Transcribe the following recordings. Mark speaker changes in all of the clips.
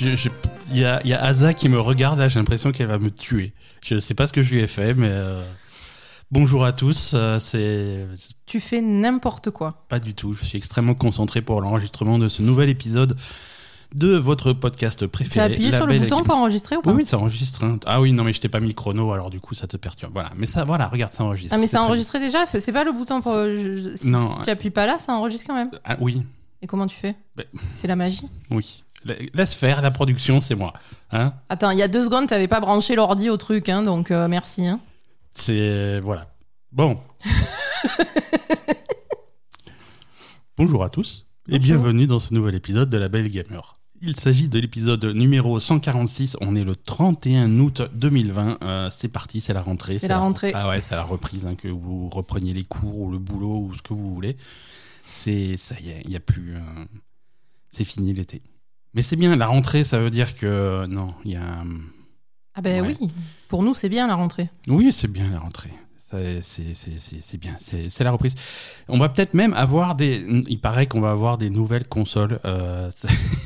Speaker 1: Il y, y a Asa qui me regarde là, j'ai l'impression qu'elle va me tuer. Je sais pas ce que je lui ai fait, mais euh, bonjour à tous. euh, c'est
Speaker 2: Tu fais n'importe quoi.
Speaker 1: pas du tout. Je suis extrêmement concentré pour l'enregistrement de ce nouvel épisode de votre podcast préféré.
Speaker 2: Tu as appuyé sur le bouton pour enregistrer ou pas
Speaker 1: Oui, ça enregistre. hein. Ah oui, non, mais je t'ai pas mis le chrono, alors du coup, ça te perturbe. Voilà, mais ça, voilà, regarde, ça enregistre.
Speaker 2: Ah mais
Speaker 1: C'est
Speaker 2: ça a enregistré déjà C'est pas le bouton pour... je- Si,
Speaker 1: Non.
Speaker 2: si tu appuies pas là, ça enregistre quand même.
Speaker 1: Ah oui,
Speaker 2: Et comment tu fais
Speaker 1: Ben-
Speaker 2: C'est la magie.
Speaker 1: oui. La- Laisse faire, la production, c'est moi. Hein
Speaker 2: Attends, il y a deux secondes, t'avais pas branché l'ordi au truc, hein, donc euh, merci. Hein.
Speaker 1: C'est. Voilà. Bon. Bonjour à tous et
Speaker 2: Bonjour.
Speaker 1: bienvenue dans ce nouvel épisode de La Belle Gamer. Il s'agit de l'épisode numéro 146. On est le 31 août 2020. Euh, c'est parti, c'est la rentrée.
Speaker 2: C'est la rentrée.
Speaker 1: Ah ouais, c'est la reprise, hein, que vous repreniez les cours ou le boulot ou ce que vous voulez. C'est ça y est, il y a plus. euh, c'est fini l'été. Mais c'est bien, la rentrée, ça veut dire que non, il y a.
Speaker 2: Ah ben
Speaker 1: Ouais.
Speaker 2: oui, pour nous c'est bien la rentrée.
Speaker 1: Oui, c'est bien la rentrée. C'est bien, c'est c'est la reprise. On va peut-être même avoir des. Il paraît qu'on va avoir des nouvelles consoles euh,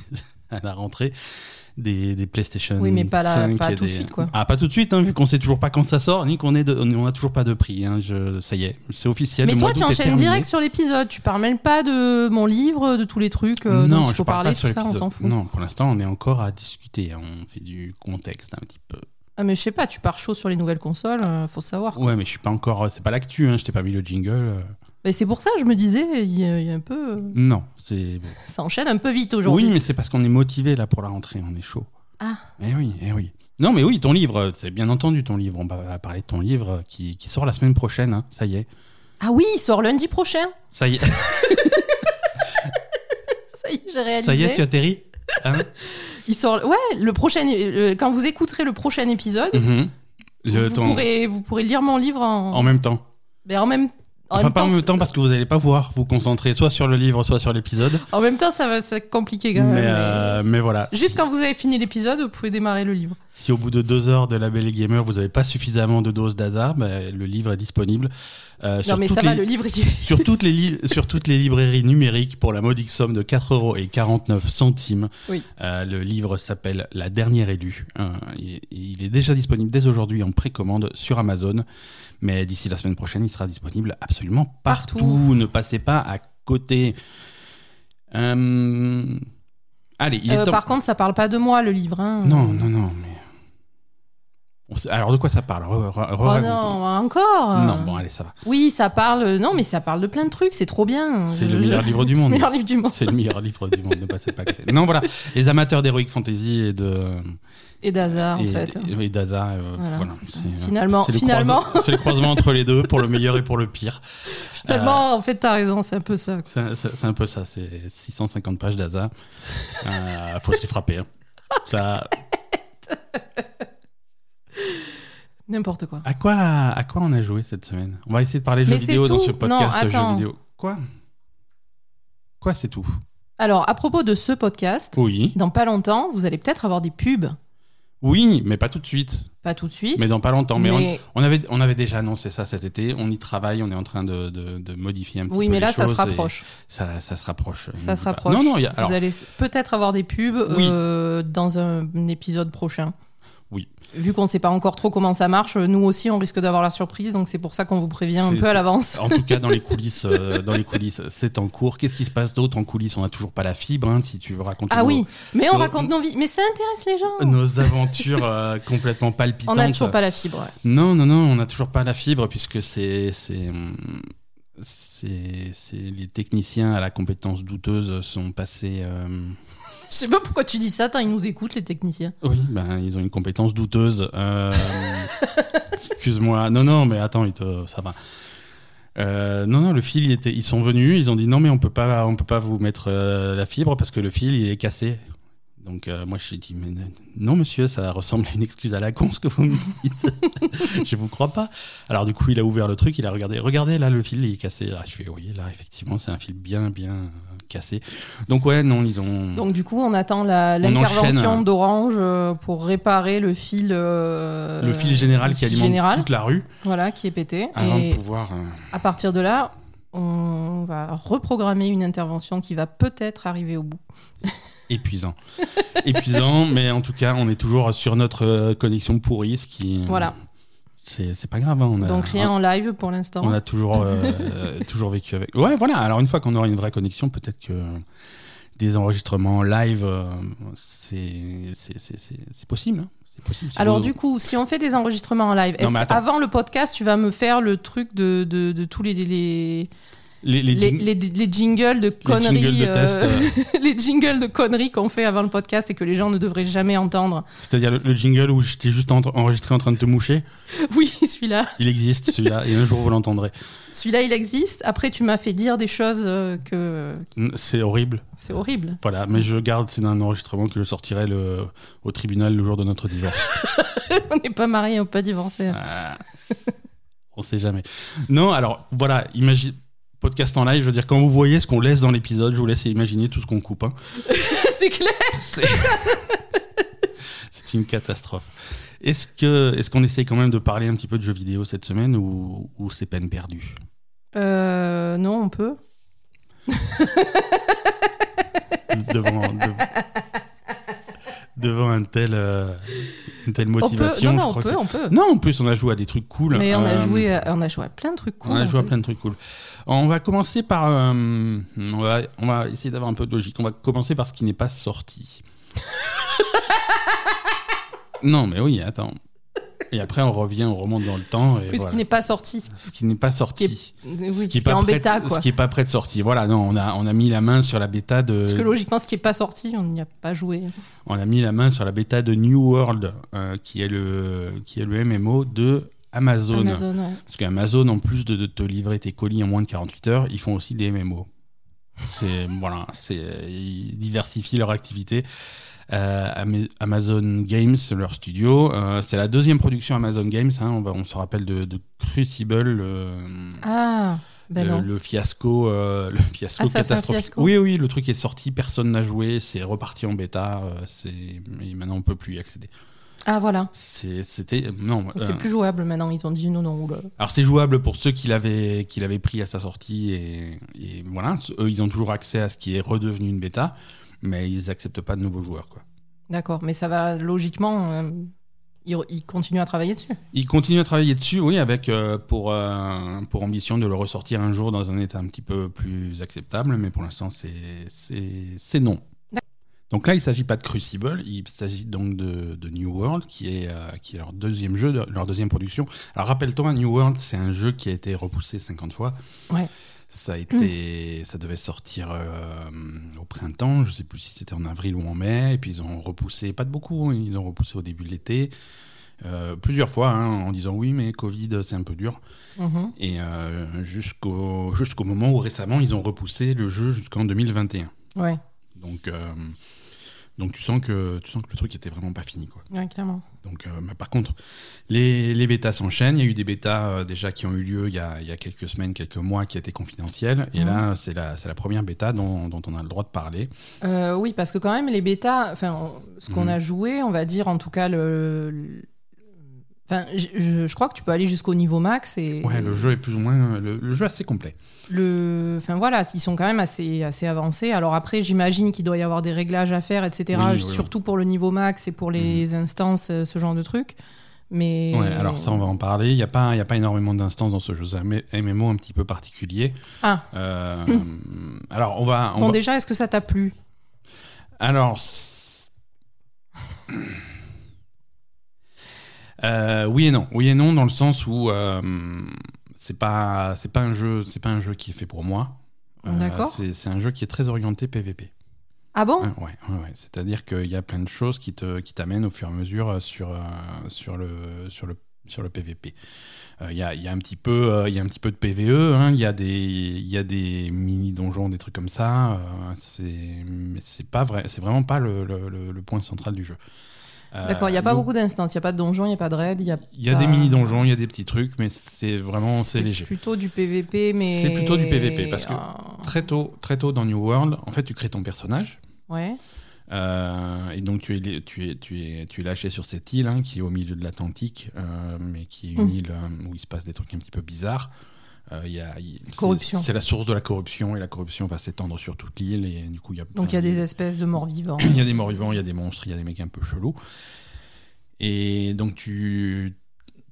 Speaker 1: à la rentrée. Des, des PlayStation.
Speaker 2: Oui, mais pas
Speaker 1: 5
Speaker 2: pas tout de suite, quoi.
Speaker 1: Ah, pas tout de suite, hein, vu qu'on sait toujours pas quand ça sort, ni qu'on est, de- on a toujours pas de prix. hein, je, ça y est, c'est officiel.
Speaker 2: Mais
Speaker 1: le
Speaker 2: toi tu enchaînes direct sur l'épisode, tu parles même pas de mon livre, de tous les trucs euh, dont il faut
Speaker 1: parle
Speaker 2: parler, tout ça, on s'en fout.
Speaker 1: Non, pour l'instant, on est encore à discuter. hein, On fait du contexte un petit peu.
Speaker 2: Ah mais je sais pas, tu pars chaud sur les nouvelles consoles, euh, faut savoir.
Speaker 1: Ouais, mais je suis pas encore. C'est pas l'actu, hein, je t'ai pas mis le jingle. euh.
Speaker 2: Mais c'est pour ça je me disais, il y, a il y a un peu... euh,
Speaker 1: Non, c'est.
Speaker 2: Ça enchaîne un peu vite aujourd'hui.
Speaker 1: Oui, mais c'est parce qu'on est motivé là pour la rentrée, on est chaud.
Speaker 2: Ah.
Speaker 1: Eh oui, eh oui. Non, mais oui, ton livre, c'est bien entendu ton livre. On va parler de ton livre qui, qui sort la semaine prochaine, hein, ça y est.
Speaker 2: Ah oui, il sort lundi prochain.
Speaker 1: Ça y est,
Speaker 2: Ça y est, j'ai réalisé.
Speaker 1: ça y est tu atterris Hein
Speaker 2: Il sort. Ouais, le prochain. euh, quand vous écouterez le prochain épisode,
Speaker 1: Mhm. Le-
Speaker 2: vous,
Speaker 1: ton-
Speaker 2: pourrez, vous pourrez lire mon livre en.
Speaker 1: En même temps.
Speaker 2: Mais en même. En
Speaker 1: enfin,
Speaker 2: même
Speaker 1: pas en
Speaker 2: temps,
Speaker 1: même temps parce que vous n'allez pas pouvoir vous concentrer soit sur le livre, soit sur l'épisode.
Speaker 2: En même temps, ça va être compliqué quand même.
Speaker 1: Mais, euh, mais voilà.
Speaker 2: Juste quand vous avez fini l'épisode, vous pouvez démarrer le livre.
Speaker 1: Si au bout de deux heures de la Belle Gamer, vous n'avez pas suffisamment de doses d'hasard, ben, le livre est disponible. Euh, sur
Speaker 2: non, mais
Speaker 1: toutes
Speaker 2: ça va,
Speaker 1: les-
Speaker 2: le livre.
Speaker 1: sur toutes, les li- sur toutes les librairies numériques pour la modique somme de 4,49 centimes.
Speaker 2: Oui.
Speaker 1: Euh, le livre s'appelle La dernière élue. Euh, il, il est déjà disponible dès aujourd'hui en précommande sur Amazon. Mais d'ici la semaine prochaine, il sera disponible absolument partout.
Speaker 2: Partout.
Speaker 1: Ne passez pas à côté. Euh, Allez, il est
Speaker 2: Euh,
Speaker 1: temps-
Speaker 2: par contre, ça parle pas de moi, le livre. hein.
Speaker 1: Non, non, non, mais. Alors de quoi ça parle? Re- re- re-
Speaker 2: Oh non, encore
Speaker 1: Non, bon, allez, ça va.
Speaker 2: Oui, ça parle. Non, mais ça parle de plein de trucs, c'est trop bien.
Speaker 1: C'est le meilleur livre du
Speaker 2: C'est
Speaker 1: monde.
Speaker 2: le meilleur livre du monde.
Speaker 1: C'est le meilleur livre du monde, ne passez pas à côté. Non, voilà, les amateurs d'Heroic Fantasy et de.
Speaker 2: Et d'hasard, en fait.
Speaker 1: et d'Aza, euh,
Speaker 2: Voilà, c'est
Speaker 1: c'est-
Speaker 2: Finalement-
Speaker 1: c'est le
Speaker 2: finalement.
Speaker 1: C'est le croisement entre les deux pour le meilleur et pour le pire.
Speaker 2: Tellement, en fait, t'as raison, c'est un peu ça.
Speaker 1: C'est c'est- c'est un peu ça, c'est 650 pages d'Aza. Euh, faut se les frapper. hein. Ça,
Speaker 2: N'importe quoi.
Speaker 1: à, quoi, à quoi on a joué cette semaine? On va essayer de parler
Speaker 2: Mais
Speaker 1: jeux vidéo dans ce podcast
Speaker 2: Non,
Speaker 1: jeux
Speaker 2: attends.
Speaker 1: vidéo. Quoi? Quoi, c'est tout?
Speaker 2: Alors, à propos de ce podcast,
Speaker 1: Oui.
Speaker 2: dans pas longtemps, vous allez peut-être avoir des pubs.
Speaker 1: Oui, mais pas tout de suite.
Speaker 2: Pas tout de suite.
Speaker 1: Mais dans pas longtemps. Mais,
Speaker 2: mais-
Speaker 1: on, on avait, on avait déjà annoncé ça cet été. On y travaille. On est en train de, de- de modifier un petit
Speaker 2: Oui,
Speaker 1: peu
Speaker 2: mais
Speaker 1: les
Speaker 2: là, ça se rapproche.
Speaker 1: Ça, ça se rapproche.
Speaker 2: Ça se rapproche.
Speaker 1: Non, non, il y a,
Speaker 2: Vous
Speaker 1: alors,
Speaker 2: allez peut-être avoir des pubs
Speaker 1: Oui.
Speaker 2: euh, dans un, un épisode prochain.
Speaker 1: Oui.
Speaker 2: Vu qu'on ne sait pas encore trop comment ça marche, nous aussi, on risque d'avoir la surprise. Donc, c'est pour ça qu'on vous prévient un peu à l'avance.
Speaker 1: En tout cas, dans les coulisses, euh, dans les coulisses, c'est en cours. Qu'est-ce qui se passe d'autre en coulisses? On n'a toujours pas la fibre. hein, si tu veux raconter
Speaker 2: Ah
Speaker 1: nos,
Speaker 2: oui, mais on
Speaker 1: nos-
Speaker 2: raconte nos vies. Mais ça intéresse les gens.
Speaker 1: nos aventures euh, complètement palpitantes.
Speaker 2: On n'a toujours pas la fibre. ouais.
Speaker 1: Non, non, non, on n'a toujours pas la fibre puisque c'est c'est c'est c'est- les techniciens à la compétence douteuse sont passés. euh,
Speaker 2: Je sais pas pourquoi tu dis ça, ils nous écoutent, les techniciens.
Speaker 1: Oui, ben ils ont une compétence douteuse. Euh, Excuse-moi. Non, non, mais attends, ils te- ça va. Euh, non, non, le fil, il était, ils sont venus, ils ont dit non, mais on peut pas, on peut pas vous mettre euh, la fibre parce que le fil, il est cassé. Donc euh, moi, je lui ai dit mais non, monsieur, ça ressemble à une excuse à la con ce que vous me dites. je vous crois pas. Alors du coup, il a ouvert le truc, il a regardé, regardez là, le fil, il est cassé. Ah, je fais oui, là, effectivement, c'est un fil bien, bien cassé. Donc ouais, non, ils ont.
Speaker 2: Donc du coup, on attend l'intervention
Speaker 1: enchaîne.
Speaker 2: d'Orange euh, pour réparer le fil. euh,
Speaker 1: le fil général
Speaker 2: le
Speaker 1: qui alimente
Speaker 2: général,
Speaker 1: toute la rue
Speaker 2: Voilà, qui est pété.
Speaker 1: avant
Speaker 2: et
Speaker 1: de pouvoir. euh,
Speaker 2: à partir de là, on va reprogrammer une intervention qui va peut-être arriver au bout.
Speaker 1: Épuisant. Épuisant, mais en tout cas, on est toujours sur notre euh, connexion pourrie, ce qui.
Speaker 2: Voilà.
Speaker 1: C'est pas grave. hein, on a,
Speaker 2: Donc rien en live pour l'instant.
Speaker 1: On a toujours, euh, toujours vécu avec. Ouais, voilà. Alors, une fois qu'on aura une vraie connexion, peut-être que des enregistrements live, euh, c'est possible. hein. Possible. Si
Speaker 2: Alors du coup, si on fait des enregistrements en live,
Speaker 1: Non,
Speaker 2: qu'avant le podcast, tu vas me faire le truc de, de, de tous les, les,
Speaker 1: les, les
Speaker 2: les,
Speaker 1: jing-
Speaker 2: les- les jingles de conneries,
Speaker 1: jingles de test,
Speaker 2: euh, les jingles de conneries qu'on fait avant le podcast et que les gens ne devraient jamais entendre.
Speaker 1: c'est-à-dire le, le jingle où j'étais juste en- enregistré en train de te moucher,
Speaker 2: Oui, celui-là,
Speaker 1: il existe celui-là, et un jour vous l'entendrez.
Speaker 2: celui-là, il existe. Après, tu m'as fait dire des choses euh, que
Speaker 1: C'est horrible.
Speaker 2: c'est horrible.
Speaker 1: Voilà, mais je garde, c'est un enregistrement que je sortirai le, au tribunal le jour de notre divorce.
Speaker 2: on n'est pas mariés, on n'est pas divorcés.
Speaker 1: Ah. on sait jamais. Non, alors voilà, imagine podcast en live, je veux dire, quand vous voyez ce qu'on laisse dans l'épisode, je vous laisse imaginer tout ce qu'on coupe. hein.
Speaker 2: c'est clair.
Speaker 1: C'est une catastrophe. Est-ce que est-ce qu'on essaye quand même de parler un petit peu de jeux vidéo cette semaine ou, ou c'est peine perdue?
Speaker 2: Euh, non, on peut.
Speaker 1: devant, de- devant un tel, euh, une telle
Speaker 2: On peut.
Speaker 1: motivation
Speaker 2: Non, non, on peut,
Speaker 1: que-
Speaker 2: on peut.
Speaker 1: Non, en plus, on a joué à des trucs cool.
Speaker 2: Mais on a
Speaker 1: Euh,
Speaker 2: joué, à, on a joué à plein de trucs cool.
Speaker 1: On a joué à plein de trucs cool. On va commencer par. euh, on, va, on va essayer d'avoir un peu de logique. On va commencer par ce qui n'est pas sorti. non, mais oui, attends. Et après, on revient, on remonte dans le temps. Et
Speaker 2: Oui, ce
Speaker 1: voilà.
Speaker 2: qui n'est pas sorti.
Speaker 1: Ce qui n'est pas sorti.
Speaker 2: qui Oui,
Speaker 1: ce qui est
Speaker 2: qui est en
Speaker 1: prêt-
Speaker 2: bêta, quoi.
Speaker 1: Ce qui est pas prêt de sortir. Voilà, non, on a, on a mis la main sur la bêta de.
Speaker 2: Parce que logiquement, ce qui n'est pas sorti, on n'y a pas joué.
Speaker 1: On a mis la main sur la bêta de New World, euh, qui est le, qui est le MMO de Amazon.
Speaker 2: Amazon, ouais.
Speaker 1: Parce qu'Amazon, en plus de, de te livrer tes colis en moins de 48 heures, ils font aussi des MMO. C'est voilà, c'est ils diversifient leur activité. Euh, Ama- Amazon Games, leur studio, euh, c'est la deuxième production Amazon Games. hein, on, va- on se rappelle de, de Crucible, le,
Speaker 2: Ah, ben
Speaker 1: le,
Speaker 2: non.
Speaker 1: le fiasco, euh, le fiasco
Speaker 2: Ah,
Speaker 1: catastrophique.
Speaker 2: fiasco.
Speaker 1: Oui, oui, le truc est sorti, personne n'a joué, c'est reparti en bêta, euh, c'est et maintenant on peut plus y accéder.
Speaker 2: Ah, voilà.
Speaker 1: C'est- C'était non. Euh,
Speaker 2: c'est plus jouable maintenant. Ils ont dit non, non, oula.
Speaker 1: alors c'est jouable pour ceux qui l'avaient qui l'avaient pris à sa sortie et, et voilà, eux ils ont toujours accès à ce qui est redevenu une bêta, mais ils acceptent pas de nouveaux joueurs quoi.
Speaker 2: D'accord, mais ça va logiquement. euh, ils, ils continuent à travailler dessus.
Speaker 1: Ils continuent à travailler dessus, oui, avec euh, pour pour ambition de le ressortir un jour dans un état un petit peu plus acceptable, mais pour l'instant c'est c'est non. Donc là, il ne s'agit pas de Crucible, il s'agit donc de, de New World, qui est, euh, qui est leur deuxième jeu, de- leur deuxième production. Alors rappelle-toi, New World, c'est un jeu qui a été repoussé 50 fois.
Speaker 2: Ouais.
Speaker 1: Ça, a été, ça devait sortir euh, au printemps, je ne sais plus si c'était en avril ou en mai, et puis ils ont repoussé, pas de beaucoup, hein, ils ont repoussé au début de l'été, euh, plusieurs fois, hein, en disant oui, mais Covid, c'est un peu dur.
Speaker 2: Mhm.
Speaker 1: Et jusqu'au jusqu'au moment où récemment, ils ont repoussé le jeu jusqu'en 2021.
Speaker 2: Ouais,
Speaker 1: Donc, donc tu, sens que, tu sens que le truc était vraiment pas fini. Quoi.
Speaker 2: ouais, clairement.
Speaker 1: Donc, euh, mais par contre, les, les bêtas s'enchaînent. Il y a eu des bêtas euh, déjà qui ont eu lieu il y, a, il y a quelques semaines, quelques mois, qui étaient confidentielles. Et
Speaker 2: Mhm.
Speaker 1: là, c'est la, c'est la première bêta dont, dont on a le droit de parler.
Speaker 2: Euh, oui, parce que quand même, les bêtas, enfin, ce qu'on
Speaker 1: Mhm.
Speaker 2: a joué, on va dire en tout cas le. le- Enfin, je, crois que tu peux aller jusqu'au niveau max et
Speaker 1: Ouais, le jeu est plus ou moins. Le, le jeu assez complet.
Speaker 2: le. Enfin voilà, ils sont quand même assez assez avancés. Alors après, j'imagine qu'il doit y avoir des réglages à faire, etc.
Speaker 1: Oui, oui,
Speaker 2: surtout pour le niveau max et pour les instances, euh, ce genre de trucs. Mais
Speaker 1: Ouais, alors ça, on va en parler. Il n'y a, pas- il y a pas énormément d'instances dans ce jeu. C'est un MMO un petit peu particulier.
Speaker 2: Ah.
Speaker 1: Euh, alors, on va. on
Speaker 2: bon,
Speaker 1: va-
Speaker 2: déjà, est-ce que ça t'a plu?
Speaker 1: Alors. Euh, oui et non. Oui et non, dans le sens où euh, c'est pas, c'est pas, un jeu- c'est pas un jeu qui est fait pour moi. Euh,
Speaker 2: D'accord.
Speaker 1: c'est un jeu qui est très orienté PVP.
Speaker 2: Ah bon?
Speaker 1: Ouais, ouais, ouais. C'est-à-dire qu'il y a plein de choses qui te, qui t'amènent au fur et à mesure sur, sur, le, sur, le, sur le PVP. Euh, Il y, a, y a un petit peu, euh, y a un petit peu de PVE. hein. Il y a des, il y a des mini donjons, des trucs comme ça. euh, c'est, mais c'est pas vrai. C'est vraiment pas le- le point central du jeu. Euh,
Speaker 2: D'accord, il n'y a pas beaucoup d'instances, il n'y a pas de donjon, il n'y a pas de raid, il y a.
Speaker 1: Il y a
Speaker 2: pas-
Speaker 1: des mini donjons, il y a des petits trucs, mais c'est vraiment c'est léger.
Speaker 2: plutôt du PVP, mais.
Speaker 1: C'est plutôt du PVP, parce que-
Speaker 2: Ah,
Speaker 1: Très tôt, très tôt dans New World, en fait, tu crées ton personnage.
Speaker 2: Ouais.
Speaker 1: Euh, et donc tu es, tu, es, tu, es, tu es lâché sur cette île hein, qui est au milieu de l'Atlantique, euh, mais qui est une
Speaker 2: Mm.
Speaker 1: île euh, où il se passe des trucs un petit peu bizarres. Euh, c'est-
Speaker 2: Corruption.
Speaker 1: C'est la source de la corruption et la corruption va s'étendre sur toute l'île et du coup il y a
Speaker 2: Donc il y a des espèces de morts vivants.
Speaker 1: il y a des morts vivants, il y a des monstres, il y a des mecs un peu chelous. Et donc tu,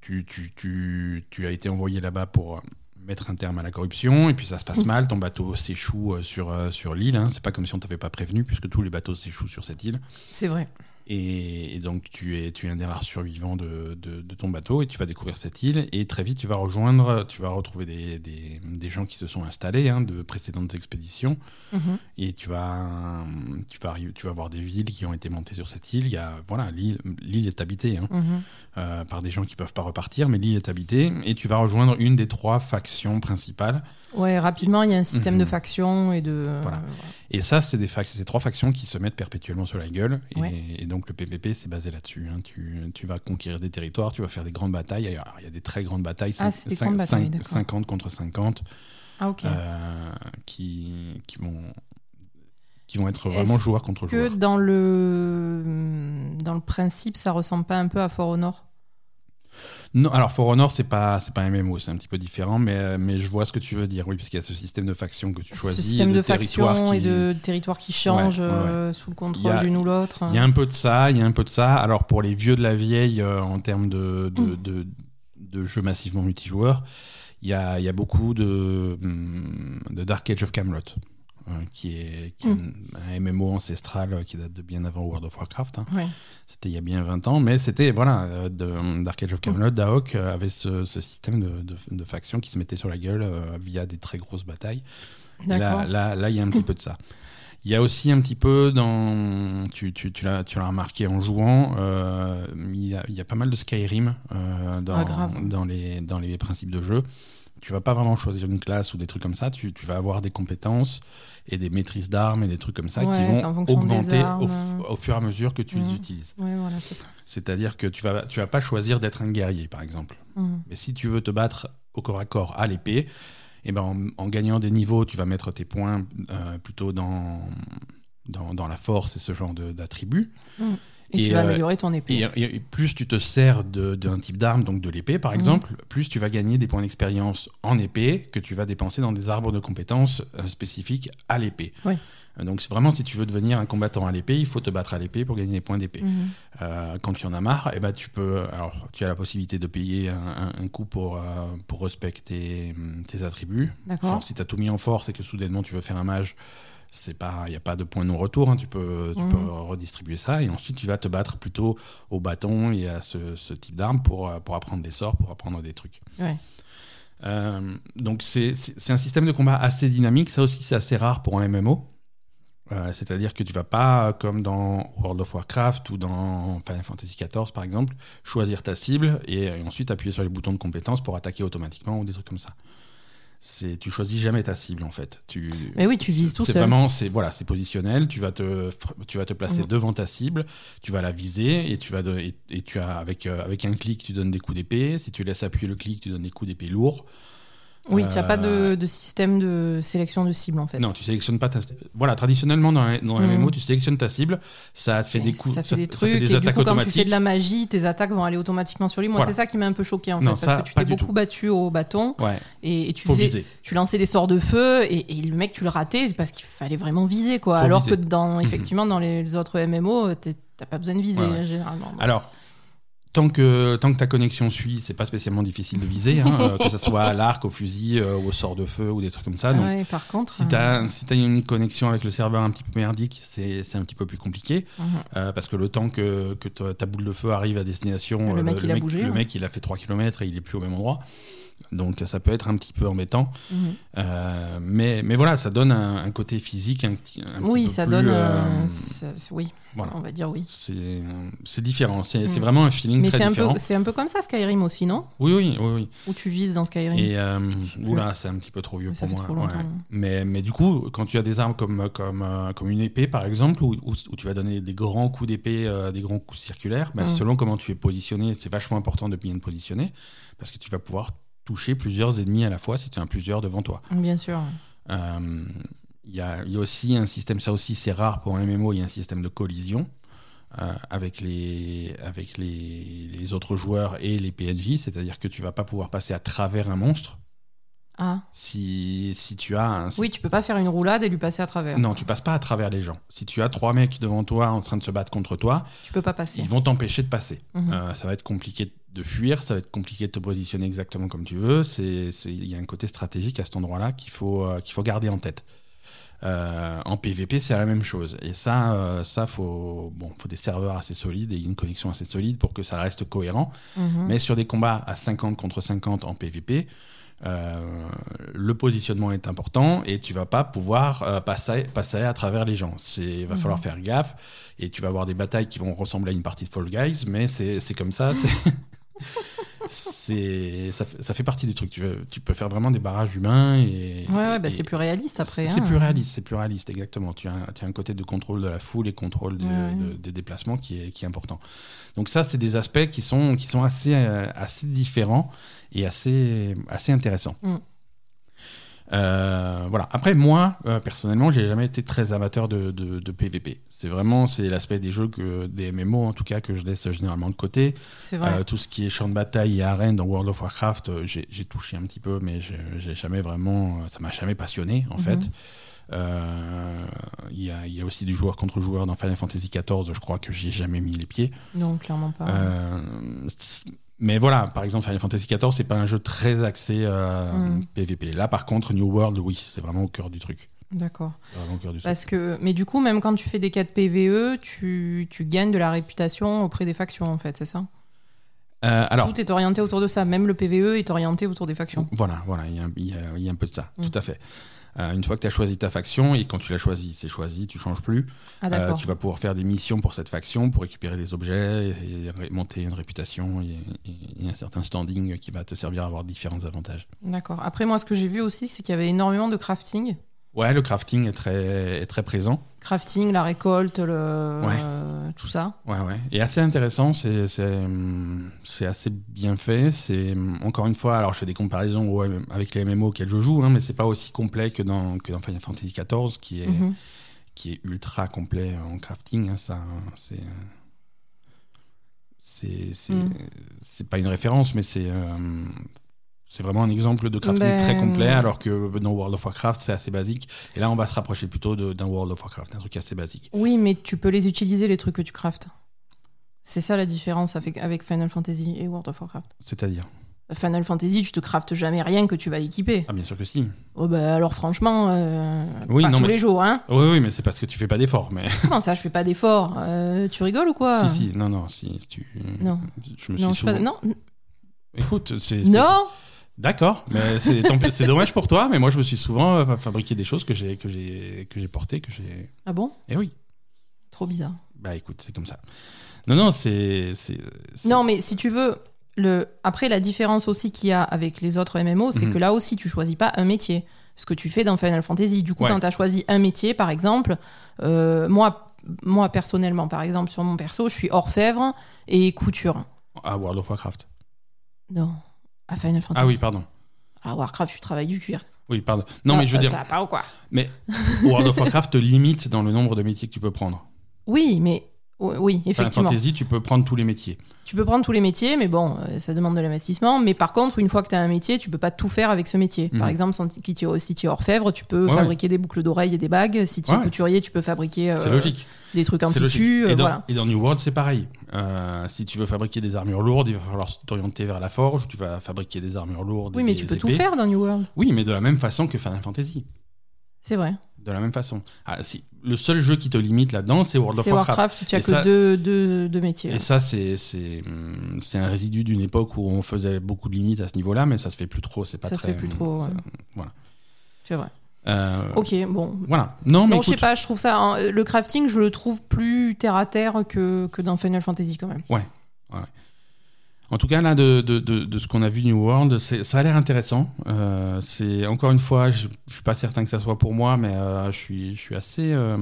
Speaker 1: tu, tu, tu, tu as été envoyé là-bas pour mettre un terme à la corruption, et puis ça se passe mal, ton bateau s'échoue euh, sur, euh, sur l'île, hein. c'est pas comme si on t'avait pas prévenu, puisque tous les bateaux s'échouent sur cette île.
Speaker 2: C'est vrai.
Speaker 1: Et, et donc tu es, tu es un des rares survivants de, de, de ton bateau, et tu vas découvrir cette île, et très vite tu vas rejoindre, tu vas retrouver des, des, des gens qui se sont installés hein, de précédentes expéditions,
Speaker 2: Mhm.
Speaker 1: et tu vas, tu vas arriver, tu vas voir des villes qui ont été montées sur cette île. Il y a, voilà, l'île, l'île est habitée hein,
Speaker 2: Mhm.
Speaker 1: Euh, par des gens qui peuvent pas repartir, mais l'île est habitée. Et tu vas rejoindre une des trois factions principales.
Speaker 2: Ouais, rapidement, il y a un système de
Speaker 1: Mhm.
Speaker 2: factions et de.
Speaker 1: Voilà.
Speaker 2: euh,
Speaker 1: Et ça, c'est des ces trois factions qui se mettent perpétuellement sur la gueule. Et,
Speaker 2: Ouais.
Speaker 1: et donc le PPP, c'est basé là-dessus. hein. Tu, tu vas conquérir des territoires, tu vas faire des grandes batailles. Alors, Il y a des très grandes batailles.
Speaker 2: Ah,
Speaker 1: cinq-
Speaker 2: c'est des
Speaker 1: cinq-
Speaker 2: grandes batailles,
Speaker 1: cinq-
Speaker 2: d'accord.
Speaker 1: 50 contre 50,
Speaker 2: Ah, ok.
Speaker 1: euh, qui, qui vont qui vont être vraiment joueur contre
Speaker 2: que
Speaker 1: joueur.
Speaker 2: dans le dans le principe, ça ressemble pas un peu à For Honor?
Speaker 1: Non, alors For Honor, c'est pas, c'est pas un MMO, c'est un petit peu différent, mais, mais je vois ce que tu veux dire, oui, parce qu'il y a ce système de factions que tu
Speaker 2: Ce
Speaker 1: choisis.
Speaker 2: système
Speaker 1: et
Speaker 2: de, factions et de territoires qui changent
Speaker 1: Ouais, ouais, ouais.
Speaker 2: euh, sous le contrôle d'une ou l'autre.
Speaker 1: Il y a un peu de ça, il y a un peu de ça. Alors pour les vieux de la vieille, euh, en termes de,
Speaker 2: Mm.
Speaker 1: de, de, de jeux massivement multijoueurs, il y a, y a beaucoup de, hum, de Dark Age of Camelot. Euh, qui est, qui est
Speaker 2: Mm.
Speaker 1: un MMO ancestral euh, qui date de bien avant World of Warcraft. hein.
Speaker 2: Ouais.
Speaker 1: C'était il y a bien 20 ans, mais c'était, voilà, euh, de, Dark Age of Camelot, Daok euh, avait ce, ce système de, de, de factions qui se mettaient sur la gueule euh, via des très grosses batailles. Là, là, là, il y a un petit peu de ça. Il y a aussi un petit peu dans. Tu, tu, tu l'as remarqué en jouant, il, y a, il y a pas mal de Skyrim dans,
Speaker 2: Ah, grave.
Speaker 1: dans, les, dans les principes de jeu. Tu vas pas vraiment choisir une classe ou des trucs comme ça. Tu, tu vas avoir des compétences et des maîtrises d'armes et des trucs comme ça
Speaker 2: Ouais,
Speaker 1: qui vont augmenter au, fur et à mesure que tu les utilises.
Speaker 2: Ouais, voilà.
Speaker 1: C'est-à-dire que tu vas, tu vas pas choisir d'être un guerrier, par exemple.
Speaker 2: Mhm.
Speaker 1: Mais si tu veux te battre au corps à corps à l'épée, eh ben en, en gagnant des niveaux, tu vas mettre tes points euh, plutôt dans, dans, dans la force et ce genre d'attributs.
Speaker 2: Et,
Speaker 1: Et,
Speaker 2: tu vas
Speaker 1: euh,
Speaker 2: améliorer ton épée.
Speaker 1: Et, et plus tu te sers d'un type d'arme, donc de l'épée par
Speaker 2: Mhm.
Speaker 1: exemple, plus tu vas gagner des points d'expérience en épée que tu vas dépenser dans des arbres de compétences euh, spécifiques à l'épée. Euh, Donc vraiment si tu veux devenir un combattant à l'épée, il faut te battre à l'épée pour gagner des points d'épée.
Speaker 2: Mhm.
Speaker 1: Euh, quand tu en as marre, eh ben, tu peux. Alors, tu as la possibilité de payer un, un- un coup pour, euh, pour respecter hum, tes attributs. Genre, si tu as tout mis en force et que soudainement tu veux faire un mage, c'est pas, il n'y a pas de point de non-retour. hein, tu peux, tu
Speaker 2: Mhm.
Speaker 1: peux redistribuer ça et ensuite tu vas te battre plutôt au bâton et à ce, ce type d'arme pour, pour apprendre des sorts, pour apprendre des trucs.
Speaker 2: Ouais.
Speaker 1: Euh, donc c'est un système de combat assez dynamique. Ça aussi, c'est assez rare pour un MMO. Euh, C'est-à-dire que tu vas pas, comme dans World of Warcraft ou dans Final Fantasy XIV par exemple, choisir ta cible et, ensuite appuyer sur les boutons de compétences pour attaquer automatiquement ou des trucs comme ça. C'est, tu choisis jamais ta cible en fait. Tu,
Speaker 2: Mais oui, tu vises
Speaker 1: c'est-
Speaker 2: tout
Speaker 1: C'est
Speaker 2: seul.
Speaker 1: vraiment, c'est voilà, c'est positionnel. Tu vas te, tu vas te placer
Speaker 2: Mhm.
Speaker 1: devant ta cible, tu vas la viser et tu vas de- et, et tu as avec euh, avec un clic tu donnes des coups d'épée. Si tu laisses appuyer le clic, tu donnes des coups d'épée lourds.
Speaker 2: Oui, tu n'as pas
Speaker 1: Euh,
Speaker 2: de, de système de sélection de cible en fait.
Speaker 1: Non, tu sélectionnes pas ta. Voilà, traditionnellement dans un, dans un
Speaker 2: Mhm.
Speaker 1: MMO, tu sélectionnes ta cible, ça te fait
Speaker 2: Et
Speaker 1: des coups,
Speaker 2: ça fait des
Speaker 1: fait
Speaker 2: trucs,
Speaker 1: des
Speaker 2: et du coup, quand tu fais de la magie, tes attaques vont aller automatiquement sur lui. Moi,
Speaker 1: Voilà.
Speaker 2: c'est ça qui m'a un peu choqué en fait, parce
Speaker 1: ça,
Speaker 2: que tu t'es beaucoup
Speaker 1: tout.
Speaker 2: battu au bâton
Speaker 1: Ouais,
Speaker 2: et, et tu, faisais, tu lançais des sorts de feu et, et le mec, tu le ratais parce qu'il fallait vraiment viser quoi.
Speaker 1: Faut
Speaker 2: Alors
Speaker 1: viser.
Speaker 2: que dans, effectivement, dans les autres MMO, t'as pas besoin de viser
Speaker 1: Ouais, ouais.
Speaker 2: généralement.
Speaker 1: Alors, tant que, tant que ta connexion suit, c'est pas spécialement difficile de viser, hein, euh, que ce soit à l'arc, au fusil, euh, au sort de feu ou des trucs comme ça. Donc,
Speaker 2: Ouais, par contre,
Speaker 1: Si tu as, si t'as une connexion avec le serveur un petit peu merdique, c'est c'est un petit peu plus compliqué.
Speaker 2: Mhm.
Speaker 1: euh, parce que le temps que, que ta boule de feu arrive à destination,
Speaker 2: Le
Speaker 1: euh,
Speaker 2: mec, il a bougé,
Speaker 1: le
Speaker 2: ouais.
Speaker 1: mec, il a fait 3 km et il est plus au même endroit. Donc ça peut être un petit peu embêtant.
Speaker 2: Mhm.
Speaker 1: Euh, mais, mais voilà, ça donne un, un côté physique un, petit- un petit
Speaker 2: oui,
Speaker 1: peu
Speaker 2: ça
Speaker 1: plus,
Speaker 2: donne.
Speaker 1: euh,
Speaker 2: euh, ça- oui,
Speaker 1: voilà.
Speaker 2: on va dire oui.
Speaker 1: C'est différent. C'est c'est
Speaker 2: Mm.
Speaker 1: vraiment un feeling
Speaker 2: Mais
Speaker 1: très différent.
Speaker 2: c'est un peu comme ça Skyrim aussi, non?
Speaker 1: Oui, oui, oui, oui.
Speaker 2: Où tu vises dans Skyrim?
Speaker 1: Et euh, oula, c'est un petit peu trop vieux
Speaker 2: Mais
Speaker 1: pour moi.
Speaker 2: trop
Speaker 1: ouais. Mais, mais du coup, quand tu as des armes comme, comme, euh, comme une épée, par exemple, où, où- où tu vas donner des grands coups d'épée, des grands coups circulaires, bah,
Speaker 2: Mm.
Speaker 1: selon comment tu es positionné, c'est vachement important de bien te positionner, parce que tu vas pouvoir toucher plusieurs ennemis à la fois si tu en as plusieurs devant toi.
Speaker 2: Bien sûr.
Speaker 1: Euh, Il y, a, il y a aussi un système, ça aussi c'est rare pour un MMO, il y a un système de collision euh, avec, les, avec les, les autres joueurs et les PNJ, c'est-à-dire que tu vas pas pouvoir passer à travers un monstre.
Speaker 2: Ah.
Speaker 1: Si, si tu as un...
Speaker 2: Oui, tu peux pas faire une roulade et lui passer à travers.
Speaker 1: Non, tu passes pas à travers les gens. Si tu as trois mecs devant toi en train de se battre contre toi,
Speaker 2: Tu peux pas passer.
Speaker 1: ils vont t'empêcher de passer.
Speaker 2: Mhm.
Speaker 1: Euh, ça va être compliqué de fuir, ça va être compliqué de te positionner exactement comme tu veux. Il y a un côté stratégique à cet endroit-là qu'il faut, euh, qu'il faut garder en tête. Euh, en PvP, c'est la même chose. Et ça, euh, ça faut, bon, faut des serveurs assez solides et une connexion assez solide pour que ça reste cohérent.
Speaker 2: Mhm.
Speaker 1: Mais sur des combats à 50 contre 50 en PvP, euh, le positionnement est important et tu vas pas pouvoir euh, passer, passer à travers les gens. Il va
Speaker 2: Mhm.
Speaker 1: falloir faire gaffe et tu vas avoir des batailles qui vont ressembler à une partie de Fall Guys, mais c'est comme ça. c'est- ça, fait- ça fait partie du truc. Tu, peux faire vraiment des barrages humains et.
Speaker 2: Ouais, ouais, bah, c'est plus réaliste après.
Speaker 1: c'est
Speaker 2: hein.
Speaker 1: plus réaliste, c'est plus réaliste, exactement. Tu as, un- tu as un côté de contrôle de la foule et contrôle de-
Speaker 2: Ouais, ouais.
Speaker 1: de- des déplacements qui est, qui est important. Donc ça, c'est des aspects qui sont, qui sont assez, euh, assez différents et assez, assez intéressants.
Speaker 2: Mm.
Speaker 1: Euh, voilà. Après, moi, euh, personnellement, j'ai jamais été très amateur de, de- de PVP. C'est vraiment c'est l'aspect des jeux que des MMO en tout cas que je laisse généralement de côté.
Speaker 2: C'est vrai.
Speaker 1: Euh, tout ce qui est champ de bataille et arène dans World of Warcraft, euh, j'ai touché un petit peu, mais j'ai jamais vraiment, euh, ça m'a jamais passionné en
Speaker 2: Mhm.
Speaker 1: fait. Euh, Il y, a, il y a aussi du joueur contre joueur dans Final Fantasy XIV, je crois que j'y ai jamais mis les pieds.
Speaker 2: Non, clairement pas.
Speaker 1: Euh, mais voilà, par exemple, Final Fantasy XIV, c'est pas un jeu très axé euh,
Speaker 2: Mm.
Speaker 1: PVP. Là, par contre, New World, oui, c'est vraiment au cœur du truc.
Speaker 2: D'accord. Parce que, mais du coup, même quand tu fais des quêtes PVE, tu, tu gagnes de la réputation auprès des factions, en fait, c'est ça?
Speaker 1: Euh, alors,
Speaker 2: Tout est orienté autour de ça. Même le PVE est orienté autour des factions.
Speaker 1: Voilà, voilà, il y, a un- il y a- il y a un peu de ça,
Speaker 2: Mm.
Speaker 1: tout à fait. Euh, une fois que tu as choisi ta faction, et quand tu l'as choisi, c'est choisi, tu changes plus,
Speaker 2: Ah,
Speaker 1: euh, tu vas pouvoir faire des missions pour cette faction, pour récupérer des objets, et, monter une réputation, et, et- et un certain standing qui va te servir à avoir différents avantages.
Speaker 2: D'accord. Après, moi, ce que j'ai vu aussi, c'est qu'il y avait énormément de crafting.
Speaker 1: Ouais, le crafting est très, est très présent.
Speaker 2: Crafting, la récolte, le...
Speaker 1: Ouais.
Speaker 2: euh, tout ça.
Speaker 1: Ouais, ouais. Et assez intéressant, c'est c'est, c'est assez bien fait. C'est encore une fois, alors je fais des comparaisons avec les MMO auxquels je joue, hein, mais c'est pas aussi complet que dans, que dans Final Fantasy XIV, qui est,
Speaker 2: Mhm.
Speaker 1: qui est ultra complet en crafting. hein, ça, c'est c'est c'est
Speaker 2: Mm.
Speaker 1: c'est pas une référence, mais c'est euh, c'est vraiment un exemple de crafting
Speaker 2: Ben,
Speaker 1: très complet, alors que dans World of Warcraft c'est assez basique. Et là, on va se rapprocher plutôt de- d'un World of Warcraft, un truc assez basique.
Speaker 2: Oui, mais tu peux les utiliser, les trucs que tu craftes. C'est ça la différence avec, avec Final Fantasy et World of Warcraft.
Speaker 1: C'est-à-dire?
Speaker 2: Final Fantasy, tu te craftes jamais rien que tu vas équiper.
Speaker 1: Ah, bien sûr que si.
Speaker 2: Oh bah alors franchement, euh,
Speaker 1: Oui,
Speaker 2: pas
Speaker 1: non,
Speaker 2: tous
Speaker 1: mais-
Speaker 2: les jours, hein.
Speaker 1: Oui, oui, mais c'est parce que tu fais pas d'efforts. Mais
Speaker 2: Comment ça, je fais pas d'efforts Euh, Tu rigoles ou quoi?
Speaker 1: Si, si, non, non, si tu.
Speaker 2: Non.
Speaker 1: Je me suis
Speaker 2: Non, pas- non,
Speaker 1: Écoute, c'est-
Speaker 2: non.
Speaker 1: D'accord, mais c'est dommage pour toi, mais moi je me suis souvent euh, fabriqué des choses que j'ai que j'ai que j'ai portées, que j'ai.
Speaker 2: Ah bon?
Speaker 1: Eh oui.
Speaker 2: Trop bizarre.
Speaker 1: Bah écoute, c'est comme ça. Non, non, c'est.
Speaker 2: Non, mais si tu veux, le... après la différence aussi qu'il y a avec les autres MMO, c'est
Speaker 1: Mhm.
Speaker 2: que là aussi tu choisis pas un métier. Ce que tu fais dans Final Fantasy. Du coup,
Speaker 1: Ouais.
Speaker 2: quand tu as choisi un métier, par exemple, euh, moi, moi personnellement, par exemple, sur mon perso, je suis orfèvre et couture.
Speaker 1: À World of Warcraft.
Speaker 2: Non, à Final Fantasy.
Speaker 1: Ah oui, pardon.
Speaker 2: À Warcraft, je travaille du cuir.
Speaker 1: Oui, pardon. Non,
Speaker 2: Ah,
Speaker 1: mais je veux dire,
Speaker 2: Ça va pas ou quoi?
Speaker 1: mais World of Warcraft te limite dans le nombre de métiers que tu peux prendre.
Speaker 2: Oui, mais oui, effectivement.
Speaker 1: Fantasy, tu peux prendre tous les métiers.
Speaker 2: Tu peux prendre tous les métiers, mais bon, euh, ça demande de l'investissement. Mais par contre, une fois que tu as un métier, tu peux pas tout faire avec ce métier. Par
Speaker 1: Mhm.
Speaker 2: exemple, si tu es- orfèvre, tu peux
Speaker 1: Ouais,
Speaker 2: fabriquer des boucles d'oreilles et des bagues. Si tu es
Speaker 1: Ouais.
Speaker 2: couturier, tu peux fabriquer euh, des trucs en tissu. euh,
Speaker 1: et, dans,
Speaker 2: voilà.
Speaker 1: et dans New World, c'est pareil. Euh, si tu veux fabriquer des armures lourdes, il va falloir t'orienter vers la forge. Tu vas fabriquer des armures lourdes.
Speaker 2: Oui, mais tu peux tout faire dans New World.
Speaker 1: Oui, mais de la même façon que Final Fantasy.
Speaker 2: C'est vrai.
Speaker 1: De la même façon. Ah, si. Le seul jeu qui te limite là-dedans, c'est World of
Speaker 2: C'est
Speaker 1: Warcraft.
Speaker 2: Warcraft, tu as
Speaker 1: Et
Speaker 2: que
Speaker 1: ça-
Speaker 2: deux, deux, deux métiers.
Speaker 1: Et ça, c'est c'est hum, c'est un résidu d'une époque où on faisait beaucoup de limites à ce niveau-là, mais ça se fait plus trop. C'est pas
Speaker 2: Ça se
Speaker 1: très.
Speaker 2: fait plus trop,
Speaker 1: ça-
Speaker 2: ouais.
Speaker 1: voilà.
Speaker 2: C'est vrai.
Speaker 1: Euh,
Speaker 2: Ok, bon.
Speaker 1: Voilà. Non, mais
Speaker 2: Non, je sais
Speaker 1: écoute,
Speaker 2: pas, je trouve ça. hein, le crafting, je le trouve plus terre à terre que, que dans Final Fantasy quand même.
Speaker 1: En tout cas, là, de, de, de, ce qu'on a vu New World, ça a l'air intéressant. Euh, c'est encore une fois, je, je suis pas certain que ça soit pour moi, mais euh, je suis, je suis assez. euh,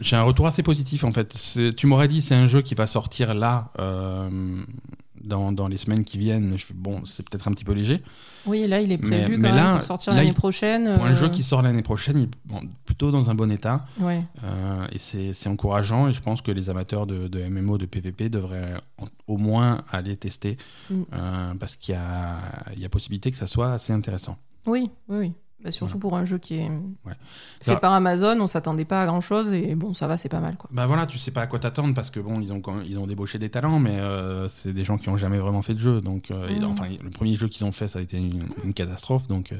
Speaker 1: j'ai un retour assez positif en fait. Tu m'aurais dit c'est un jeu qui va sortir là, dans, dans les semaines qui viennent. Je bon, c'est peut-être un petit peu léger.
Speaker 2: Oui, là, il est prévu
Speaker 1: mais
Speaker 2: quand
Speaker 1: là-
Speaker 2: même pour sortir
Speaker 1: là,
Speaker 2: l'année prochaine.
Speaker 1: Pour un
Speaker 2: euh,
Speaker 1: jeu qui sort l'année prochaine, il est bon, plutôt dans un bon état.
Speaker 2: Ouais.
Speaker 1: Euh, et c'est encourageant. Et je pense que les amateurs de, de MMO, de PvP devraient en- au moins aller tester.
Speaker 2: Mm.
Speaker 1: euh, parce qu'il y y a possibilité que ça soit assez intéressant.
Speaker 2: Oui, oui, oui. Bah, surtout pour un jeu qui est
Speaker 1: Ouais.
Speaker 2: fait
Speaker 1: Alors-
Speaker 2: par Amazon, on s'attendait pas à grand chose et bon, ça va, c'est pas mal quoi.
Speaker 1: Bah voilà, tu sais pas à quoi t'attendre parce que bon, ils ont, ils ont débauché des talents, mais euh, c'est des gens qui ont jamais vraiment fait de jeu. Donc, euh, et
Speaker 2: Mm.
Speaker 1: enfin, le premier jeu qu'ils ont fait, ça a été une, une catastrophe. Donc, euh,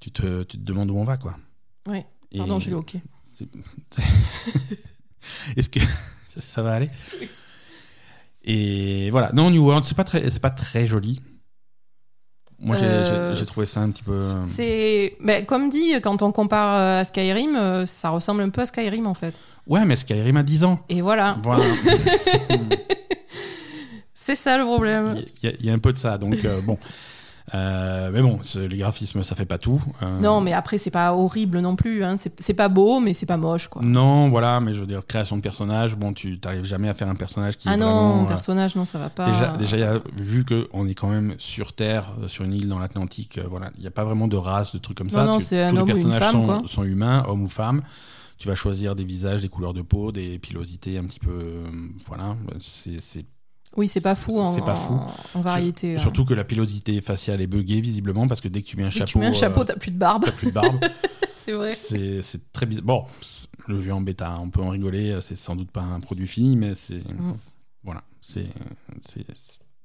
Speaker 1: tu, te, tu te demandes où on va, quoi.
Speaker 2: Ouais.
Speaker 1: Et-
Speaker 2: Pardon, j'ai le hockey.
Speaker 1: Est-ce que ça, ça va aller? Et voilà. Non, New World, c'est pas très, c'est pas très joli. Moi, j'ai-
Speaker 2: Euh,
Speaker 1: j'ai trouvé ça un petit peu.
Speaker 2: C'est, bah, comme dit, quand on compare euh, à Skyrim, euh, ça ressemble un peu à Skyrim en fait.
Speaker 1: Ouais, mais Skyrim a 10 ans.
Speaker 2: Et voilà,
Speaker 1: Voilà.
Speaker 2: c'est ça le problème.
Speaker 1: Il y, a- il y a un peu de ça. Donc, euh, bon. Euh, mais bon, les graphismes, ça fait pas tout. Euh,
Speaker 2: Non, mais après, c'est pas horrible non plus. Hein. C'est, pas beau, mais c'est pas moche quoi.
Speaker 1: Non, voilà, mais je veux dire, création de personnage, bon, tu t'arrives jamais à faire un personnage qui
Speaker 2: ah
Speaker 1: est
Speaker 2: non,
Speaker 1: vraiment. euh,
Speaker 2: personnage, non, ça va pas.
Speaker 1: Déjà, déjà y a- vu qu'on est quand même sur Terre, sur une île dans l'Atlantique, voilà, il n'y a pas vraiment de race, de trucs comme
Speaker 2: Non,
Speaker 1: ça.
Speaker 2: non,
Speaker 1: Tu-
Speaker 2: c'est un
Speaker 1: tous les
Speaker 2: homme ou une femme,
Speaker 1: sont,
Speaker 2: quoi.
Speaker 1: sont humains, hommes ou femmes. Tu vas choisir des visages, des couleurs de peau, des pilosités un petit peu. euh, voilà, c'est-
Speaker 2: Oui, c'est pas fou en,
Speaker 1: pas fou.
Speaker 2: en- en variété. hein.
Speaker 1: Surtout que la pilosité faciale est buggée, visiblement, parce que dès que tu mets un chapeau.
Speaker 2: tu mets un
Speaker 1: euh,
Speaker 2: chapeau, t'as plus de barbe.
Speaker 1: t'as plus de barbe.
Speaker 2: c'est vrai.
Speaker 1: C'est très bizarre. Bon, le jeu en bêta, on peut en rigoler, c'est sans doute pas un produit fini, mais c'est.
Speaker 2: Mm.
Speaker 1: Voilà, c'est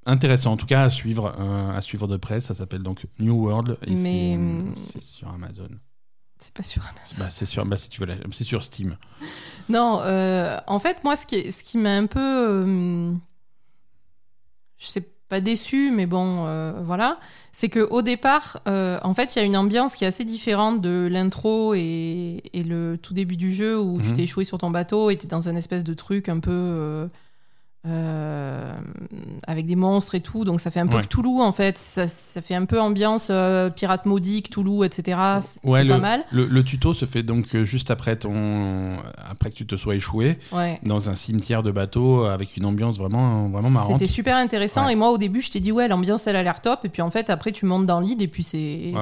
Speaker 1: intéressant en tout cas à suivre, euh, à suivre de près. Ça s'appelle donc New World et
Speaker 2: Mais,
Speaker 1: c'est- c'est sur Amazon.
Speaker 2: C'est pas sûr. Amazon.
Speaker 1: Bah, c'est sur, bah, si tu veux, la- c'est sur Steam.
Speaker 2: Non, euh, en fait, moi, ce qui, ce qui m'a un peu. Euh, je sais pas déçu, mais bon, euh, voilà. C'est qu'au départ, euh, en fait, il y a une ambiance qui est assez différente de l'intro et, et le tout début du jeu où tu
Speaker 1: Mhm.
Speaker 2: t'es échoué sur ton bateau et t'es dans un espèce de truc un peu. Euh, avec des monstres et tout, donc ça fait un peu
Speaker 1: Ouais.
Speaker 2: Cthulhu en fait, ça, ça fait un peu ambiance euh, pirate maudit, Cthulhu, etc. C'est
Speaker 1: Ouais,
Speaker 2: pas mal.
Speaker 1: Le, le tuto se fait donc euh, juste après ton, après que tu te sois échoué
Speaker 2: Ouais.
Speaker 1: dans un cimetière de bateau avec une ambiance vraiment, vraiment marrante.
Speaker 2: C'était super intéressant et moi au début je t'ai dit ouais l'ambiance elle a l'air top et puis en fait après tu montes dans l'île et puis c'est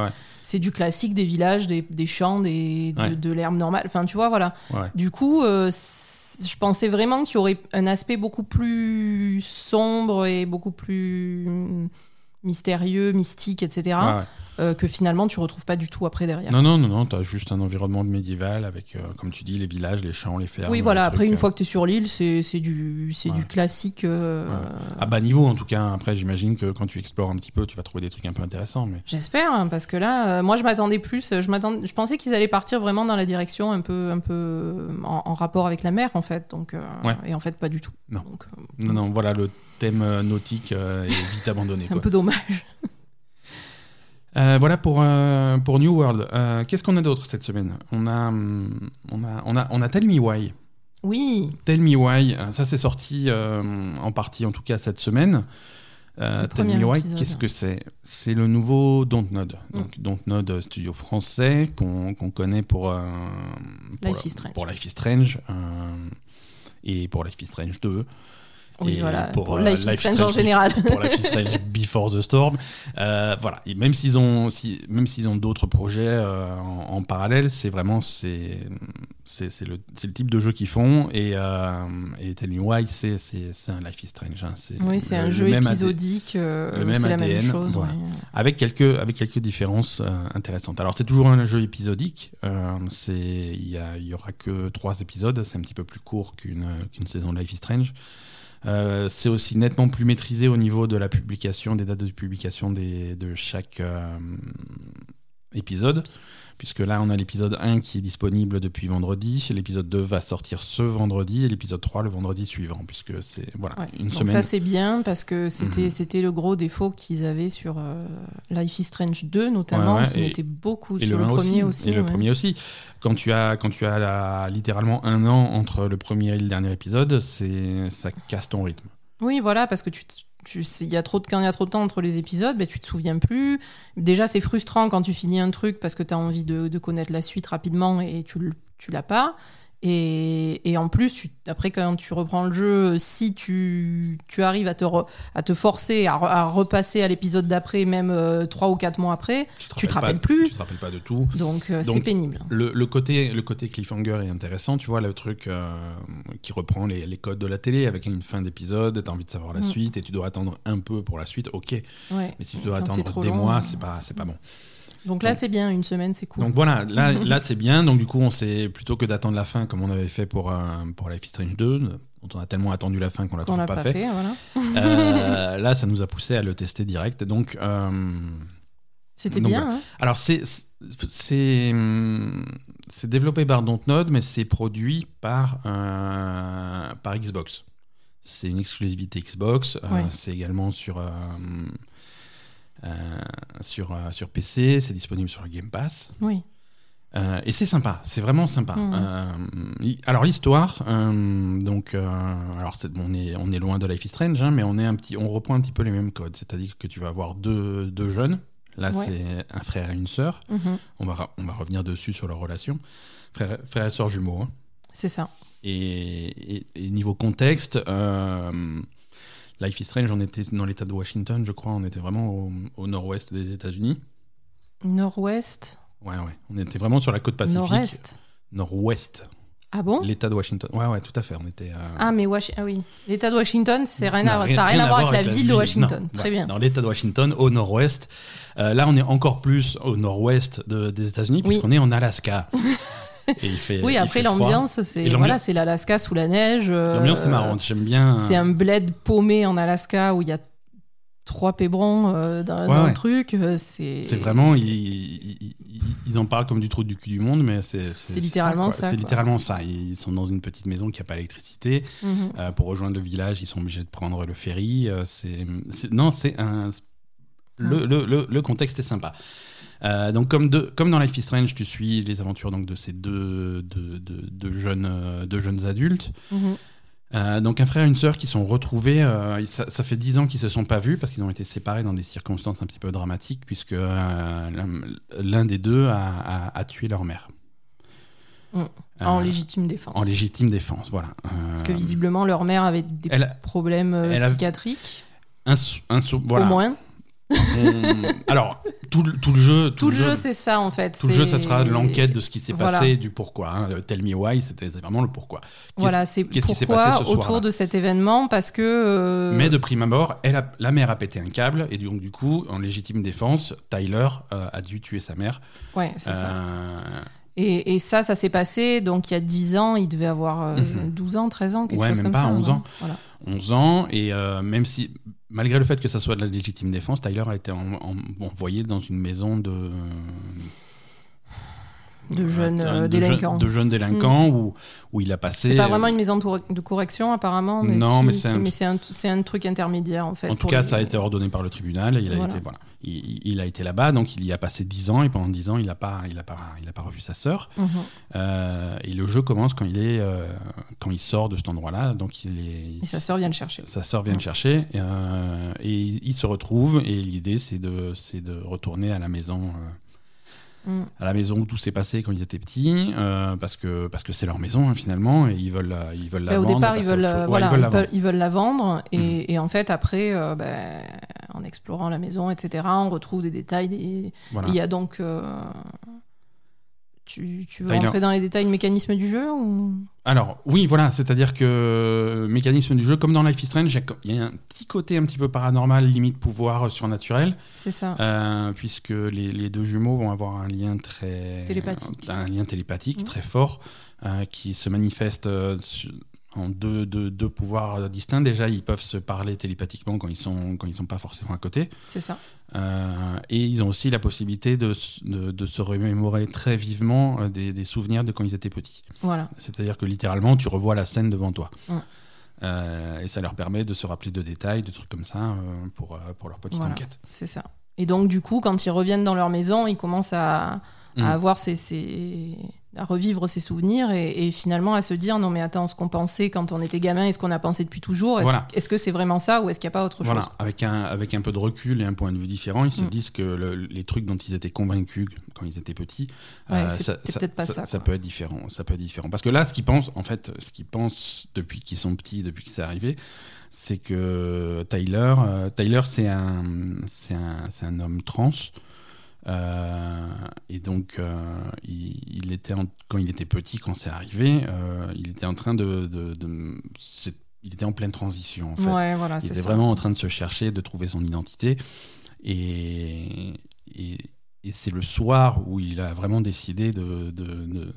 Speaker 2: c'est du classique des villages, des, des champs, des, de, l'herbe normale, enfin tu vois voilà. Du coup euh, je pensais vraiment qu'il y aurait un aspect beaucoup plus sombre et beaucoup plus hum, mystérieux, mystique, etc. euh, que finalement tu retrouves pas du tout après derrière.
Speaker 1: Non, non, non, non, t'as juste un environnement médiéval avec, euh, comme tu dis, les villages, les champs, les fermes.
Speaker 2: oui voilà, après
Speaker 1: trucs,
Speaker 2: une
Speaker 1: euh,
Speaker 2: fois que tu es sur l'île c'est du, c'est
Speaker 1: Ouais.
Speaker 2: du classique.
Speaker 1: Ouais. À bas niveau, en tout cas. Après, j'imagine que quand tu explores un petit peu, tu vas trouver des trucs un peu intéressants. Mais...
Speaker 2: J'espère, hein, parce que là, moi, je m'attendais plus. Je m'attendais, je pensais qu'ils allaient partir vraiment dans la direction un peu, un peu en, en rapport avec la mer, en fait. Donc,
Speaker 1: Ouais.
Speaker 2: et en fait, pas du tout.
Speaker 1: Non.
Speaker 2: Donc,
Speaker 1: Non, non, voilà, le thème nautique est vite abandonné.
Speaker 2: c'est un peu dommage.
Speaker 1: Euh, voilà pour, euh, pour New World. Euh, Qu'est-ce qu'on a d'autre cette semaine? On a, hum, on, a, on, a, on a Tell Me Why.
Speaker 2: Oui,
Speaker 1: Tell Me Why, ça c'est sorti en partie en tout cas cette semaine. Tell Me Why, qu'est-ce que c'est? C'est le nouveau Dontnod.
Speaker 2: Mm.
Speaker 1: Donc Dontnod, studio français qu'on qu'on connaît pour, pour,
Speaker 2: Life is Strange.
Speaker 1: pour Life is Strange et pour Life is Strange 2.
Speaker 2: Oui,
Speaker 1: Et
Speaker 2: voilà.
Speaker 1: pour,
Speaker 2: Pour,
Speaker 1: euh,
Speaker 2: Life is
Speaker 1: Life is
Speaker 2: Strange en général.
Speaker 1: pour Life is Strange Before the Storm. Euh, voilà. Et même s'ils ont, si, même s'ils ont d'autres projets euh, en, en parallèle, c'est vraiment c'est c'est le, type de jeu qu'ils font et, euh, et Tell Me Why, c'est c'est c'est un Life is Strange. hein. C'est
Speaker 2: oui, c'est un jeu épisodique. c'est la même chose.
Speaker 1: voilà. avec quelques avec quelques différences intéressantes. Alors c'est toujours un jeu épisodique. il y, a- il y aura que trois épisodes. C'est un petit peu plus court qu'une qu'une saison de Life is Strange. Euh, c'est aussi nettement plus maîtrisé au niveau de la publication, des dates de publication de chaque euh, épisode. Puisque là, on a l'épisode 1 qui est disponible depuis vendredi. L'épisode 2 va sortir ce vendredi et l'épisode 3 le vendredi suivant. Puisque c'est voilà,
Speaker 2: Ouais.
Speaker 1: une
Speaker 2: Donc
Speaker 1: semaine.
Speaker 2: ça c'est bien parce que c'était
Speaker 1: Mhm.
Speaker 2: c'était le gros défaut qu'ils avaient sur euh, Life is Strange 2 notamment,
Speaker 1: Ouais, ouais,
Speaker 2: qui
Speaker 1: et-
Speaker 2: mettait beaucoup
Speaker 1: Et
Speaker 2: sur
Speaker 1: le,
Speaker 2: le,
Speaker 1: 1
Speaker 2: premier
Speaker 1: aussi,
Speaker 2: aussi.
Speaker 1: Et le premier aussi. Quand tu as, quand tu as littéralement un an entre le premier et le dernier épisode, c'est ça casse ton rythme.
Speaker 2: Oui, voilà, parce que tu, il y a trop de, quand il y a trop de temps entre les épisodes, ben, tu te souviens plus. Déjà, c'est frustrant quand tu finis un truc parce que tu as envie de, de connaître la suite rapidement et tu, tu l'as pas. Et, et en plus, tu- après, quand tu reprends le jeu, si tu, tu arrives à te, re- à te forcer à, re- à repasser à l'épisode d'après, même euh, trois ou quatre mois après, Tu te rappelles
Speaker 1: pas-
Speaker 2: plus.
Speaker 1: Tu te rappelles pas de tout.
Speaker 2: donc euh, c'est pénible.
Speaker 1: Le, le côté, le côté cliffhanger est intéressant, tu vois, le truc euh, qui reprend les, les codes de la télé avec une fin d'épisode, t'as envie de savoir la
Speaker 2: Mm.
Speaker 1: suite et tu dois attendre un peu pour la suite, ok.
Speaker 2: Ouais.
Speaker 1: Mais si tu dois
Speaker 2: Quand
Speaker 1: attendre des
Speaker 2: long,
Speaker 1: mois, c'est pas, pas bon.
Speaker 2: Donc là, c'est bien, une semaine, c'est cool.
Speaker 1: Donc voilà, là, là c'est bien. Donc du coup, on s'est plutôt que d'attendre la fin comme on avait fait pour, euh, pour Life is Strange 2, dont on a tellement attendu la fin qu'on l'a toujours pas,
Speaker 2: pas
Speaker 1: fait.
Speaker 2: fait, voilà.
Speaker 1: Euh, là, ça nous a poussé à le tester direct. Donc, euh,
Speaker 2: C'était bien. hein.
Speaker 1: alors c'est développé par Dontnod, mais c'est produit par par Xbox. C'est une exclusivité Xbox.
Speaker 2: Ouais.
Speaker 1: c'est également sur sur euh, sur PC. C'est disponible sur le Game Pass.
Speaker 2: Oui.
Speaker 1: Euh, et c'est sympa, c'est vraiment sympa. Euh, hi- alors l'histoire, euh, donc, euh, alors on est on est loin de Life is Strange, hein, mais on est un petit, on reprend un petit peu les mêmes codes. C'est-à-dire que tu vas avoir deux, deux jeunes. Là,
Speaker 2: Ouais.
Speaker 1: c'est un frère et une sœur.
Speaker 2: Mhm.
Speaker 1: On va on va revenir dessus sur leur relation. Frère, frère et sœur jumeaux. hein.
Speaker 2: C'est ça.
Speaker 1: Et, et- et niveau contexte, euh, Life is Strange, on était dans l'État de Washington, je crois. On était vraiment au, au nord-ouest des États-Unis.
Speaker 2: Nord-ouest,
Speaker 1: Ouais, ouais. On était vraiment sur la côte pacifique.
Speaker 2: nord-est.
Speaker 1: Nord-ouest.
Speaker 2: Ah bon?
Speaker 1: L'État de Washington. Ouais, ouais, tout à fait. On était. euh,
Speaker 2: Ah, mais Washi- ah oui. L'État de Washington, c'est rien
Speaker 1: n'a
Speaker 2: à, ça n'a rien à voir avec la ville de Washington.
Speaker 1: Non,
Speaker 2: Très
Speaker 1: ouais,
Speaker 2: bien.
Speaker 1: Dans l'État de Washington, au nord-ouest. Euh, là, on est encore plus au nord-ouest de- des États-Unis,
Speaker 2: Oui.
Speaker 1: puisqu'on est en Alaska. Et il fait,
Speaker 2: Oui, après l'ambiance, c'est voilà, c'est l'Alaska sous la neige. euh,
Speaker 1: L'ambiance est marrante. J'aime bien.
Speaker 2: C'est un bled paumé en Alaska où il y a trois pébrons euh, dans,
Speaker 1: Ouais,
Speaker 2: dans
Speaker 1: ouais.
Speaker 2: le truc. euh, C'est
Speaker 1: vraiment, ils, ils- ils- ils en parlent comme du trou du cul du monde, mais c'est
Speaker 2: C'est littéralement ça,
Speaker 1: C'est littéralement ça. Ils sont dans une petite maison qui n'a pas d'électricité.
Speaker 2: Mhm.
Speaker 1: Euh, pour rejoindre le village, ils sont obligés de prendre le ferry. Euh, c'est- non, c'est un. Le, le, le, le contexte est sympa. Euh, donc comme, de, comme dans Life is Strange, tu suis les aventures donc de ces deux, deux, deux- deux jeunes, euh, deux jeunes adultes.
Speaker 2: Mhm.
Speaker 1: Euh, donc un frère et une sœur qui sont retrouvés. euh, ça, ça fait dix ans qu'ils se sont pas vus parce qu'ils ont été séparés dans des circonstances un petit peu dramatiques puisque euh, l'un- des deux a, a- a tué leur mère.
Speaker 2: Mm. En légitime défense.
Speaker 1: en légitime défense, voilà.
Speaker 2: Parce que visiblement leur mère avait des
Speaker 1: elle
Speaker 2: problèmes
Speaker 1: elle
Speaker 2: psychiatriques,
Speaker 1: un, sou- un voilà.
Speaker 2: au moins.
Speaker 1: On- Alors, tout, le- tout le jeu,
Speaker 2: Tout le jeu, c'est ça en fait.
Speaker 1: tout le jeu, ça sera l'enquête de ce qui s'est
Speaker 2: Voilà.
Speaker 1: passé, du pourquoi. hein. Tell me why, c'était vraiment le pourquoi. Qu'est-ce-
Speaker 2: Voilà, c'est
Speaker 1: qu'est-ce qui s'est
Speaker 2: pourquoi
Speaker 1: passé ce
Speaker 2: autour de cet événement parce que. euh,
Speaker 1: Mais de prime abord, elle a- la mère a pété un câble et donc du coup, en légitime défense, Tyler euh, a dû tuer sa mère.
Speaker 2: Ouais, c'est ça. Et, et ça, ça s'est passé donc il y a 10 ans, il devait avoir euh,
Speaker 1: Mhm.
Speaker 2: 12 ans, 13 ans, quelque
Speaker 1: Ouais,
Speaker 2: chose
Speaker 1: même
Speaker 2: comme
Speaker 1: pas,
Speaker 2: ça.
Speaker 1: 11
Speaker 2: non
Speaker 1: ans.
Speaker 2: Voilà.
Speaker 1: 11 ans et euh, même si, malgré le fait que ça soit de la légitime défense, Tyler a été en- en- envoyé dans une maison de
Speaker 2: De jeunes,
Speaker 1: de
Speaker 2: euh,
Speaker 1: jeunes-
Speaker 2: délinquants.
Speaker 1: de jeunes délinquants où, où il a passé.
Speaker 2: C'est pas vraiment une maison de correction apparemment, mais,
Speaker 1: Non,
Speaker 2: si,
Speaker 1: mais c'est un-
Speaker 2: un, truc intermédiaire en fait.
Speaker 1: En tout cas,
Speaker 2: les-
Speaker 1: ça a été ordonné par le tribunal. Et il, a été, voilà. Il, il a été là-bas, donc il y a passé 10 ans. Et pendant 10 ans, il n'a pas, il a pas, il a pas revu sa sœur.
Speaker 2: Mhm.
Speaker 1: Euh, et le jeu commence quand il, est, euh, quand il sort de cet endroit-là. Donc il est,
Speaker 2: Et sa sœur vient le chercher.
Speaker 1: sa sœur vient le chercher. euh, et il, il se retrouve. Et l'idée, c'est de, c'est de retourner à la maison. Euh,
Speaker 2: Mm.
Speaker 1: à la maison où tout s'est passé quand ils étaient petits, euh, parce que parce que c'est leur maison hein, finalement, et ils veulent euh, ils veulent la
Speaker 2: Bah, au
Speaker 1: vendre.
Speaker 2: départ, ils veulent,
Speaker 1: autre chose.
Speaker 2: euh,
Speaker 1: Ouais,
Speaker 2: voilà,
Speaker 1: ils veulent la
Speaker 2: veulent,
Speaker 1: vendre.
Speaker 2: ils veulent la vendre. Et, et en fait, après, euh, ben, en explorant la maison, etc., on retrouve des détails. Des...
Speaker 1: Voilà.
Speaker 2: Il y a donc. Euh, Tu, tu veux
Speaker 1: Tyler.
Speaker 2: rentrer dans les détails du mécanisme du jeu ou...
Speaker 1: Alors, oui, voilà, c'est-à-dire que mécanisme du jeu, comme dans Life is Strange, il y a- un petit côté un petit peu paranormal, limite pouvoir surnaturel,
Speaker 2: C'est ça.
Speaker 1: euh, puisque les, les deux jumeaux vont avoir un lien très.
Speaker 2: Télépathique.
Speaker 1: Un lien télépathique
Speaker 2: Mhm.
Speaker 1: très fort, euh, qui se manifeste euh, en deux, deux, deux pouvoirs distincts. Déjà, ils peuvent se parler télépathiquement quand ils sont, quand ils sont pas forcément à côté.
Speaker 2: C'est ça.
Speaker 1: Euh, et ils ont aussi la possibilité de, de, de se remémorer très vivement euh, des, des souvenirs de quand ils étaient petits.
Speaker 2: Voilà.
Speaker 1: C'est-à-dire que littéralement, tu revois la scène devant toi. Euh, et ça leur permet de se rappeler de détails, de trucs comme ça, euh, pour, pour leur petite
Speaker 2: Voilà.
Speaker 1: enquête.
Speaker 2: C'est ça. Et donc, du coup, quand ils reviennent dans leur maison, ils commencent à, à avoir ces, ces- à revivre ses souvenirs et, et finalement à se dire non mais attends ce qu'on pensait quand on était gamin et ce qu'on a pensé depuis toujours est-ce
Speaker 1: Voilà.
Speaker 2: est-ce que c'est vraiment ça ou est-ce qu'il n'y a pas autre
Speaker 1: Voilà,
Speaker 2: chose?
Speaker 1: Avec un, avec un peu de recul et un point de vue différent, ils se
Speaker 2: Mm.
Speaker 1: disent que le- les trucs dont ils étaient convaincus quand ils étaient petits,
Speaker 2: Ouais,
Speaker 1: euh, ça,
Speaker 2: pas
Speaker 1: ça-
Speaker 2: ça,
Speaker 1: peut être différent. Ça peut être différent. Parce que là, ce qu'ils pensent, en fait, ce qu'ils pensent depuis qu'ils sont petits, depuis que c'est arrivé, c'est que Tyler, euh, Tyler, c'est un, c'est un, c'est un homme trans. Euh, et donc, euh, il, il était en- quand il était petit, quand c'est arrivé, euh, il était en train de, de- de- c'est- il était en pleine transition. En fait.
Speaker 2: ouais voilà
Speaker 1: Il était
Speaker 2: ça
Speaker 1: vraiment en train de se chercher, de trouver son identité. Et, et, et c'est le soir où il a vraiment décidé de. de- de-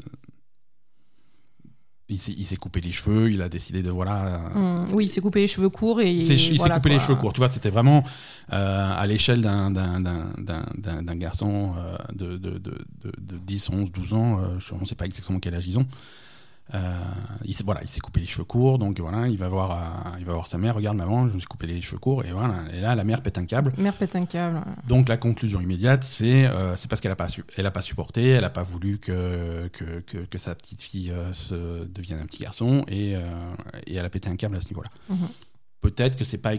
Speaker 1: il s'est coupé les cheveux, il a décidé de. Voilà.
Speaker 2: Hum, oui il s'est coupé les cheveux courts et
Speaker 1: Il s'est- il s'est
Speaker 2: voilà,
Speaker 1: coupé les cheveux courts. Tu vois, c'était vraiment euh, à l'échelle d'un- d'un d'un- d'un- d'un- d'un garçon euh, de, de, de, de, de 10, 11, 12 ans. euh, je- on ne sait pas exactement quel âge ils ont. Euh, il s'est voilà, il s'est coupé les cheveux courts, donc voilà, il va voir, euh, il va voir sa mère. Regarde maman, je me suis coupé les cheveux courts, et voilà. Et là, la mère pète un câble.
Speaker 2: mère pète un câble
Speaker 1: Donc la conclusion immédiate, c'est euh, c'est parce qu'elle a pas su, elle a pas supporté, elle a pas voulu que que, que, que sa petite fille se devienne un petit garçon, et, et elle a pété un câble à ce niveau-là.
Speaker 2: Mhm.
Speaker 1: Peut-être que c'est pas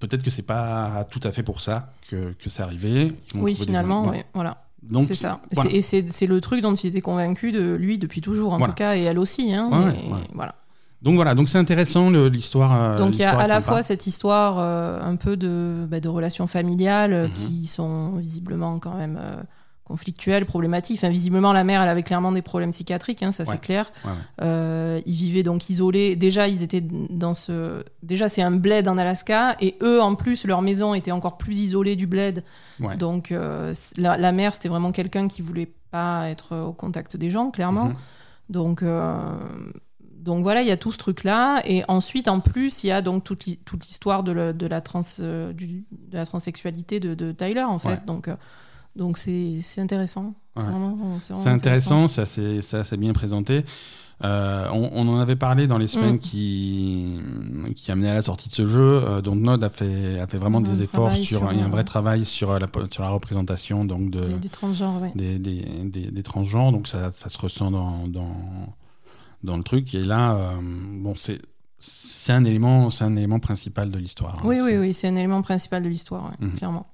Speaker 1: peut-être que c'est pas tout à fait pour ça que, que c'est arrivé. Ils
Speaker 2: oui finalement
Speaker 1: voilà.
Speaker 2: ouais, voilà
Speaker 1: Donc
Speaker 2: c'est ça.
Speaker 1: voilà.
Speaker 2: Et c'est le truc dont il était convaincu de lui depuis toujours, en
Speaker 1: Voilà.
Speaker 2: tout cas, et elle aussi. Hein,
Speaker 1: Ouais,
Speaker 2: mais
Speaker 1: ouais.
Speaker 2: Voilà.
Speaker 1: Donc voilà, donc c'est intéressant l'histoire. euh,
Speaker 2: Donc il y a à la
Speaker 1: sympa.
Speaker 2: fois cette histoire euh, un peu de, bah, de relations familiales euh,
Speaker 1: Mhm.
Speaker 2: qui sont visiblement quand même euh, conflictuelles, problématiques. Enfin, visiblement, la mère, elle avait clairement des problèmes psychiatriques, hein, ça
Speaker 1: Ouais.
Speaker 2: c'est clair.
Speaker 1: Ouais, ouais.
Speaker 2: Euh, ils vivaient donc isolés. Déjà, ils étaient dans ce. Déjà, c'est un bled en Alaska, et eux, en plus, leur maison était encore plus isolée du bled. Donc, euh, la, la mère, c'était vraiment quelqu'un qui voulait pas être au contact des gens, clairement.
Speaker 1: Mhm.
Speaker 2: Donc, euh, donc voilà, il y a tout ce truc-là. Et ensuite, en plus, il y a donc toute l'hi- toute l'histoire de, la trans, du- de la transsexualité de, de Tyler, en fait. Donc, donc c'est intéressant. C'est
Speaker 1: Ouais.
Speaker 2: c'est
Speaker 1: intéressant, c'est assez, c'est bien présenté. Euh, on, on en avait parlé dans les semaines
Speaker 2: Mm.
Speaker 1: qui, qui amenaient à la sortie de ce jeu. Euh, donc Node a fait, a fait vraiment
Speaker 2: Un
Speaker 1: des efforts sur,
Speaker 2: sur,
Speaker 1: il y a un
Speaker 2: euh,
Speaker 1: vrai travail sur la, sur la représentation donc de,
Speaker 2: Des, des transgenres, ouais.
Speaker 1: des, des, des, des transgenres. Donc ça, ça se ressent dans, dans, dans le truc. Et là, euh, bon, c'est c'est un élément, un élément principal de l'histoire. hein.
Speaker 2: Oui, oui,
Speaker 1: C'est-
Speaker 2: oui, c'est un élément principal de l'histoire, ouais,
Speaker 1: Mhm.
Speaker 2: clairement.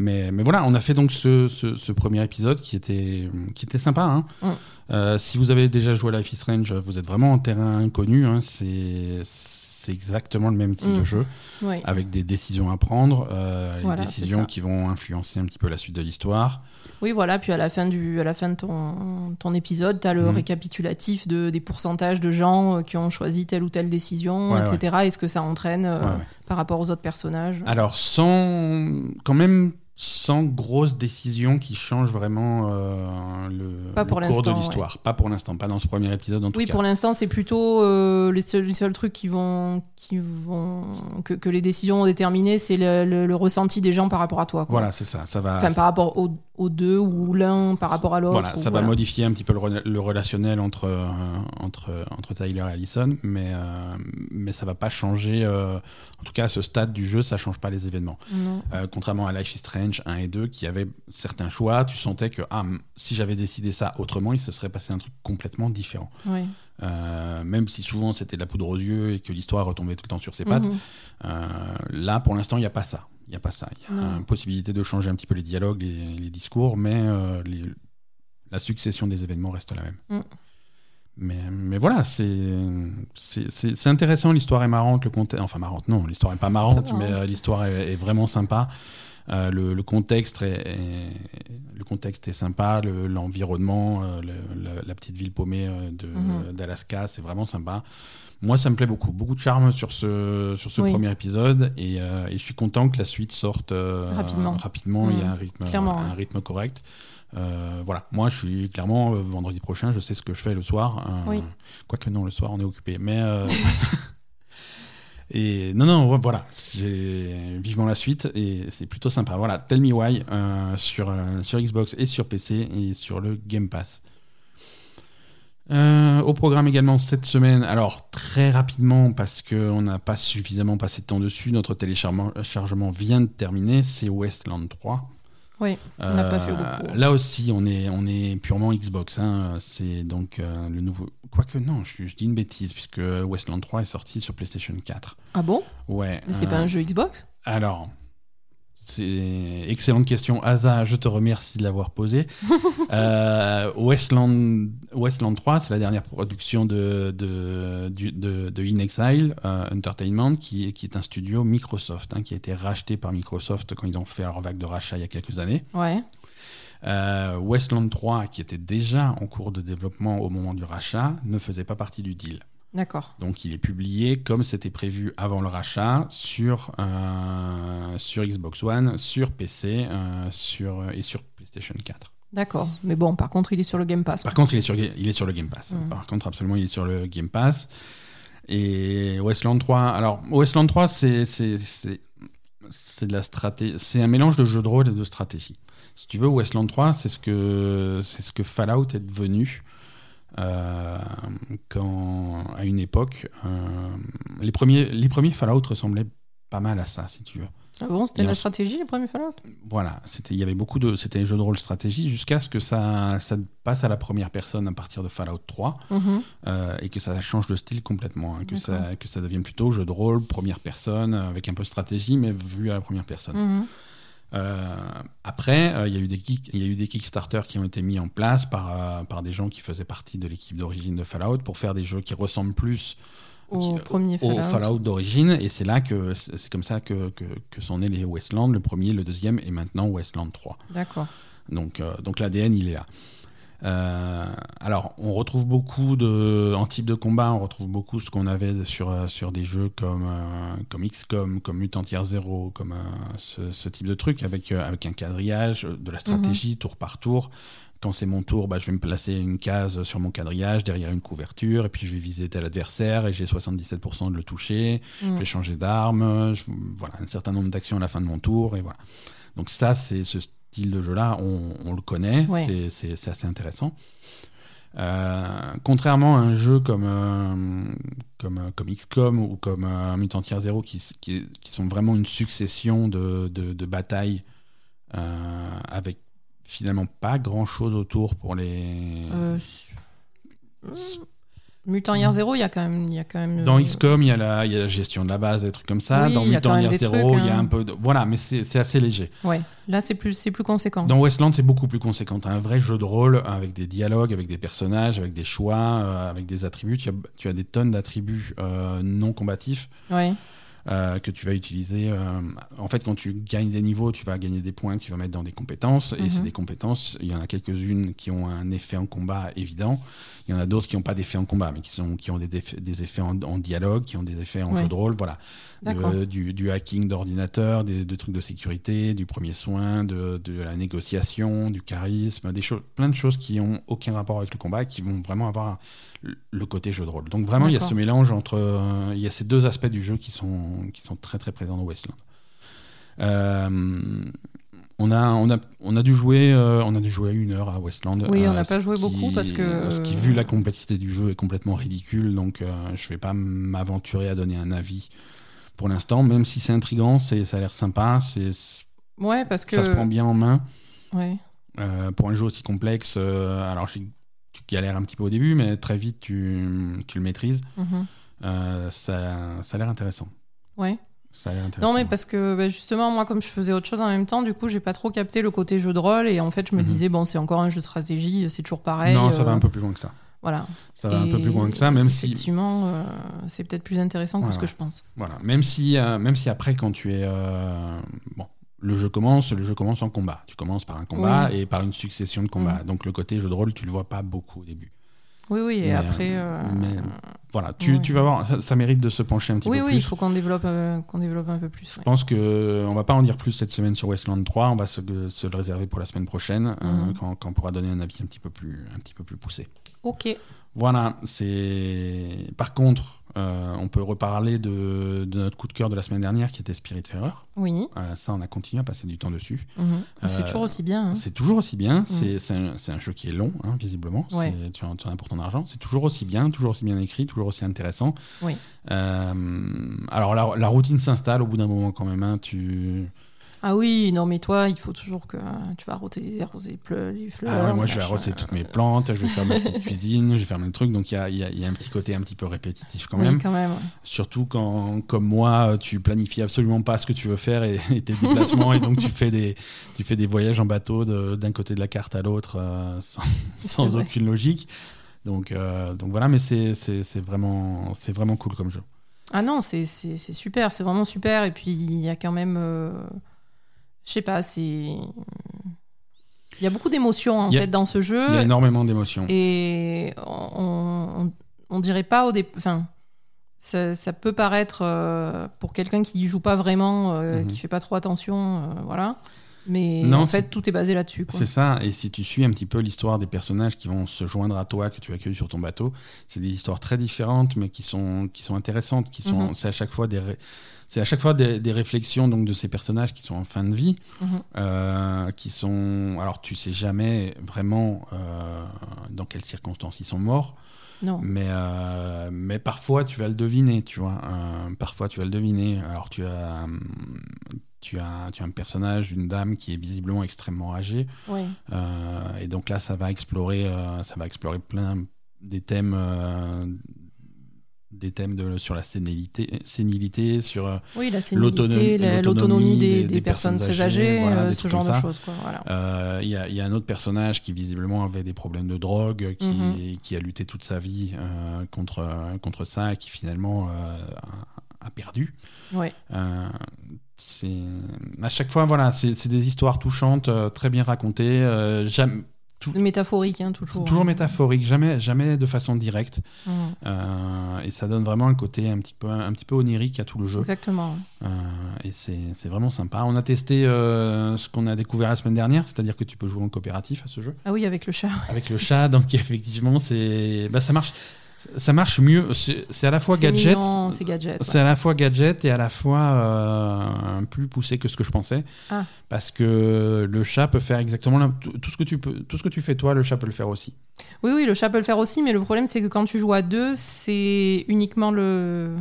Speaker 1: Mais, mais voilà, on a fait donc ce, ce, ce premier épisode qui était, qui était sympa. hein.
Speaker 2: Mm.
Speaker 1: Euh, si vous avez déjà joué à Life is Strange, vous êtes vraiment en terrain inconnu. hein. C'est exactement le même type
Speaker 2: Mm.
Speaker 1: de jeu,
Speaker 2: Ouais.
Speaker 1: avec des décisions à prendre, euh, les
Speaker 2: Voilà,
Speaker 1: décisions qui vont influencer un petit peu la suite de l'histoire.
Speaker 2: Oui, voilà, puis à la fin, du, à la fin de ton, ton épisode, tu as le
Speaker 1: Mhm.
Speaker 2: récapitulatif de, des pourcentages de gens euh, qui ont choisi telle ou telle décision,
Speaker 1: Ouais,
Speaker 2: etc. Et ce que ça entraîne euh,
Speaker 1: Ouais, ouais.
Speaker 2: par rapport aux autres personnages?
Speaker 1: Alors, sans, quand même, sans grosse décision qui change vraiment euh, le,
Speaker 2: Pas pour
Speaker 1: le cours de l'histoire. Pas pour l'instant, pas dans ce premier épisode en tout
Speaker 2: Oui,
Speaker 1: cas.
Speaker 2: pour l'instant, c'est plutôt euh, les, seuls, les seuls trucs qui vont, qui vont que, que les décisions ont déterminé, c'est le, le- le ressenti des gens par rapport à toi. quoi.
Speaker 1: Voilà, c'est ça. Ça va.
Speaker 2: Enfin, par rapport aux, aux deux ou l'un par rapport à l'autre.
Speaker 1: Voilà, ça
Speaker 2: voilà.
Speaker 1: va modifier un petit peu le, rela- le relationnel entre, euh, entre, entre Tyler et Allison, mais, euh, mais ça va pas changer. euh, en tout cas, à ce stade du jeu, ça change pas les événements. Euh, contrairement à Life is Strange 1 et 2, qui avaient certains choix, tu sentais que ah, si j'avais décidé ça autrement, il se serait passé un truc complètement différent. Euh, même si souvent c'était de la poudre aux yeux et que l'histoire retombait tout le temps sur ses pattes,
Speaker 2: Mhm.
Speaker 1: euh, là, pour l'instant, il n'y a pas ça. Il n'y a pas ça. Il y a
Speaker 2: Non.
Speaker 1: une possibilité de changer un petit peu les dialogues, les, les discours, mais euh, les- la succession des événements reste la même.
Speaker 2: Mm.
Speaker 1: Mais, mais voilà, c'est intéressant, l'histoire est marrante, le contexte... Enfin, marrante, non, l'histoire n'est pas marrante, mais euh, l'histoire est, est vraiment sympa. Euh, le, le contexte est, est- le contexte est sympa, le- l'environnement, euh, le- la, la petite ville paumée
Speaker 2: Mhm.
Speaker 1: d'Alaska, c'est vraiment sympa. Moi, ça me plaît beaucoup. Beaucoup de charme sur ce, sur ce
Speaker 2: Oui.
Speaker 1: premier épisode et, euh, et je suis content que la suite sorte euh,
Speaker 2: Rapidement.
Speaker 1: rapidement. Il y a un rythme,
Speaker 2: Clairement,
Speaker 1: un
Speaker 2: ouais.
Speaker 1: rythme correct. Euh, voilà, moi je suis clairement vendredi prochain, je sais ce que je fais le soir.
Speaker 2: Oui.
Speaker 1: Quoique non, le soir on est occupé. Mais et non, non, voilà, j'ai vivement la suite et c'est plutôt sympa. Voilà, Tell Me Why euh, sur, euh, sur Xbox et sur PC et sur le Game Pass. Euh, au programme également cette semaine, alors très rapidement parce qu'on n'a pas suffisamment passé de temps dessus, notre téléchargement chargement vient de terminer, c'est Westland 3.
Speaker 2: Oui, on n'a pas fait beaucoup.
Speaker 1: Là aussi, on est, on est purement Xbox. Hein. C'est donc le nouveau. Quoique, non, je, je, dis une bêtise, puisque Westland 3 est sorti sur PlayStation 4.
Speaker 2: Ah bon?
Speaker 1: Ouais.
Speaker 2: Mais c'est pas un jeu Xbox?
Speaker 1: Alors, c'est excellente question. Asa, je te remercie de l'avoir posée. euh, Westland, Westland 3, c'est la dernière production de, de, de, de In Exile euh, Entertainment, qui, qui, est un studio Microsoft, hein, qui a été racheté par Microsoft quand ils ont fait leur vague de rachat il y a quelques années.
Speaker 2: Ouais.
Speaker 1: Euh, Westland 3, qui était déjà en cours de développement au moment du rachat, ne faisait pas partie du deal.
Speaker 2: D'accord.
Speaker 1: Donc il est publié comme c'était prévu avant le rachat sur, euh, sur Xbox One, sur PC euh, sur, et sur PlayStation 4.
Speaker 2: D'accord. Mais bon, par contre, il est sur le Game Pass.
Speaker 1: Par contre, il est sur, il est sur le Game Pass.
Speaker 2: Mmh.
Speaker 1: Par contre, absolument, il est sur le Game Pass. Et Westland 3, alors Westland 3, c'est c'est de la stratégie, c'est un mélange de jeu de rôle et de stratégie. Si tu veux, Westland 3, c'est ce que c'est ce que Fallout est devenu euh, quand, à une époque, euh, les, premiers, les premiers Fallout ressemblaient pas mal à ça, si tu veux.
Speaker 2: Ah bon, c'était la stratégie, les premiers Fallout?
Speaker 1: Voilà, c'était, il y avait beaucoup de. C'était un jeu de rôle stratégie jusqu'à ce que ça, ça passe à la première personne à partir de Fallout 3
Speaker 2: mm -hmm.
Speaker 1: euh, et que ça change de style complètement. Hein, que, ça, que ça devienne plutôt jeu de rôle, première personne, avec un peu de stratégie, mais vu à la première personne. Euh, après, il euh, y, a eu des kick, y a eu des Kickstarter qui ont été mis en place par, euh, par des gens qui faisaient partie de l'équipe d'origine de Fallout pour faire des jeux qui ressemblent plus
Speaker 2: au
Speaker 1: qui,
Speaker 2: premier Fallout,
Speaker 1: d'origine. Et c'est là que c'est comme ça que, que, que, sont nés les Westland, le premier, le deuxième et maintenant Westland 3.
Speaker 2: D'accord.
Speaker 1: Donc, euh, donc l'ADN, il est là. Euh, alors, on retrouve beaucoup de, en type de combat, on retrouve beaucoup ce qu'on avait sur, sur des jeux comme, euh, comme XCOM, comme Mutant Year Zero, comme euh, ce, ce, type de truc, avec, avec un quadrillage, de la stratégie,
Speaker 2: Mhm.
Speaker 1: mm -hmm. tour par tour. Quand c'est mon tour, bah, je vais me placer une case sur mon quadrillage, derrière une couverture, et puis je vais viser tel adversaire, et j'ai 77% de le toucher.
Speaker 2: Mm.
Speaker 1: Je vais changer d'arme, voilà, un certain nombre d'actions à la fin de mon tour, et voilà. Donc ça, c'est ce style de jeu-là, on, on, le connaît,
Speaker 2: ouais.
Speaker 1: c'est assez intéressant. Euh, contrairement à un jeu comme, euh, comme, comme XCOM ou comme euh, Mutant Year Zero, qui, qui, qui, sont vraiment une succession de, de, de batailles euh, avec finalement pas grand-chose autour pour les...
Speaker 2: Euh, Mutant Year Zero, il y a quand même, y a quand même.
Speaker 1: Dans XCOM, il y a la, il y a la gestion de la base, des trucs comme ça.
Speaker 2: Oui,
Speaker 1: Dans Mutant Year Zero, il y a
Speaker 2: hein.
Speaker 1: un peu de, voilà, mais c'est assez léger.
Speaker 2: Ouais, là c'est plus, plus conséquent.
Speaker 1: Dans Westland, c'est beaucoup plus conséquent. Un vrai jeu de rôle avec des dialogues, avec des personnages, avec des choix, euh, avec des attributs. Tu as, tu as des tonnes d'attributs euh, non combatifs.
Speaker 2: Ouais.
Speaker 1: Euh, que tu vas utiliser. Euh, en fait, quand tu gagnes des niveaux, tu vas gagner des points que tu vas mettre dans des compétences. Et
Speaker 2: Mhm.
Speaker 1: c'est des compétences, il y en a quelques-unes qui ont un effet en combat évident. Il y en a d'autres qui n'ont pas d'effet en combat, mais qui, sont, qui ont des, des effets en, en, dialogue, qui ont des effets en
Speaker 2: Ouais.
Speaker 1: jeu de rôle. Voilà. Du, du hacking d'ordinateur, des, des trucs de sécurité, du premier soin, de, de la négociation, du charisme, des choses, plein de choses qui ont aucun rapport avec le combat et qui vont vraiment avoir le- côté jeu de rôle. Donc vraiment, il y a ce mélange entre... euh, il y a ces deux aspects du jeu qui sont, qui sont très très présents dans Westland. Euh, on a, on, a, on a dû jouer euh, on a dû jouer une heure à Westland.
Speaker 2: Oui, on n'a pas joué
Speaker 1: qui-
Speaker 2: beaucoup parce que-
Speaker 1: Ce qui, vu la complexité du jeu, est complètement ridicule. Donc, euh, je ne vais pas m'aventurer à donner un avis pour l'instant, même si c'est intriguant, ça a l'air sympa, c'est
Speaker 2: Ouais, parce que.
Speaker 1: ça se prend bien en main.
Speaker 2: Ouais.
Speaker 1: Euh, pour un jeu aussi complexe, alors tu galères un petit peu au début, mais très vite tu, tu le maîtrises.
Speaker 2: Mhm.
Speaker 1: Ça, ça a l'air intéressant.
Speaker 2: Ouais.
Speaker 1: Ça.
Speaker 2: Non, mais parce que bah, justement, moi, comme je faisais autre chose en même temps, du coup, j'ai pas trop capté le côté jeu de rôle. Et en fait, je me
Speaker 1: Mhm.
Speaker 2: disais, bon, c'est encore un jeu de stratégie, c'est toujours pareil.
Speaker 1: non, ça va
Speaker 2: euh,
Speaker 1: un peu plus loin que ça.
Speaker 2: Voilà.
Speaker 1: Ça va un peu plus loin que ça, même si
Speaker 2: Effectivement, euh, c'est peut-être plus intéressant que ce que je pense.
Speaker 1: Voilà, même si, euh, même si après, quand tu es. bon, le jeu commence, le jeu commence en combat. Tu commences par un combat et par une succession de combats. Donc le côté jeu de rôle, tu le vois pas beaucoup au début.
Speaker 2: Oui, oui, et
Speaker 1: Mais,
Speaker 2: après.
Speaker 1: mais Voilà, tu,
Speaker 2: Ouais.
Speaker 1: tu vas voir, ça, ça mérite de se pencher un petit
Speaker 2: Oui,
Speaker 1: peu
Speaker 2: oui,
Speaker 1: plus.
Speaker 2: il faut qu'on développe, euh, qu'on développe un peu plus.
Speaker 1: Je
Speaker 2: ouais.
Speaker 1: pense que on va pas en dire plus cette semaine sur Westland 3. On va se, se le réserver pour la semaine prochaine, euh,
Speaker 2: Mhm.
Speaker 1: quand, quand on pourra donner un avis un petit peu plus, un petit peu plus poussé.
Speaker 2: Ok.
Speaker 1: Voilà, c'est. Par contre, euh, on peut reparler de, de notre coup de cœur de la semaine dernière qui était Spiritfarer.
Speaker 2: Oui.
Speaker 1: Euh, ça, on a continué à passer du temps dessus.
Speaker 2: Mhm. C'est
Speaker 1: Euh,
Speaker 2: toujours aussi bien. hein.
Speaker 1: C'est toujours aussi bien. C'est c'est un, c'est un jeu qui est long, hein, visiblement.
Speaker 2: Ouais.
Speaker 1: C'est- Tu en tu en as pour ton argent. C'est toujours aussi bien, toujours aussi bien écrit, toujours aussi intéressant.
Speaker 2: Oui.
Speaker 1: Alors, la, la routine s'installe au bout d'un moment quand même. hein. Tu,
Speaker 2: Ah oui, non, mais toi, il faut toujours que tu vas arroser, arroser les fleurs.
Speaker 1: Ah ouais, moi, je vais arroser toutes mes plantes, je vais faire ma petite cuisine, je vais faire mes trucs. Donc, il y a, y a- y a un petit côté un petit peu répétitif quand
Speaker 2: Oui,
Speaker 1: même.
Speaker 2: quand même. ouais.
Speaker 1: Surtout quand, comme moi, tu planifies absolument pas ce que tu veux faire et, et tes déplacements. et donc, tu fais des, tu fais des voyages en bateau d'un côté de la carte à l'autre euh, sans, aucune logique. Donc, euh, donc voilà, mais c'est vraiment, c'est vraiment cool comme jeu.
Speaker 2: Ah non, c'est c'est- c'est super, c'est vraiment super. Et puis, il y a quand même. euh, Je sais pas, c'est. Il y a beaucoup d'émotions, en
Speaker 1: a-
Speaker 2: fait, dans ce jeu.
Speaker 1: Il y a énormément d'émotions.
Speaker 2: Et on, on, on dirait pas au départ. Enfin, ça, ça peut paraître euh, pour quelqu'un qui joue pas vraiment, euh,
Speaker 1: Mhm.
Speaker 2: qui fait pas trop attention, euh, voilà. Mais
Speaker 1: Non,
Speaker 2: en fait, tout est basé là-dessus.
Speaker 1: C'est ça, et si tu suis un petit peu l'histoire des personnages qui vont se joindre à toi, que tu accueilles sur ton bateau, c'est des histoires très différentes, mais qui sont, qui sont intéressantes, qui sont,
Speaker 2: Mhm.
Speaker 1: c'est à chaque fois des, c'est à chaque fois des, des réflexions donc de ces personnages qui sont en fin de vie,
Speaker 2: Mhm.
Speaker 1: euh, qui sont, alors tu sais jamais vraiment euh, dans quelles circonstances ils sont morts,
Speaker 2: Non.
Speaker 1: mais, euh, mais parfois tu vas le deviner, tu vois. Parfois tu vas le deviner. Alors tu as, hum, tu as, tu as un personnage d'une dame qui est visiblement extrêmement âgée. Euh, et donc là, ça va explorer, ça va explorer plein des thèmes, des thèmes de, sur la sénilité, sénilité sur euh,
Speaker 2: Oui,
Speaker 1: L'autonomie-
Speaker 2: la- des, des
Speaker 1: personnes
Speaker 2: personnes très
Speaker 1: âgées,
Speaker 2: âgées,
Speaker 1: voilà,
Speaker 2: euh, ce genre de choses. Voilà.
Speaker 1: euh, Il y, a, il y a un autre personnage qui visiblement avait des problèmes de drogue, qui,
Speaker 2: Mhm.
Speaker 1: qui a lutté toute sa vie euh, contre, contre ça et qui finalement a, perdu.
Speaker 2: Ouais.
Speaker 1: À chaque fois, voilà, c'est des histoires touchantes, très bien racontées. euh, jamais,
Speaker 2: Métaphorique, hein, toujours.
Speaker 1: toujours métaphorique, jamais, jamais de façon directe.
Speaker 2: Mhm.
Speaker 1: Euh, et ça donne vraiment un côté un petit peu, un petit peu onirique à tout le jeu.
Speaker 2: Exactement.
Speaker 1: Euh, et c'est c'est vraiment sympa. On a testé euh, ce qu'on a découvert la semaine dernière, c'est-à-dire que tu peux jouer en coopératif à ce jeu
Speaker 2: Ah oui, avec le chat.
Speaker 1: avec le chat. Donc effectivement, c'est, bah, ça marche, ça marche mieux. C'est à la fois gadget.
Speaker 2: c'est gadget. ouais.
Speaker 1: C'est à la fois gadget et à la fois euh, plus poussé que ce que je pensais.
Speaker 2: Ah.
Speaker 1: Parce que le chat peut faire exactement la- tout, tout ce que tu peux, tout ce que tu fais toi, le chat peut le faire aussi.
Speaker 2: Oui, oui, le chat peut le faire aussi, mais le problème, c'est que quand tu joues à deux, c'est uniquement le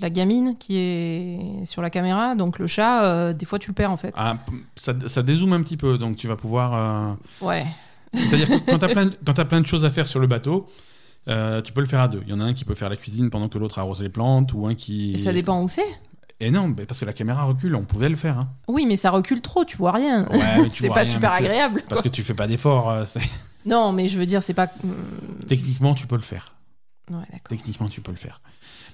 Speaker 2: la gamine qui est sur la caméra, donc le chat, euh, des fois, tu le perds en fait.
Speaker 1: Ah, ça, ça dézoome un petit peu, donc tu vas pouvoir. euh,
Speaker 2: Ouais.
Speaker 1: C'est-à-dire quand tu as, plein de- quand t'as plein de choses à faire sur le bateau, euh, tu peux le faire à deux. Il y en a un qui peut faire la cuisine pendant que l'autre arrose les plantes, ou un qui.
Speaker 2: Et ça dépend où c'est.
Speaker 1: Et non, mais parce que la caméra recule, on pouvait le faire. hein.
Speaker 2: Oui, mais ça recule trop, tu vois rien.
Speaker 1: Ouais,
Speaker 2: c'est pas
Speaker 1: rien,
Speaker 2: super agréable.
Speaker 1: Parce que tu fais pas d'efforts. euh,
Speaker 2: Non, mais je veux dire, c'est pas. hum,
Speaker 1: Techniquement, tu peux le faire.
Speaker 2: Ouais, d'accord.
Speaker 1: Techniquement, tu peux le faire.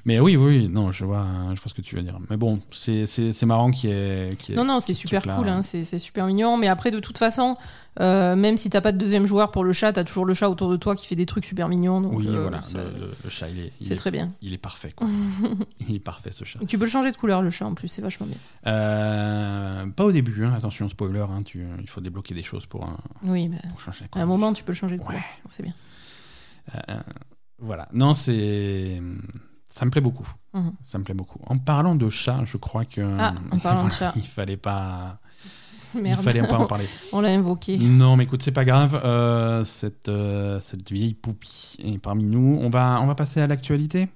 Speaker 1: Mais oui, oui, non, je vois, je vois ce que tu veux dire. Mais bon, c'est c'est- c'est marrant qu'il y ait-
Speaker 2: Non, non, c'est super cool, hein, c'est super mignon. Mais après, de toute façon, euh, même si t'as pas de deuxième joueur pour le chat, t'as toujours le chat autour de toi qui fait des trucs super mignons. Donc,
Speaker 1: Oui,
Speaker 2: euh,
Speaker 1: voilà, le, le- le chat, il est,
Speaker 2: c'est
Speaker 1: est,
Speaker 2: très bien.
Speaker 1: il est parfait. Quoi. il est parfait, ce chat.
Speaker 2: Et tu peux le changer de couleur, le chat, en plus, c'est vachement bien.
Speaker 1: Euh, pas au début, hein, attention, spoiler, hein, tu, il faut débloquer des choses pour, euh,
Speaker 2: Oui,
Speaker 1: pour changer
Speaker 2: à un moment, tu peux le changer de
Speaker 1: Ouais.
Speaker 2: couleur. C'est bien.
Speaker 1: Voilà. Non, c'est. Ça me plaît beaucoup.
Speaker 2: Mhm.
Speaker 1: Ça me plaît beaucoup. En parlant de chat, je crois que.
Speaker 2: Ah, en parlant de chat.
Speaker 1: Il fallait pas.
Speaker 2: Merde,
Speaker 1: Il fallait pas en parler.
Speaker 2: on l'a invoqué.
Speaker 1: non, mais écoute, c'est pas grave. euh, cette, euh, cette vieille poupie est parmi nous. On va, on va passer à l'actualité?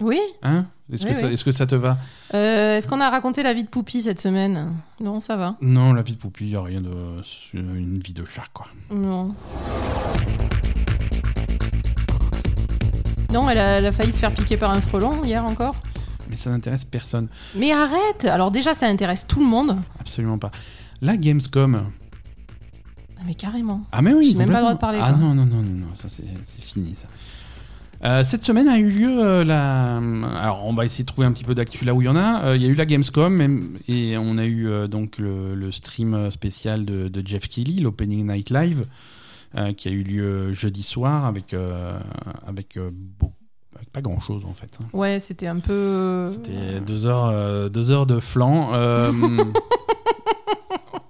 Speaker 2: Oui
Speaker 1: Hein? Est-ce
Speaker 2: Oui,
Speaker 1: que, ça-
Speaker 2: oui.
Speaker 1: est-ce que ça te va?
Speaker 2: Euh, Est-ce qu'on a raconté la vie de Poupie cette semaine? Non, ça va.
Speaker 1: Non, la vie de poupie, il n'y a rien de. Une vie de chat, quoi.
Speaker 2: Non. Non, elle a, elle a failli se faire piquer par un frelon hier encore.
Speaker 1: Mais ça n'intéresse personne.
Speaker 2: Mais arrête Alors déjà, ça intéresse tout le monde.
Speaker 1: Absolument pas. La Gamescom.
Speaker 2: Ah, mais carrément.
Speaker 1: Ah, mais oui.
Speaker 2: J'ai même pas le droit de parler,
Speaker 1: Ah,
Speaker 2: quoi.
Speaker 1: non, non, non, non, non, ça c'est c'est fini, ça. Euh, cette semaine a eu lieu euh, la. Alors, on va essayer de trouver un petit peu d'actu là où il y en a. Euh, Il y a eu la Gamescom et on a eu euh, donc le, le stream spécial de, de Jeff Kelly, l'Opening Night Live, euh, qui a eu lieu jeudi soir avec, euh, avec, euh, avec pas grand chose en fait. hein.
Speaker 2: Ouais, c'était un peu.
Speaker 1: C'était deux heures, euh, deux heures de flan. Euh,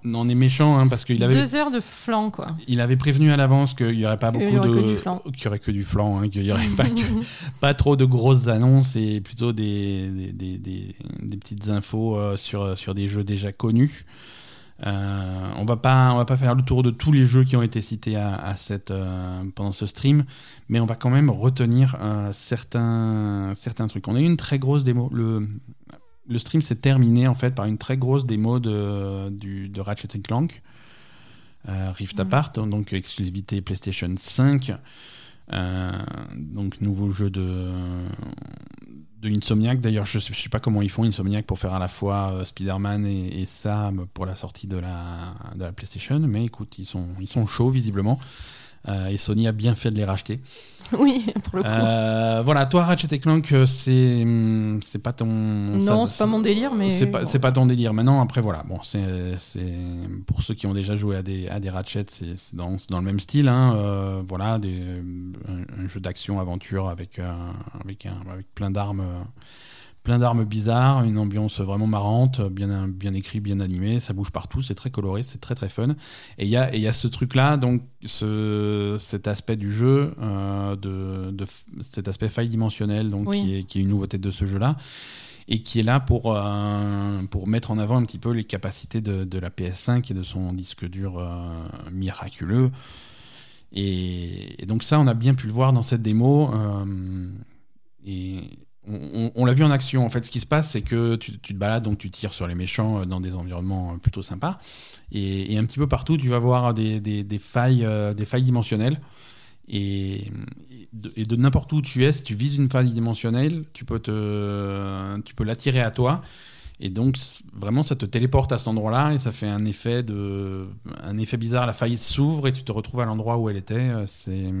Speaker 1: on est méchant hein, parce qu'il avait,
Speaker 2: Deux heures de flanc, quoi.
Speaker 1: il avait prévenu à l'avance qu'il n'y aurait pas
Speaker 2: y
Speaker 1: beaucoup
Speaker 2: aurait
Speaker 1: de, qu'il y aurait que du flan, hein, qu'il y aurait pas, que- pas trop de grosses annonces et plutôt des, des, des- des- des petites infos euh, sur, sur des jeux déjà connus. Euh, on va pas on va pas faire le tour de tous les jeux qui ont été cités à, à cette, euh, pendant ce stream, mais on va quand même retenir euh, certains certains trucs. On a eu une très grosse démo. Le le stream s'est terminé en fait par une très grosse démo de, du, de Ratchet Clank. Rift. Apart, donc exclusivité PlayStation 5. Euh, donc nouveau jeu de, de Insomniac. D'ailleurs, je ne sais, pas comment ils font Insomniac pour faire à la fois euh, Spider-Man et, et ça pour la sortie de la, de la PlayStation. Mais écoute, ils sont, ils sont chauds visiblement. Euh, et Sony a bien fait de les racheter.
Speaker 2: Oui, pour le coup.
Speaker 1: Euh, voilà, toi Ratchet Clank, euh, c'est hum, c'est pas ton.
Speaker 2: non, c'est pas mon délire, mais.
Speaker 1: c'est pas, pas ton délire. Maintenant, après, voilà. Bon, c'est, c'est pour ceux qui ont déjà joué à des, à des Ratchet, c'est, c'est dans, c'est dans le même style. Hein, euh, voilà, des, un, un jeu d'action-aventure avec, euh, avec, un- avec plein d'armes. Plein d'armes bizarres, une ambiance vraiment marrante, bien, bien écrit, bien animé, ça bouge partout, c'est très coloré, c'est très très fun. Et il y a, et il y a ce truc-là, donc ce, cet aspect du jeu, euh, de, cet aspect faille dimensionnel, donc
Speaker 2: Oui.
Speaker 1: qui, est, qui est une nouveauté de ce jeu-là, et qui est là pour, euh, pour mettre en avant un petit peu les capacités de, de la PS5 et de son disque dur euh, miraculeux. Et, donc ça, on a bien pu le voir dans cette démo. euh, et on, l'a vu en action. En fait, ce qui se passe, c'est que tu, te balades, donc tu tires sur les méchants euh, dans des environnements euh, plutôt sympas. Et, un petit peu partout, tu vas voir des, failles, des failles dimensionnelles. Et, de, de n'importe où tu es, si tu vises une faille dimensionnelle, tu peux, tu peux l'attirer à toi. Et donc, vraiment, ça te téléporte à cet endroit-là et ça fait un effet, de, un effet bizarre. La faille s'ouvre et tu te retrouves à l'endroit où elle était. Euh, C'est.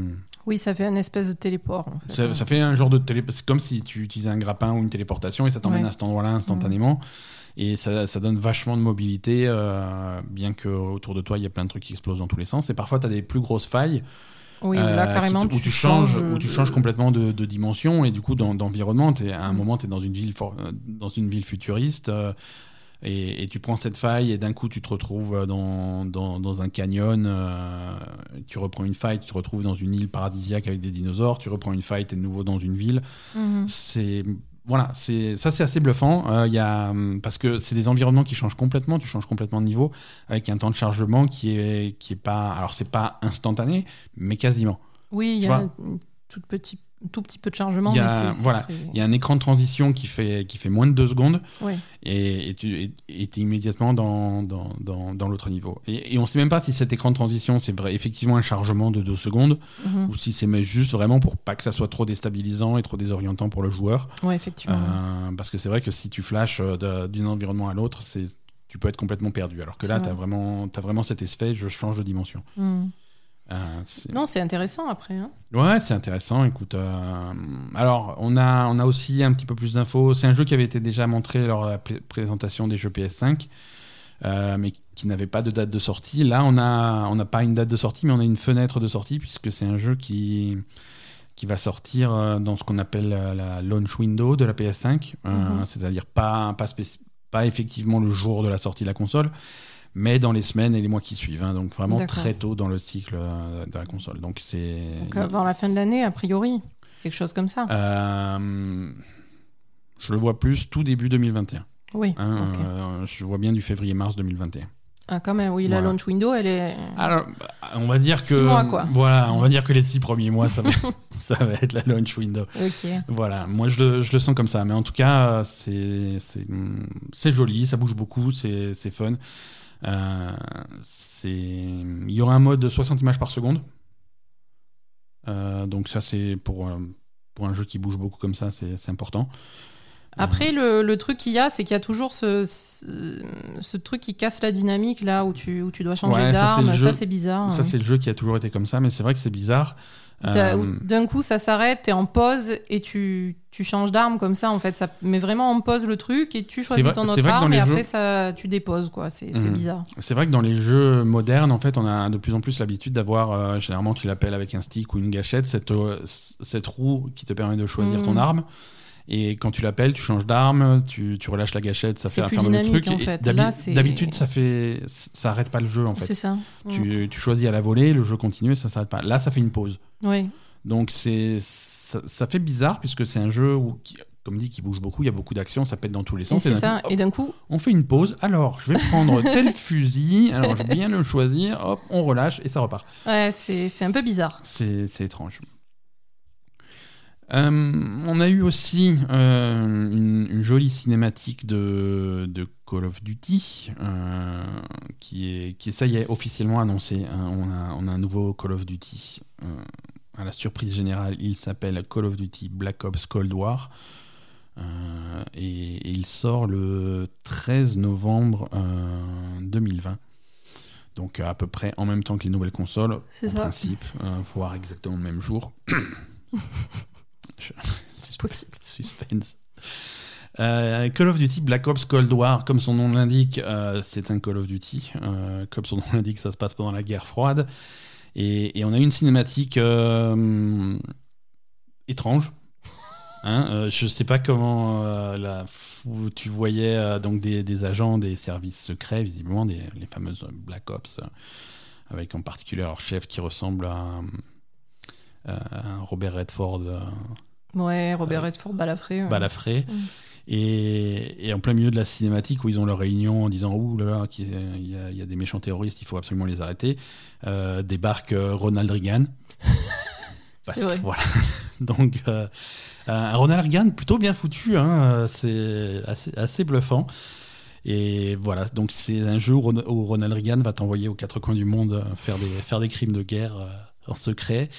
Speaker 2: Oui, ça fait un espèce de téléport. En fait.
Speaker 1: Ça, ça fait un genre de télé. C'est comme si tu utilisais un grappin ou une téléportation et ça t'emmène
Speaker 2: Ouais.
Speaker 1: à cet endroit-là instantanément. Et ça, ça donne vachement de mobilité, euh, bien que autour de toi il y a plein de trucs qui explosent dans tous les sens. Et parfois tu as des plus grosses failles
Speaker 2: Oui,
Speaker 1: euh,
Speaker 2: là,
Speaker 1: qui
Speaker 2: carrément,
Speaker 1: où
Speaker 2: tu,
Speaker 1: changes,
Speaker 2: changes
Speaker 1: où tu changes complètement de, de dimension et du coup d'en- d'environnement. À un moment tu es dans une ville for- euh, dans une ville futuriste. euh, et, et tu prends cette faille et d'un coup tu te retrouves dans, dans, dans un canyon, euh, tu reprends une faille, tu te retrouves dans une île paradisiaque avec des dinosaures, tu reprends une faille, tu es de nouveau dans une ville
Speaker 2: Mhm.
Speaker 1: c'est voilà, c'est ça c'est assez bluffant. Euh, il y a hum, parce que c'est des environnements qui changent complètement, tu changes complètement de niveau avec un temps de chargement qui est qui est pas alors c'est pas instantané, mais quasiment.
Speaker 2: Oui, il y a un tout petit, tout petit peu de chargement,
Speaker 1: Il y a-
Speaker 2: mais
Speaker 1: voilà,
Speaker 2: très-
Speaker 1: Il y a un écran de transition qui fait qui fait moins de deux secondes
Speaker 2: Ouais.
Speaker 1: et, et tu es immédiatement dans, dans, dans, dans l'autre niveau. Et, on sait même pas si cet écran de transition c'est vrai effectivement un chargement de deux secondes
Speaker 2: Mhm.
Speaker 1: ou si c'est juste vraiment pour pas que ça soit trop déstabilisant et trop désorientant pour le joueur.
Speaker 2: Ouais, effectivement.
Speaker 1: Euh, parce que c'est vrai que si tu flashes euh, d'un environnement à l'autre, c'est tu peux être complètement perdu. Alors que là, tu as vraiment, as vraiment cet effet, je change de dimension.
Speaker 2: Mhm.
Speaker 1: C'est-
Speaker 2: Non, c'est intéressant après. hein.
Speaker 1: Ouais, c'est intéressant. Écoute, euh, alors on a, on a aussi un petit peu plus d'infos. C'est un jeu qui avait été déjà montré lors de la pr- présentation des jeux PS5, euh, mais qui n'avait pas de date de sortie. Là, on a, on n'a pas une date de sortie, mais on a une fenêtre de sortie puisque c'est un jeu qui qui va sortir euh, dans ce qu'on appelle la launch window de la PS5, euh,
Speaker 2: Mhm.
Speaker 1: c'est-à-dire pas, pas, pas effectivement le jour de la sortie de la console, mais dans les semaines et les mois qui suivent. hein. donc vraiment très tôt dans le cycle euh, de la console. Donc c'est
Speaker 2: avant la fin de l'année, a priori. Quelque chose comme ça.
Speaker 1: euh, je le vois plus tout début 2021.
Speaker 2: oui.
Speaker 1: hein, euh, je vois bien du février-mars 2021.
Speaker 2: Ah, quand même, oui, la launch window, elle est.
Speaker 1: Alors, bah, on va dire que
Speaker 2: Six mois, quoi.
Speaker 1: voilà, on va dire que les six premiers mois, ça va, ça va être la launch window.
Speaker 2: Ok.
Speaker 1: Voilà, moi je le, je le sens comme ça, mais en tout cas, euh, c'est joli, ça bouge beaucoup, c'est c'est fun. Euh, il y aura un mode de 60 images par seconde. Euh, donc ça c'est pour, euh, pour un jeu qui bouge beaucoup comme ça, c'est important.
Speaker 2: Après, le, le truc qu'il y a, c'est qu'il y a toujours ce, ce, ce truc qui casse la dynamique là où tu, où tu dois changer
Speaker 1: Ouais,
Speaker 2: d'arme. Ça, c'est bizarre.
Speaker 1: Ça
Speaker 2: ouais.
Speaker 1: c'est le jeu qui a toujours été comme ça, mais c'est vrai que c'est bizarre. Euh,
Speaker 2: D'un coup, ça s'arrête, t'es en pause et tu, tu changes d'arme comme ça. En fait, ça met vraiment en pause le truc et tu choisis
Speaker 1: vrai-
Speaker 2: ton autre arme et après ça, tu déposes quoi. C'est c'est
Speaker 1: Mhm.
Speaker 2: bizarre.
Speaker 1: C'est vrai que dans les jeux modernes, en fait, on a de plus en plus l'habitude d'avoir, euh, généralement, tu l'appelles avec un stick ou une gâchette, cette, euh, cette roue qui te permet de choisir
Speaker 2: Mhm.
Speaker 1: ton arme. Et quand tu l'appelles, tu changes d'arme, tu, tu relâches la gâchette, ça
Speaker 2: C'est
Speaker 1: fait fermer le
Speaker 2: dynamique,
Speaker 1: truc.
Speaker 2: en fait. c'est-
Speaker 1: D'habitude, ça fait, ça arrête pas le jeu, en
Speaker 2: C'est
Speaker 1: fait.
Speaker 2: ça.
Speaker 1: Tu, tu choisis à la volée, le jeu continue et ça s'arrête pas. Là, ça fait une pause.
Speaker 2: Oui.
Speaker 1: Donc c'est, ça, ça fait bizarre puisque c'est un jeu où, qui- comme dit, qui bouge beaucoup, il y a beaucoup d'action, ça pète dans tous les
Speaker 2: Et
Speaker 1: sens.
Speaker 2: c'est ça.
Speaker 1: coup, hop,
Speaker 2: Et d'un coup,
Speaker 1: on fait une pause. Alors, je vais prendre tel fusil. Alors, je vais bien le choisir. Hop, on relâche et ça repart.
Speaker 2: ouais, c'est c'est un peu bizarre.
Speaker 1: C'est c'est étrange. Euh, on a eu aussi euh, une, une jolie cinématique de, de Call of Duty euh, qui, est, qui ça y est, officiellement annoncé. hein. on, a, on a un nouveau Call of Duty. à la surprise générale, il s'appelle Call of Duty Black Ops Cold War. Et, et il sort le 13 novembre euh, 2020. Donc à peu près en même temps que les nouvelles consoles,
Speaker 2: C'est
Speaker 1: en
Speaker 2: ça.
Speaker 1: principe, voire exactement le même jour. Je-
Speaker 2: C'est possible.
Speaker 1: Suspense. Euh, Call of Duty Black Ops Cold War, comme son nom l'indique, euh, c'est un Call of Duty. Euh, comme son nom l'indique, ça se passe pendant la guerre froide. Et, et on a une cinématique étrange. Hein, je sais pas comment la, où tu voyais donc des, des agents des services secrets, visiblement des, les fameuses Black Ops, avec en particulier leur chef qui ressemble à, Robert Redford. Euh,
Speaker 2: Ouais, Robert Redford balafré. ouais.
Speaker 1: balafré.
Speaker 2: Mm.
Speaker 1: Et, et en plein milieu de la cinématique où ils ont leur réunion en disant Ouh là là, il y, a- il y a des méchants terroristes, il faut absolument les arrêter, euh, débarque euh, Ronald Reagan. Parce
Speaker 2: C'est vrai.
Speaker 1: que, voilà. Donc, euh, un Ronald Reagan plutôt bien foutu, hein, euh, c'est assez, assez bluffant. Et voilà, donc c'est un jeu où Ron- où Ronald Reagan va t'envoyer aux quatre coins du monde euh, faire des, faire des crimes de guerre euh, en secret.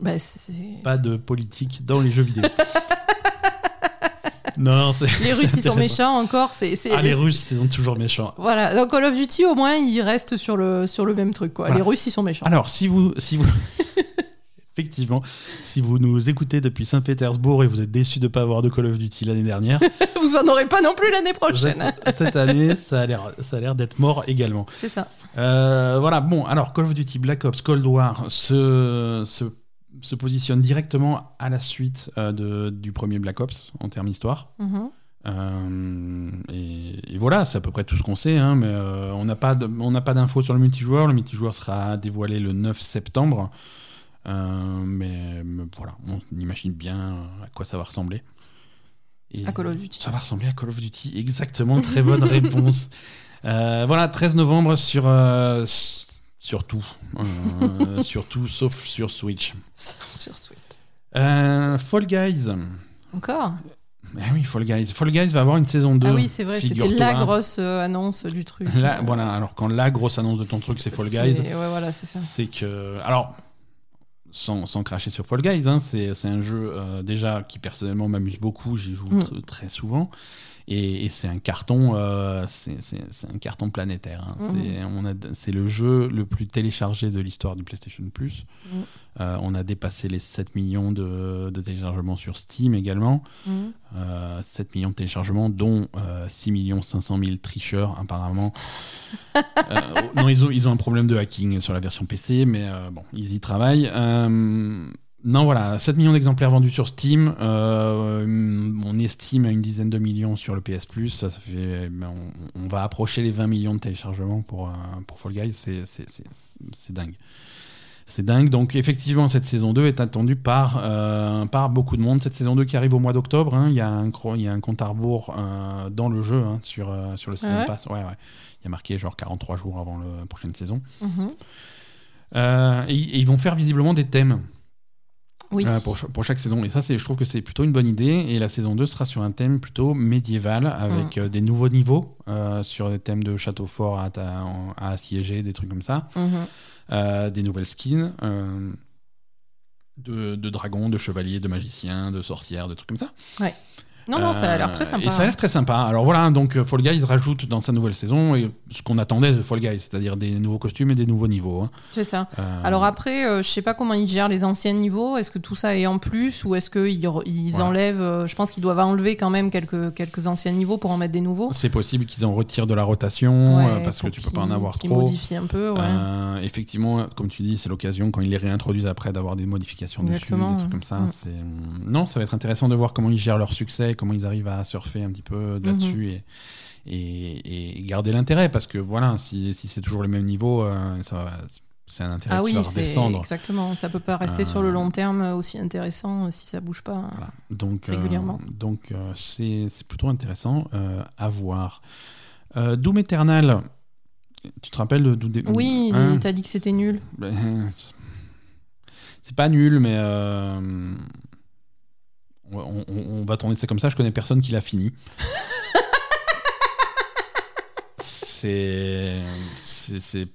Speaker 2: Bah, c'est-
Speaker 1: pas de politique dans les jeux vidéo. non.
Speaker 2: Les Russes, ils sont méchants encore. C'est, c'est-
Speaker 1: Ah, les Russes, ils sont toujours méchants.
Speaker 2: Voilà, dans Call of Duty, au moins, ils restent sur le, sur le même truc. Quoi.
Speaker 1: Voilà.
Speaker 2: Les Russes, ils sont méchants.
Speaker 1: Alors, si vous. Si vous... Effectivement, si vous nous écoutez depuis Saint-Pétersbourg et vous êtes déçu de ne pas avoir de Call of Duty l'année dernière,
Speaker 2: Vous en aurez pas non plus l'année prochaine.
Speaker 1: cette, cette année, ça a l'air, ça a l'air d'être mort également.
Speaker 2: C'est ça.
Speaker 1: Euh, voilà, bon, alors Call of Duty Black Ops Cold War se, se, se positionne directement à la suite euh, de, du premier Black Ops en termes d'histoire.
Speaker 2: Mhm.
Speaker 1: Euh, et, et voilà, c'est à peu près tout ce qu'on sait, hein, mais euh, on n'a pas d'infos sur le multijoueur. Le multijoueur sera dévoilé le 9 septembre. Mais, mais voilà, on imagine bien à quoi ça va ressembler. Et
Speaker 2: À Call of Duty.
Speaker 1: Ça va ressembler à Call of Duty, exactement, très bonne réponse. Voilà, 13 novembre sur, euh, s- sur tout. Euh, sur tout, sauf sur Switch.
Speaker 2: Sur Switch.
Speaker 1: Euh, Fall Guys.
Speaker 2: Encore?
Speaker 1: Eh oui, Fall Guys. Fall Guys va avoir une saison 2.
Speaker 2: Ah oui, c'est vrai, c'était la grosse euh, annonce du truc.
Speaker 1: Là, voilà, alors quand la grosse annonce de ton truc c'est Fall Guys,
Speaker 2: Ouais, voilà, c'est ça.
Speaker 1: c'est que. Alors, sans, sans cracher sur Fall Guys, hein, c'est un jeu euh, déjà qui personnellement m'amuse beaucoup, j'y joue
Speaker 2: Mm.
Speaker 1: tr- très souvent. Et, et c'est un carton, euh, c'est un carton planétaire. hein.
Speaker 2: Mhm.
Speaker 1: C'est- le jeu le plus téléchargé de l'histoire du PlayStation Plus.
Speaker 2: Mhm.
Speaker 1: Euh, on a dépassé les 7 millions de, de téléchargements sur Steam également.
Speaker 2: Mhm.
Speaker 1: Euh, 7 millions de téléchargements, dont euh, 6 millions 500 000 tricheurs apparemment. Euh, non, ils ont, ils ont un problème de hacking sur la version PC, mais euh, bon, ils y travaillent. Non, voilà, 7 millions d'exemplaires vendus sur Steam. Euh, on estime à une dizaine de millions sur le PS Plus. Ça, ça fait, ben, on, on va approcher les 20 millions de téléchargements pour, euh, pour Fall Guys. C'est- dingue. C'est dingue. Donc, effectivement, cette saison 2 est attendue par, euh, par beaucoup de monde. Cette saison 2 qui arrive au mois d'octobre. hein. Il, y a un cro- il y a un compte à rebours euh, dans le jeu hein, sur, sur le Season
Speaker 2: Ah ouais
Speaker 1: Pass. Ouais, ouais. Il y a marqué genre 43 jours avant la prochaine saison.
Speaker 2: Mhm.
Speaker 1: Et, et ils vont faire visiblement des thèmes
Speaker 2: Oui.
Speaker 1: euh, pour, ch- pour chaque saison. Et ça, je trouve que c'est plutôt une bonne idée. Et la saison 2 sera sur un thème plutôt médiéval, avec
Speaker 2: Mm.
Speaker 1: euh, des nouveaux niveaux, euh, sur des thèmes de château fort à, assiéger, des trucs comme ça.
Speaker 2: Mhm.
Speaker 1: Euh, des nouvelles skins, de, de dragons, de chevaliers, de magiciens, de sorcières, de trucs comme ça.
Speaker 2: Non, non, ça a l'air
Speaker 1: Euh,
Speaker 2: très sympa.
Speaker 1: Et ça a l'air très sympa. Alors voilà, donc euh, Fall Guys rajoute dans sa nouvelle saison et ce qu'on attendait de Fall Guys, c'est-à-dire des nouveaux costumes et des nouveaux niveaux. hein.
Speaker 2: C'est ça.
Speaker 1: Euh,
Speaker 2: Alors après, euh, je sais pas comment ils gèrent les anciens niveaux. Est-ce que tout ça est en plus ou est-ce qu'ils ils
Speaker 1: Voilà.
Speaker 2: enlèvent euh, Je pense qu'ils doivent enlever quand même quelques, quelques anciens niveaux pour en mettre des nouveaux.
Speaker 1: c'est possible qu'ils en retirent de la rotation
Speaker 2: Ouais,
Speaker 1: euh, parce que tu peux pas en avoir trop.
Speaker 2: modifient un peu, ouais.
Speaker 1: Euh, effectivement, comme tu dis, c'est l'occasion quand ils les réintroduisent après d'avoir des modifications
Speaker 2: Exactement,
Speaker 1: dessus, des trucs comme ça.
Speaker 2: mm.
Speaker 1: C'est non, ça va être intéressant de voir comment ils gèrent leur succès, comment ils arrivent à surfer un petit peu là-dessus et, et, et garder l'intérêt parce que voilà, si, si c'est toujours les mêmes niveaux, euh, ça va- c'est un intérêt
Speaker 2: Ah
Speaker 1: qui
Speaker 2: oui,
Speaker 1: va redescendre.
Speaker 2: exactement. Ça peut pas rester
Speaker 1: Euh,
Speaker 2: sur le long terme aussi intéressant euh, si ça bouge pas.
Speaker 1: Voilà. Donc, euh,
Speaker 2: Régulièrement.
Speaker 1: donc euh, c'est plutôt intéressant euh, à voir. Euh, Doom Eternal, tu te rappelles de Doom
Speaker 2: Oui,
Speaker 1: hein
Speaker 2: t'as dit que c'était nul.
Speaker 1: Ben, c'est pas nul, mais euh, on, on- on va tourner ça comme ça. Je connais personne qui l'a fini. c'est,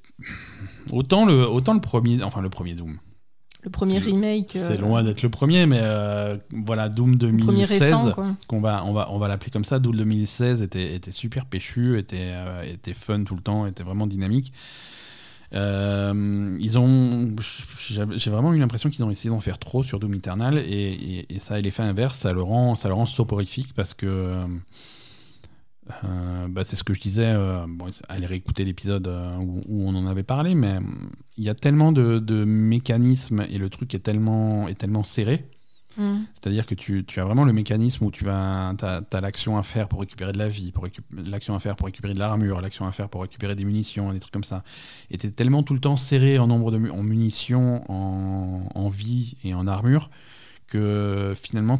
Speaker 1: autant le, autant le premier, enfin le premier Doom.
Speaker 2: Le premier
Speaker 1: C'est-
Speaker 2: remake. euh,
Speaker 1: C'est loin d'être le premier, mais euh, voilà, Doom
Speaker 2: le premier
Speaker 1: 2016,
Speaker 2: récent, quoi.
Speaker 1: qu'on va, on va, on va l'appeler comme ça. Doom 2016 était, était super péchu, était, euh, était fun tout le temps, était vraiment dynamique. Euh, ils ont, j'ai vraiment eu l'impression qu'ils ont essayé d'en faire trop sur Doom Eternal et, et- et ça a l'effet inverse, ça le rend, ça le rend soporifique parce que euh, euh, bah, c'est ce que je disais. bon, allez réécouter l'épisode où, on en avait parlé, mais euh, il y a tellement de, de mécanismes et le truc est tellement, est tellement serré.
Speaker 2: Mm.
Speaker 1: C'est-à-dire que tu, as vraiment le mécanisme où tu vas, as, l'action à faire pour récupérer de la vie, l'action à faire pour récupérer de l'armure, l'action à faire pour récupérer des munitions, des trucs comme ça. Et tu es tellement tout le temps serré en nombre de munitions, en, en vie et en armure que finalement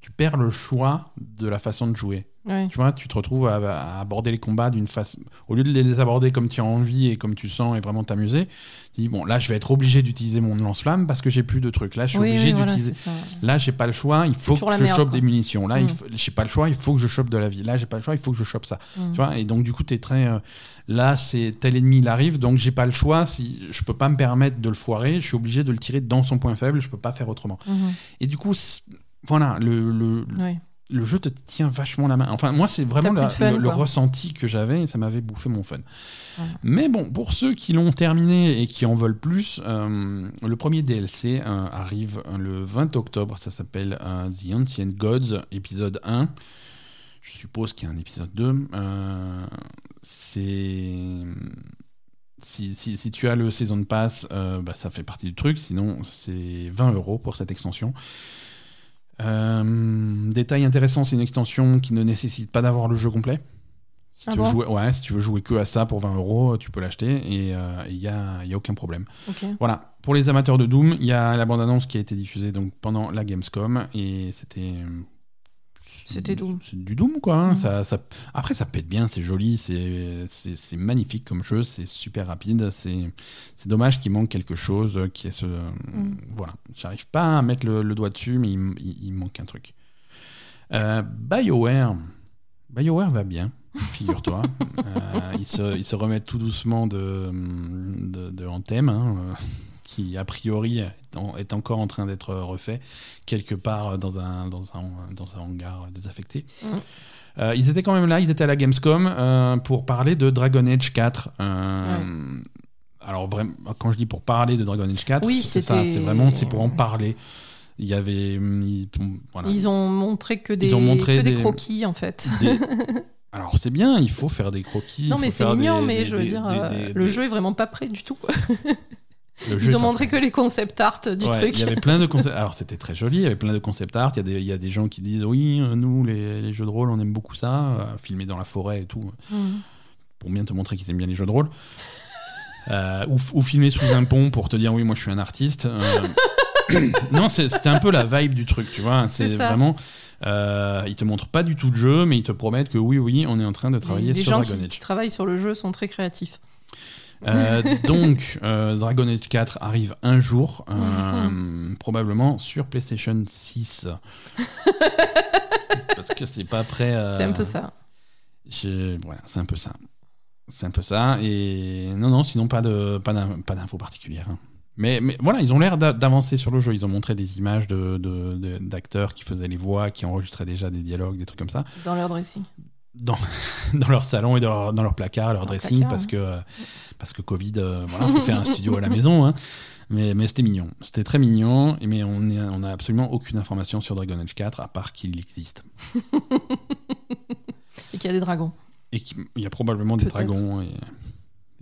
Speaker 1: tu perds le choix de la façon de jouer.
Speaker 2: Ouais.
Speaker 1: Tu vois, tu te retrouves à, à aborder les combats d'une façon. Au lieu de les aborder comme tu as envie et comme tu sens et vraiment t'amuser, tu dis bon, là, je vais être obligé d'utiliser mon lance-flamme parce que j'ai plus de trucs. Là, je suis
Speaker 2: Oui,
Speaker 1: obligé
Speaker 2: oui,
Speaker 1: d'utiliser. Là, j'ai pas le choix, il faut que je chope
Speaker 2: quoi.
Speaker 1: des munitions. Là, il
Speaker 2: Mm.
Speaker 1: faut- j'ai pas le choix, il faut que je chope de la vie. Là, j'ai pas le choix, il faut que je chope ça.
Speaker 2: Mm.
Speaker 1: Tu vois et donc, du coup, tu es très. euh, là, c'est tel ennemi, il arrive, donc j'ai pas le choix. Si je peux pas me permettre de le foirer, je suis obligé de le tirer dans son point faible, je peux pas faire autrement.
Speaker 2: Mhm.
Speaker 1: Et du coup, voilà, le. Le jeu te tient vachement la main. Enfin, moi, c'est vraiment la-
Speaker 2: fun,
Speaker 1: le, ressenti que j'avais et ça m'avait bouffé mon fun. Mais bon, pour ceux qui l'ont terminé et qui en veulent plus, euh, le premier DLC euh, arrive le 20 octobre. Ça s'appelle euh, The Ancient Gods, épisode 1. Je suppose qu'il y a un épisode 2. Euh, c'est. Si, si- si tu as le Season Pass, bah, ça fait partie du truc. Sinon, c'est 20 euros pour cette extension. Euh, détail intéressant, c'est une extension qui ne nécessite pas d'avoir le jeu complet. Si,
Speaker 2: Ah
Speaker 1: tu veux
Speaker 2: bon
Speaker 1: jouer, ouais, si tu veux jouer que à ça pour 20 euros, tu peux l'acheter et il n'y a, y a aucun problème. Voilà, pour les amateurs de Doom, il y a la bande-annonce qui a été diffusée donc, pendant la Gamescom et c'était.
Speaker 2: C'était Doom.
Speaker 1: C'est du Doom, quoi. hein. Ça, ça- Après, ça pète bien, c'est joli, c'est magnifique comme jeu, c'est super rapide. C'est dommage qu'il manque quelque chose, euh, qui est ce.
Speaker 2: Mhm.
Speaker 1: Voilà, j'arrive pas à mettre le, le doigt dessus, mais il, m- il- il manque un truc. Euh, BioWare. BioWare va bien, figure-toi. Euh, ils, se, ils se remettent tout doucement de, de, de Anthem, hein, euh, qui a priori en- est encore en train d'être refait quelque part dans un, dans un, dans un hangar désaffecté.
Speaker 2: Mhm.
Speaker 1: Euh, ils étaient quand même là, ils étaient à la Gamescom euh, pour parler de Dragon Age 4. Euh, Alors vraiment, quand je dis pour parler de Dragon Age 4,
Speaker 2: Oui,
Speaker 1: c'est ça, c'est vraiment c'est pour en parler. Il y avait, hum, ils- voilà.
Speaker 2: Ils ont montré que des,
Speaker 1: Ils ont montré
Speaker 2: que des
Speaker 1: des-
Speaker 2: croquis, en fait.
Speaker 1: Des- Alors c'est bien, il faut faire des croquis.
Speaker 2: non, mais c'est mignon,
Speaker 1: des-
Speaker 2: mais je veux dire, euh, le jeu est vraiment pas prêt du tout. Ils ont montré que les concept art du
Speaker 1: Ouais,
Speaker 2: truc.
Speaker 1: Il y avait plein de concepts. Alors c'était très joli, il y avait plein de concept art. Il y, a des, il y a des gens qui disent oui, euh, nous les, les jeux de rôle, on aime beaucoup ça, euh, filmer dans la forêt et tout,
Speaker 2: Mhm.
Speaker 1: pour bien te montrer qu'ils aiment bien les jeux de rôle. Euh, ou, ou filmer sous un pont pour te dire oui, moi je suis un artiste. Euh, non, c'était un peu la vibe du truc, tu vois. C'est vraiment. Euh, ils te montrent pas du tout de jeu, mais ils te promettent que oui, oui, on est en train de travailler
Speaker 2: les
Speaker 1: sur
Speaker 2: gens
Speaker 1: Dragon
Speaker 2: qui,
Speaker 1: Age.
Speaker 2: qui travaillent sur le jeu sont très créatifs.
Speaker 1: Euh, donc, euh, Dragon Age 4 arrive un jour, euh, probablement sur PlayStation 6. Parce que c'est pas prêt. euh,
Speaker 2: C'est un peu ça.
Speaker 1: je- Voilà, c'est un peu ça. C'est un peu ça. Et non, non, sinon pas de pas d'in- pas d'infos particulières. hein. Mais, mais voilà, ils ont l'air d'a- d'avancer sur le jeu. Ils ont montré des images de- de- de- d'acteurs qui faisaient les voix, qui enregistraient déjà des dialogues, des trucs comme ça
Speaker 2: Dans leur dressing.
Speaker 1: Dans, dans leur salon et dans leur, dans leur placard, leur dressing,
Speaker 2: placard,
Speaker 1: parce,
Speaker 2: hein.
Speaker 1: que, euh, parce que Covid, euh, voilà, faut faire un studio à la maison. hein. Mais, mais c'était mignon. C'était très mignon, mais on n'a on a absolument aucune information sur Dragon Age 4, à part qu'il existe.
Speaker 2: Et qu'il y a des dragons.
Speaker 1: Et qu'il y a probablement des dragons et,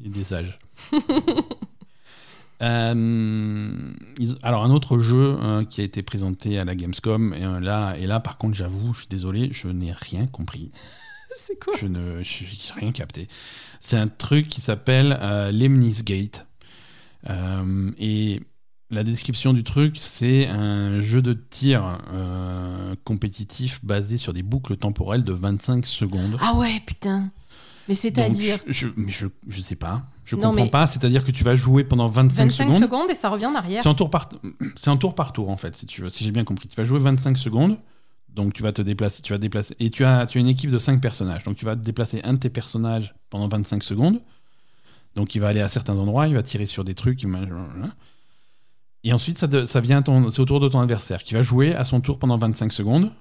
Speaker 1: et des âges. Euh, ils- alors un autre jeu euh, qui a été présenté à la Gamescom et euh, là et là par contre j'avoue je suis désolé je n'ai rien compris
Speaker 2: C'est quoi
Speaker 1: je j'ai rien capté. C'est un truc qui s'appelle euh, Lemnis Gate. Euh, et la description du truc, c'est un jeu de tir euh, compétitif basé sur des boucles temporelles de 25 secondes.
Speaker 2: Ah ouais, putain. Mais c'est-à-dire
Speaker 1: je, mais je, je sais pas. Je
Speaker 2: Non,
Speaker 1: comprends
Speaker 2: mais-
Speaker 1: pas. C'est-à-dire que tu vas jouer pendant 25,
Speaker 2: 25
Speaker 1: secondes.
Speaker 2: secondes et ça revient en arrière.
Speaker 1: C'est en tour par en tour par tour en fait si tu veux si j'ai bien compris. Tu vas jouer 25 secondes. Donc tu vas te déplacer, tu vas déplacer et tu as tu as une équipe de 5 personnages. Donc tu vas déplacer un de tes personnages pendant 25 secondes. Donc il va aller à certains endroits, il va tirer sur des trucs, et ensuite ça, ça vient c'est au tour de ton adversaire qui va jouer à son tour pendant 25 secondes.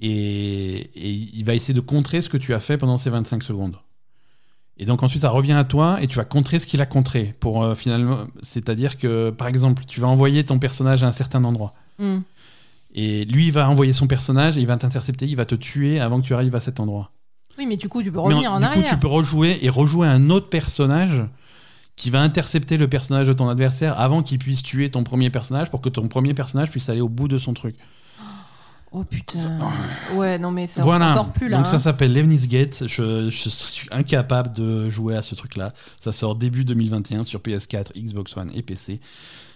Speaker 1: Et, et il va essayer de contrer ce que tu as fait pendant ces 25 secondes. Et donc ensuite ça revient à toi et tu vas contrer ce qu'il a contré euh, c'est-à-dire que par exemple tu vas envoyer ton personnage à un certain endroit
Speaker 2: Hmm.
Speaker 1: Et lui il va envoyer son personnage et il va t'intercepter, il va te tuer avant que tu arrives à cet endroit.
Speaker 2: Oui, mais du coup, tu peux revenir en
Speaker 1: du
Speaker 2: arrière.
Speaker 1: coup tu peux rejouer et rejouer un autre personnage qui va intercepter le personnage de ton adversaire avant qu'il puisse tuer ton premier personnage pour que ton premier personnage puisse aller au bout de son truc.
Speaker 2: Oh putain. Ouais, non, mais ça
Speaker 1: voilà.
Speaker 2: sort plus là.
Speaker 1: Donc ça
Speaker 2: hein.
Speaker 1: s'appelle Lemnis Gate. Je, je suis incapable de jouer à ce truc-là. Ça sort début 2021 sur PS4, Xbox One et PC.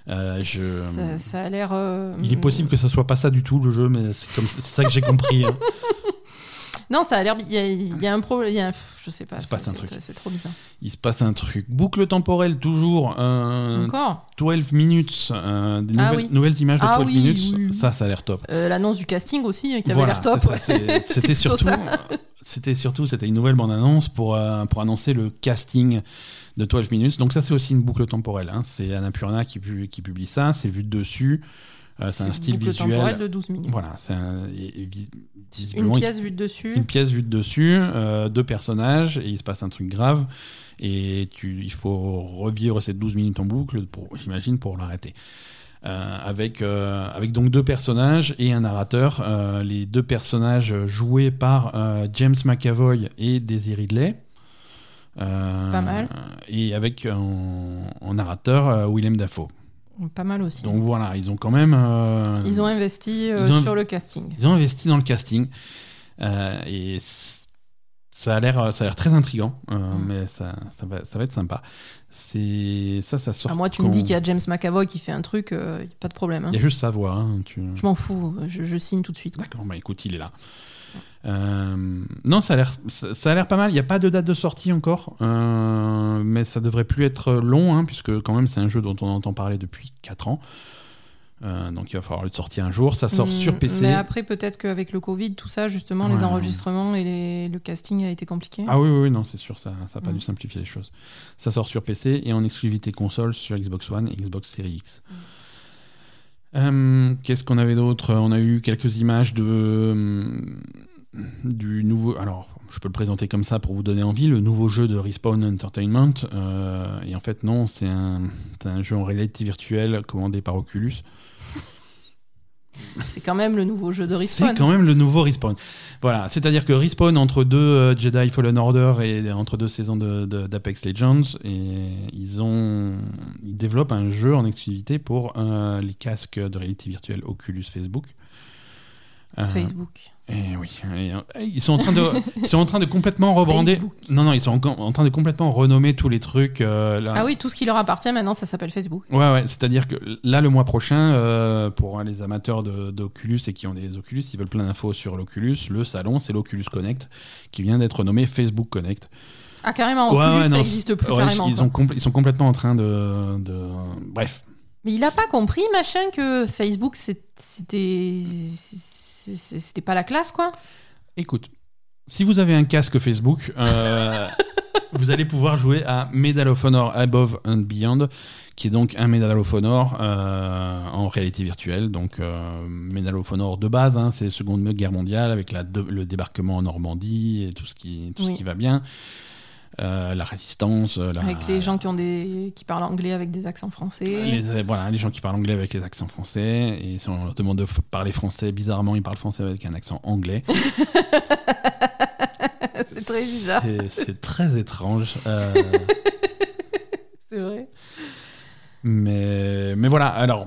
Speaker 1: Euh, je...
Speaker 2: ça, ça a l'air. euh,
Speaker 1: Il est possible que ça soit pas ça du tout le jeu, mais c'est comme c'est ça que j'ai compris. hein.
Speaker 2: Non, ça a l'air. Il y a, il y a un problème. Je sais pas.
Speaker 1: Il se passe un truc.
Speaker 2: C'est trop bizarre.
Speaker 1: Il se passe un truc. Boucle temporelle toujours. euh,
Speaker 2: Encore?
Speaker 1: 12 minutes. euh, des
Speaker 2: Ah
Speaker 1: nouvelles,
Speaker 2: oui.
Speaker 1: nouvelles images de
Speaker 2: Ah
Speaker 1: 12
Speaker 2: oui,
Speaker 1: minutes.
Speaker 2: oui.
Speaker 1: Ça, ça a l'air top.
Speaker 2: Euh, L'annonce du casting aussi, qui avait
Speaker 1: Voilà,
Speaker 2: l'air top.
Speaker 1: C'était surtout, c'était surtout, c'était une nouvelle bande-annonce pour, pour annoncer le casting de 12 minutes. Donc ça, c'est aussi une boucle temporelle. hein. C'est Annapurna qui, pu- qui publie ça. C'est vu de dessus. Euh, c'est un style
Speaker 2: boucle
Speaker 1: visuel.
Speaker 2: temporelle de 12 minutes.
Speaker 1: Voilà, c'est un-
Speaker 2: Une
Speaker 1: il-
Speaker 2: pièce vue de dessus.
Speaker 1: une pièce vue de dessus, euh, deux personnages, et il se passe un truc grave. Et tu, il faut revivre ces 12 minutes en boucle, j'imagine, pour l'arrêter. Euh, avec, euh, avec donc deux personnages et un narrateur. Euh, les deux personnages joués par James McAvoy et Daisy Ridley. Euh,
Speaker 2: Pas mal.
Speaker 1: Et avec en, narrateur euh, Willem Dafoe.
Speaker 2: Pas mal aussi.
Speaker 1: Donc voilà, ils ont quand même. euh,
Speaker 2: Ils ont investi
Speaker 1: ils ont-
Speaker 2: sur le casting.
Speaker 1: ils ont investi dans le casting et ça a l'air ça a l'air très intrigant, euh,
Speaker 2: Mm.
Speaker 1: mais ça, ça, va, ça va être sympa. C'est ça, ça sort.
Speaker 2: Ah, moi, tu
Speaker 1: quand-
Speaker 2: me dis qu'il y a James McAvoy qui fait un truc, euh, pas de problème. hein.
Speaker 1: Il y a juste sa voix. hein, tu...
Speaker 2: Je m'en fous, je, je signe tout de suite.
Speaker 1: D'accord, bah écoute, il est là. Euh, non, ça a l'air ça, ça a l'air pas mal. Il n'y a pas de date de sortie encore, euh, mais ça devrait plus être long, hein, puisque quand même c'est un jeu dont on entend parler depuis 4 ans. Euh, donc il va falloir le sortir un jour. Ça sort
Speaker 2: Hmm,
Speaker 1: sur PC.
Speaker 2: Mais après, peut-être qu'avec le Covid, tout ça, justement, les enregistrements et les- le casting a été compliqué.
Speaker 1: Ah oui, oui, oui, non, c'est sûr, ça n'a pas
Speaker 2: Mm.
Speaker 1: dû simplifier les choses. Ça sort sur PC et en exclusivité console sur Xbox One et Xbox Series X. Euh, Qu'est-ce qu'on avait d'autre? On a eu quelques images de hum, du nouveau. Alors, je peux le présenter comme ça pour vous donner envie. Le nouveau jeu de Respawn Entertainment. euh, et en fait, non, c'est un, un jeu en réalité virtuelle commandé par Oculus.
Speaker 2: C'est quand même le nouveau jeu de Respawn.
Speaker 1: C'est quand même le nouveau Respawn. Voilà, c'est-à-dire que Respawn, entre deux euh, Jedi Fallen Order et entre deux saisons de- de- d'Apex Legends, et ils, ont, ils développent un jeu en exclusivité pour euh, les casques de réalité virtuelle Oculus Facebook. Euh,
Speaker 2: Facebook.
Speaker 1: Et oui, et, euh, ils sont en train de, ils sont en train de complètement rebrander.
Speaker 2: Facebook.
Speaker 1: Non, non, ils sont en, en train de complètement renommer tous les trucs. euh, là.
Speaker 2: Ah oui, tout ce qui leur appartient maintenant, ça s'appelle Facebook.
Speaker 1: Ouais, ouais, c'est-à-dire que là, le mois prochain, euh, pour les amateurs d'Oculus et qui ont des Oculus, ils veulent plein d'infos sur l'Oculus. Le salon, c'est l'Oculus Connect, qui vient d'être nommé Facebook Connect.
Speaker 2: Ah, carrément,
Speaker 1: Ouais,
Speaker 2: Oculus,
Speaker 1: ouais,
Speaker 2: ça
Speaker 1: non,
Speaker 2: n'existe plus
Speaker 1: Ouais,
Speaker 2: carrément.
Speaker 1: ils, ont ils sont complètement en train de. de- Bref.
Speaker 2: Mais il a pas compris, machin, que Facebook, c'était. C'était pas la classe, quoi.
Speaker 1: Écoute, si vous avez un casque Facebook, euh, vous allez pouvoir jouer à Medal of Honor Above and Beyond, qui est donc un Medal of Honor euh, en réalité virtuelle. Donc, euh, Medal of Honor de base, hein, c'est Seconde Guerre mondiale avec la le débarquement en Normandie et tout ce qui, tout
Speaker 2: Oui.
Speaker 1: ce qui va bien. Euh, la résistance, la-
Speaker 2: Avec les gens qui, ont des... qui parlent anglais avec des accents français.
Speaker 1: les, voilà, les gens qui parlent anglais avec les accents français, et si on leur demande de parler français, bizarrement, ils parlent français avec un accent anglais.
Speaker 2: c'est très bizarre,
Speaker 1: C'est- C'est très étrange. euh,
Speaker 2: c'est vrai.
Speaker 1: mais, mais voilà, alors,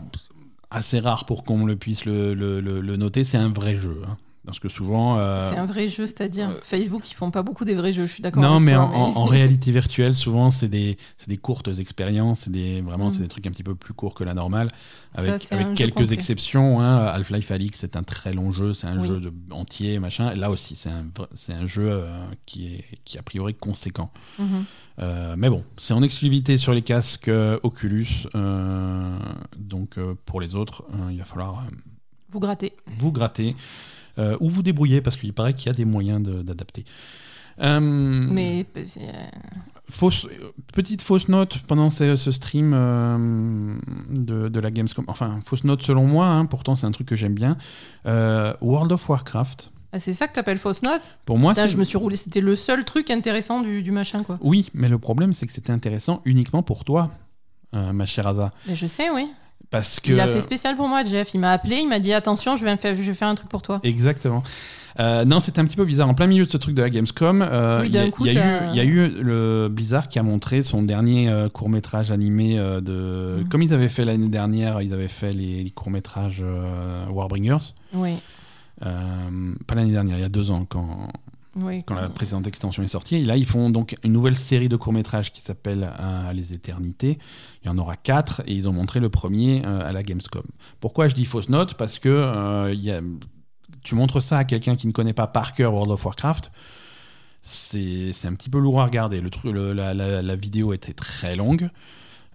Speaker 1: assez rare pour qu'on le puisse le, le- le- le noter, c'est un vrai jeu. hein. Parce que souvent. euh,
Speaker 2: C'est un vrai jeu, c'est-à-dire
Speaker 1: euh,
Speaker 2: Facebook, ils font pas beaucoup des vrais jeux, je suis d'accord.
Speaker 1: non,
Speaker 2: avec
Speaker 1: mais
Speaker 2: toi,
Speaker 1: en, réalité virtuelle, souvent, c'est des, des courtes expériences. C'est des, vraiment,
Speaker 2: Mm.
Speaker 1: c'est des trucs un petit peu plus courts que la normale. Avec, quelques exceptions. Hein. Half-Life Alix, c'est un très long jeu. C'est un
Speaker 2: Oui.
Speaker 1: jeu de, entier, machin. Là aussi, c'est un, un jeu euh, qui, est, qui est a priori conséquent.
Speaker 2: Mhm.
Speaker 1: Euh, mais bon, c'est en exclusivité sur les casques Oculus. donc, pour les autres, il va falloir
Speaker 2: Vous grattez.
Speaker 1: vous gratter euh, ou vous débrouiller parce qu'il paraît qu'il y a des moyens de- d'adapter. Euh,
Speaker 2: Mais euh,
Speaker 1: fausse, petite fausse note pendant ce, ce stream euh, de, de la Gamescom. Enfin, fausse note selon moi, hein, pourtant c'est un truc que j'aime bien. Euh, World of Warcraft.
Speaker 2: ah, c'est ça que t'appelles fausse note?
Speaker 1: Pour moi,
Speaker 2: Putain, je me suis roulé, c'était le seul truc intéressant du, du machin, quoi.
Speaker 1: Oui, mais le problème c'est que c'était intéressant uniquement pour toi, euh, ma chère.
Speaker 2: Mais je sais, oui.
Speaker 1: Parce que...
Speaker 2: Il a fait spécial pour moi, Jeff. Il m'a appelé, il m'a dit attention, je vais, faire, je vais faire un truc pour toi.
Speaker 1: Exactement. Euh, non, c'était un petit peu bizarre. En plein milieu de ce truc de la Gamescom, euh,
Speaker 2: Oui,
Speaker 1: il y, a- y eu- il y a eu le Blizzard qui a montré son dernier court métrage animé euh, de.
Speaker 2: Mhm.
Speaker 1: Comme ils avaient fait l'année dernière, ils avaient fait les, courts métrages Warbringers.
Speaker 2: Oui,
Speaker 1: Euh, pas l'année dernière, il y a deux ans, quand,
Speaker 2: oui.
Speaker 1: quand la précédente extension est sortie. Et là, ils font donc une nouvelle série de courts-métrages qui s'appelle euh, Les Éternités. Il y en aura quatre et ils ont montré le premier euh, à la Gamescom. Pourquoi je dis fausse note? Parce que euh, il y a- tu montres ça à quelqu'un qui ne connaît pas par cœur World of Warcraft. C'est c'est un petit peu lourd à regarder. Le truc, le- la, la- la vidéo était très longue.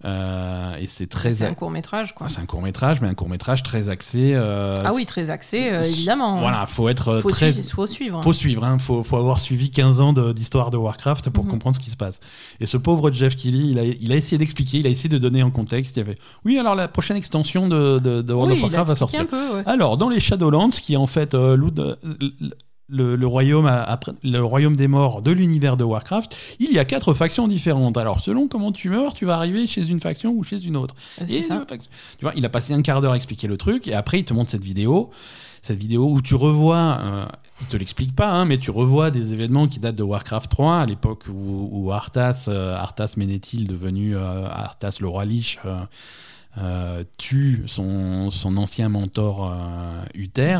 Speaker 1: Euh, et c'est très.
Speaker 2: C'est un court métrage, quoi.
Speaker 1: Ah, c'est un court métrage, mais un court métrage très axé. euh,
Speaker 2: Ah oui, très axé, euh, évidemment.
Speaker 1: Voilà, faut être
Speaker 2: faut,
Speaker 1: très.
Speaker 2: suivre, faut suivre.
Speaker 1: Faut suivre, hein. faut, faut avoir suivi 15 ans d'histoire de Warcraft pour
Speaker 2: Mhm.
Speaker 1: comprendre ce qui se passe. Et ce pauvre Jeff Keighley, il a, il a essayé d'expliquer, il a essayé de donner en contexte. Il y avait, oui, alors la prochaine extension de, de, de World
Speaker 2: oui,
Speaker 1: of Warcraft va sortir.
Speaker 2: un peu, ouais.
Speaker 1: Alors, dans les Shadowlands, qui est en fait le, le royaume le des morts de l'univers de Warcraft, il y a quatre factions différentes. Alors, selon comment tu meurs, tu vas arriver chez une faction ou chez une autre. Et
Speaker 2: ça.
Speaker 1: Tu vois, il a passé un quart d'heure à expliquer le truc, et après il te montre cette vidéo, cette vidéo où tu revois, euh, il te l'explique pas, hein, mais tu revois des événements qui datent de Warcraft 3, à l'époque où, où Arthas, euh, Arthas Ménéthil, devenu euh, Arthas le roi Lich, euh, euh, tue son, son ancien mentor euh, Uther.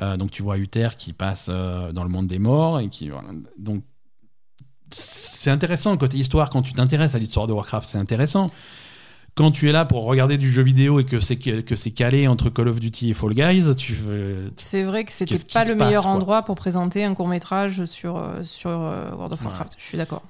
Speaker 1: Euh, donc tu vois Uther qui passe euh, dans le monde des morts et qui voilà. donc c'est intéressant côté histoire quand tu t'intéresses à l'histoire de Warcraft c'est intéressant quand tu es là pour regarder du jeu vidéo et que c'est que, c'est calé entre Call of Duty et Fall Guys tu veux-
Speaker 2: C'est vrai que c'était pas le
Speaker 1: passe,
Speaker 2: meilleur
Speaker 1: quoi?
Speaker 2: endroit pour présenter un court métrage sur, euh, sur World of
Speaker 1: Ouais.
Speaker 2: Warcraft. Je suis d'accord.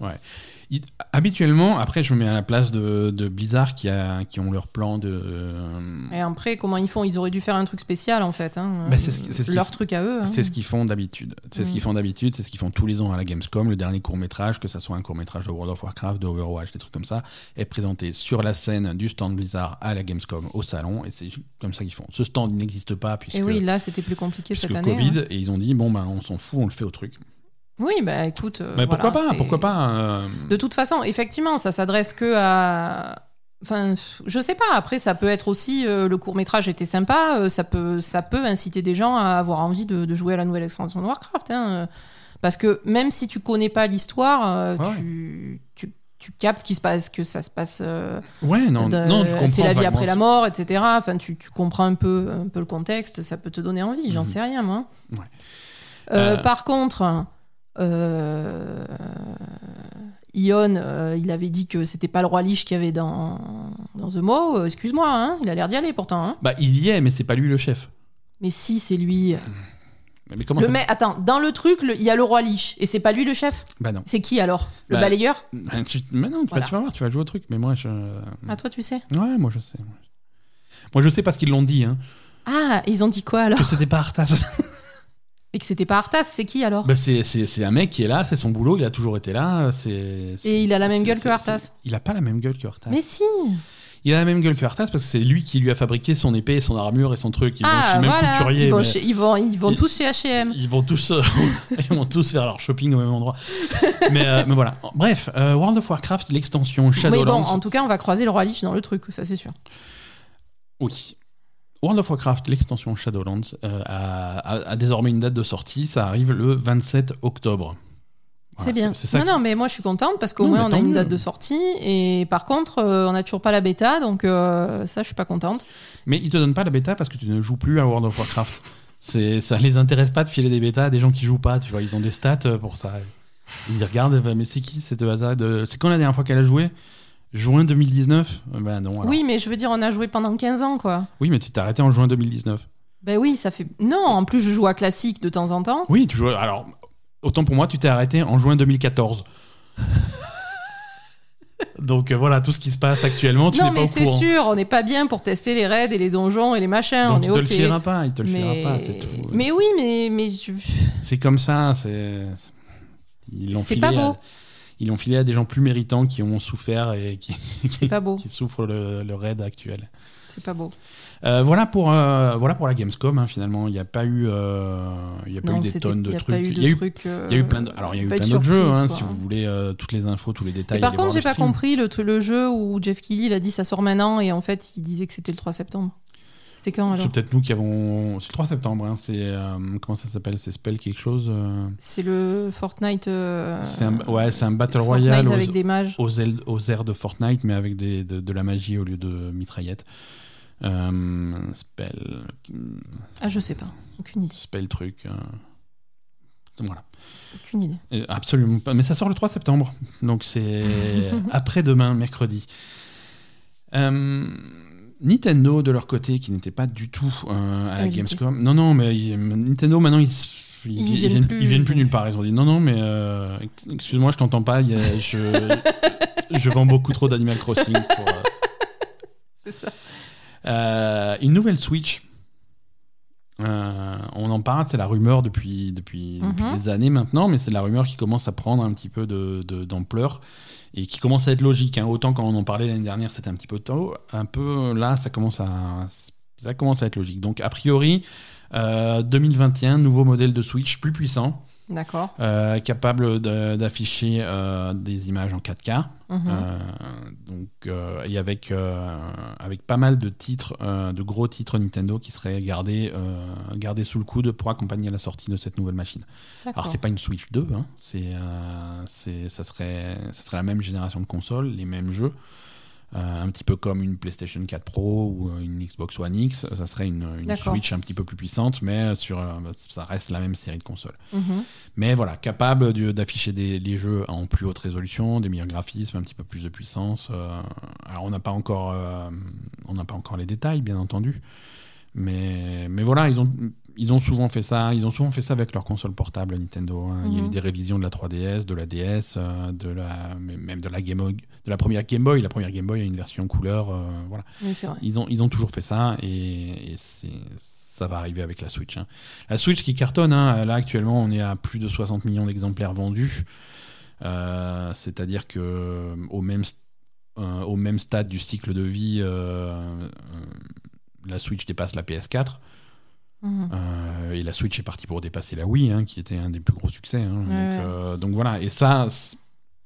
Speaker 1: Habituellement après je me mets à la place de, de Blizzard qui a qui ont leur plan de euh,
Speaker 2: Et après, comment ils font? Ils auraient dû faire un truc spécial en fait. hein.
Speaker 1: Bah, c'est ce- ce
Speaker 2: Leur truc à eux. hein.
Speaker 1: C'est ce qu'ils font d'habitude. C'est ce
Speaker 2: Mm.
Speaker 1: qu'ils font d'habitude, c'est ce qu'ils font tous les ans à la Gamescom. Le dernier court métrage, que ça soit un court métrage de World of Warcraft, de Overwatch, des trucs comme ça, est présenté sur la scène du stand Blizzard à la Gamescom au salon. Et c'est comme ça qu'ils font. Ce stand n'existe pas puisque,
Speaker 2: Et oui, là, c'était plus compliqué cette année.
Speaker 1: Covid.
Speaker 2: hein.
Speaker 1: Et ils ont dit bon ben on s'en fout, on le fait au truc.
Speaker 2: Oui, bah écoute. euh,
Speaker 1: Mais pourquoi pas Pourquoi pas euh,
Speaker 2: De toute façon, effectivement, ça s'adresse que à. Enfin, je sais pas. Après, ça peut être aussi euh, le court métrage était sympa. euh, ça peut, ça peut inciter des gens à avoir envie de, de jouer à la nouvelle extension de Warcraft. hein, euh, parce que même si tu connais pas l'histoire,
Speaker 1: Ouais.
Speaker 2: tu, tu, tu captes qu'il se passe, que ça se passe.
Speaker 1: Ouais, non, non,
Speaker 2: c'est la vie après la mort, etc. Enfin, tu, tu comprends un peu, un peu le contexte. Ça peut te donner envie. J'en
Speaker 1: Mhm.
Speaker 2: sais rien, moi.
Speaker 1: Ouais.
Speaker 2: Par contre, Ion, euh, il avait dit que c'était pas le roi Lich qu'il y avait dans, dans The Maw. Euh, Excuse-moi, hein, il a l'air d'y aller pourtant. hein.
Speaker 1: Bah il y est, mais c'est pas lui le chef.
Speaker 2: Mais si, c'est lui.
Speaker 1: Mais comment
Speaker 2: Le
Speaker 1: ça
Speaker 2: mec, attends, dans le truc, le- il y a le roi Lich. Et c'est pas lui le chef?
Speaker 1: Bah non.
Speaker 2: C'est qui alors? Le
Speaker 1: Bah,
Speaker 2: balayeur?
Speaker 1: Bah, tu- Mais non, tu, vas-
Speaker 2: Voilà.
Speaker 1: tu vas voir, tu vas jouer au truc. Mais moi, je.
Speaker 2: Ah, toi, tu sais?
Speaker 1: Ouais, moi je sais. Moi je sais parce qu'ils l'ont dit, hein,
Speaker 2: Ah, ils ont dit quoi alors?
Speaker 1: Que c'était pas Arthas.
Speaker 2: Et que c'était pas Arthas, c'est qui alors?
Speaker 1: Bah, c'est, un mec qui est là, c'est son boulot, il a toujours été là.
Speaker 2: Et il a la même gueule que Arthas.
Speaker 1: Il a pas la même gueule que Arthas.
Speaker 2: Mais si
Speaker 1: Il a la même gueule que Arthas parce que c'est lui qui lui a fabriqué son épée, son armure et son truc. Ils vont
Speaker 2: Ah,
Speaker 1: chez le même
Speaker 2: voilà
Speaker 1: couturier.
Speaker 2: Ils vont,
Speaker 1: mais
Speaker 2: chez- ils vont, ils vont
Speaker 1: Ils-
Speaker 2: tous chez H&M.
Speaker 1: Ils vont tous, euh, ils vont tous faire leur shopping au même endroit. mais, euh, mais voilà. Bref, euh, World of Warcraft, l'extension
Speaker 2: Mais
Speaker 1: Shadowlands.
Speaker 2: bon, en tout cas, on va croiser le roi Lich dans le truc, ça c'est sûr.
Speaker 1: Oui. World of Warcraft, l'extension Shadowlands, euh, a, a- a désormais une date de sortie. Ça arrive le 27 octobre. Voilà,
Speaker 2: c'est bien.
Speaker 1: C'est ça
Speaker 2: non, non, mais moi je suis contente parce qu'au moins on a une
Speaker 1: mieux.
Speaker 2: date de sortie. Et par contre, euh, on n'a toujours pas la bêta, donc euh, ça je suis pas contente.
Speaker 1: Mais ils te donnent pas la bêta parce que tu ne joues plus à World of Warcraft. Ça les intéresse pas de filer des bêtas à des gens qui jouent pas, tu vois. Ils ont des stats pour ça. Ils y regardent, mais c'est qui cette Hazard C'est quand la dernière fois qu'elle a joué? Juin 2019 Ben non. alors.
Speaker 2: Oui, mais je veux dire, on a joué pendant 15 ans, quoi.
Speaker 1: Oui, mais tu t'es arrêté en juin 2019.
Speaker 2: Ben oui, ça fait. Non, en plus, je joue à classique de temps en temps.
Speaker 1: Oui, tu joues. Alors, autant pour moi, tu t'es arrêté en juin 2014. Donc euh, voilà, tout ce qui se passe actuellement, tu
Speaker 2: non,
Speaker 1: n'es pas
Speaker 2: mais c'est sûr, on n'est pas bien pour tester les raids et les donjons et les machins.
Speaker 1: Donc
Speaker 2: on est
Speaker 1: il te
Speaker 2: ok.
Speaker 1: le filera pas, il te le
Speaker 2: mais...
Speaker 1: filera pas, c'est tout.
Speaker 2: mais oui, mais, mais
Speaker 1: C'est comme ça, c'est. Ils l'ont
Speaker 2: C'est pas
Speaker 1: à-
Speaker 2: beau.
Speaker 1: Ils l'ont filé à des gens plus méritants qui ont souffert et qui,
Speaker 2: c'est pas beau.
Speaker 1: qui souffrent le, le raid actuel.
Speaker 2: C'est pas beau.
Speaker 1: Euh, voilà, pour, euh, voilà pour la Gamescom, hein, finalement. Il n'y a pas eu, euh, y a pas eu des tonnes de
Speaker 2: y
Speaker 1: trucs. Il y a eu,
Speaker 2: euh,
Speaker 1: il y a eu plein de, alors, il y a eu plein
Speaker 2: de
Speaker 1: d'autres jeux, hein, si vous voulez toutes les infos, tous les détails.
Speaker 2: Et par contre, j'ai pas
Speaker 1: stream.
Speaker 2: compris le, le jeu où Jeff Keighley il a dit ça sort maintenant et en fait il disait que c'était le 3 septembre. C'était quand alors
Speaker 1: C'est peut-être nous qui avons. C'est le 3 septembre, hein, c'est. euh, comment ça s'appelle C'est Spell quelque chose euh,
Speaker 2: C'est le Fortnite. euh,
Speaker 1: C'est un- ouais, c'est un Battle
Speaker 2: Fortnite
Speaker 1: Royale aux-
Speaker 2: avec des mages.
Speaker 1: aux, ailes- aux airs de Fortnite, mais avec des, de, de la magie au lieu de mitraillettes. Euh, spell.
Speaker 2: Ah, je sais pas. Aucune idée.
Speaker 1: Spell truc. Voilà.
Speaker 2: Aucune idée.
Speaker 1: Absolument pas. Mais ça sort le 3 septembre. Donc c'est après-demain, mercredi. Euh, Nintendo, de leur côté, qui n'était pas du tout euh, à la. Gamescom. Non, non, mais Nintendo, maintenant, ils, ils,
Speaker 2: viennent plus.
Speaker 1: ils viennent plus nulle part. Ils ont dit non, non, mais euh, excuse-moi, je t'entends pas. il y a- je, je vends beaucoup trop d'Animal Crossing. Euh,
Speaker 2: C'est ça.
Speaker 1: euh, une nouvelle Switch. Euh, on en parle, c'est la rumeur depuis, depuis, depuis
Speaker 2: Mhm.
Speaker 1: des années maintenant, mais c'est la rumeur qui commence à prendre un petit peu de- de- d'ampleur et qui commence à être logique. hein. Autant quand on en parlait l'année dernière, c'était un petit peu tôt. Un peu là, ça commence à, ça commence à être logique. Donc, a priori, euh, 2021, nouveau modèle de Switch plus puissant,
Speaker 2: D'accord.
Speaker 1: euh, capable d'afficher euh, des images en 4K.
Speaker 2: Mhm.
Speaker 1: Euh, donc, euh, et avec, euh, avec pas mal de titres, de gros titres Nintendo qui seraient gardés, gardés sous le coude pour accompagner la sortie de cette nouvelle machine. Alors, c'est pas une Switch 2, hein, c'est, ça, serait, ça serait la même génération de consoles, les mêmes jeux. Euh, un petit peu comme une PlayStation 4 Pro ou une Xbox One X, ça serait une. Switch un petit peu plus puissante, mais sur, euh, ça reste la même série de consoles.
Speaker 2: Mhm.
Speaker 1: Mais voilà, capable d'afficher des, les jeux en plus haute résolution, des meilleurs graphismes, un petit peu plus de puissance. euh, alors on n'a pas encore, euh, on n'a pas encore les détails, bien entendu. Mais, mais voilà, ils ont, ils ont souvent fait ça. Ils ont souvent fait ça avec leurs consoles portables Nintendo. hein. Il y a eu
Speaker 2: Mhm.
Speaker 1: des révisions de la 3DS, de la DS, euh, de la, même de la Game Boy, de la première Game Boy. La première Game Boy a une version couleur. euh, voilà.
Speaker 2: Oui.
Speaker 1: Ils ont, ils ont toujours fait ça et, ça va arriver avec la Switch. hein. La Switch qui cartonne, hein, là actuellement on est à plus de 60 millions d'exemplaires vendus. Euh, C'est-à-dire que euh, au même, euh, au même stade du cycle de vie, la Switch dépasse la PS4
Speaker 2: Mhm.
Speaker 1: euh, et la Switch est partie pour dépasser la Wii, hein, qui était un des plus gros succès. hein. donc, euh, voilà, et ça,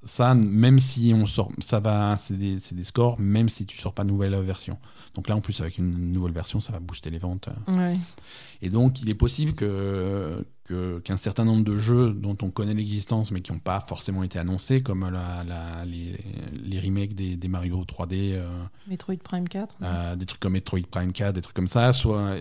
Speaker 1: ça, même si on sort, ça va, c'est des, des scores, même si tu sors pas nouvelle version. Donc là, en plus, avec une nouvelle version, ça va booster les ventes.
Speaker 2: Ouais.
Speaker 1: Et donc, il est possible que qu'un certain nombre de jeux dont on connaît l'existence, mais qui n'ont pas forcément été annoncés, comme la, la- les, les remakes des, des Mario 3D, euh,
Speaker 2: Metroid Prime 4.
Speaker 1: euh, des trucs comme Metroid Prime 4, des trucs comme ça, soit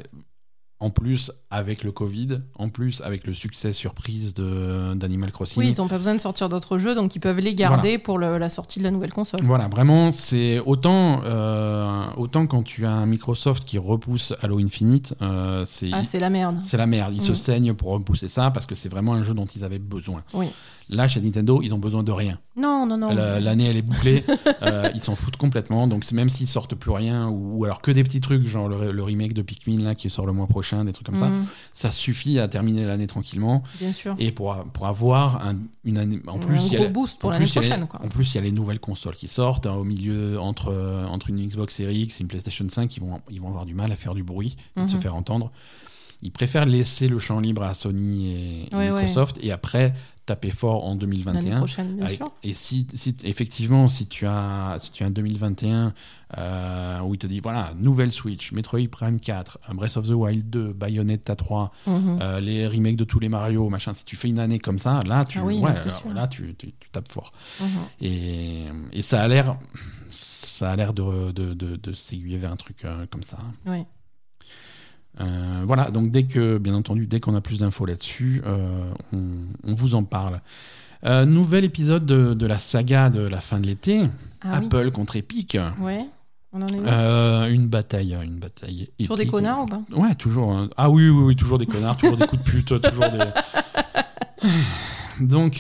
Speaker 1: en plus avec le Covid, en plus avec le succès surprise de- d'Animal Crossing.
Speaker 2: Oui, ils n'ont pas besoin de sortir d'autres jeux, donc ils peuvent les garder pour le- la sortie de la nouvelle console.
Speaker 1: Voilà, vraiment, c'est autant, euh, autant quand tu as un Microsoft qui repousse Halo Infinite, euh, c'est
Speaker 2: Ah, c'est la merde.
Speaker 1: c'est la merde. Ils se
Speaker 2: Mm.
Speaker 1: saignent pour repousser ça parce que c'est vraiment un jeu dont ils avaient besoin.
Speaker 2: Oui.
Speaker 1: Là, chez Nintendo, ils ont besoin de rien.
Speaker 2: Non, non, non.
Speaker 1: La- L'année, elle est bouclée. euh, ils s'en foutent complètement. Donc, même s'ils sortent plus rien, ou, ou alors que des petits trucs, genre le, le remake de Pikmin là, qui sort le mois prochain, des trucs comme ça,
Speaker 2: Mhm,
Speaker 1: ça suffit à terminer l'année tranquillement.
Speaker 2: Bien sûr.
Speaker 1: Et pour, pour avoir un- une année. En plus,
Speaker 2: un
Speaker 1: il y a
Speaker 2: gros boost pour l'année
Speaker 1: a les-
Speaker 2: prochaine. Quoi.
Speaker 1: En plus, il y a les nouvelles consoles qui sortent. hein, au milieu, entre, euh, entre une Xbox Series X et une PlayStation 5, ils vont, ils vont avoir du mal à faire du bruit et
Speaker 2: Mhm.
Speaker 1: se faire entendre. Ils préfèrent laisser le champ libre à Sony et,
Speaker 2: ouais.
Speaker 1: Microsoft et après taper fort en
Speaker 2: L'année
Speaker 1: 2021.
Speaker 2: prochaine, bien
Speaker 1: Avec-
Speaker 2: sûr.
Speaker 1: et si, si- effectivement, si tu as, si tu as un 2021 euh, où il te dit voilà, nouvelle Switch, Metroid Prime 4, un Breath of the Wild 2, Bayonetta 3,
Speaker 2: Mhm.
Speaker 1: euh, les remakes de tous les Mario, machin, si tu fais une année comme ça, là, tu,
Speaker 2: Ah oui,
Speaker 1: ouais,
Speaker 2: là,
Speaker 1: tu, tu- tu tapes fort.
Speaker 2: Mhm.
Speaker 1: Et, et ça a l'air, ça a l'air de, de, de- de s'aiguiller vers un truc euh, comme ça.
Speaker 2: Oui.
Speaker 1: Euh, voilà, donc dès que, bien entendu, dès qu'on a plus d'infos là-dessus, euh, on, on vous en parle. Euh, nouvel épisode de, de la saga de la fin de l'été.
Speaker 2: Ah oui.
Speaker 1: Apple contre Epic.
Speaker 2: Ouais. On en est où?
Speaker 1: Une bataille, une bataille.
Speaker 2: Toujours des connards ou pas?
Speaker 1: Ouais, toujours. hein. Ah oui, oui, oui, toujours des connards, toujours des coups de pute, toujours des. Donc,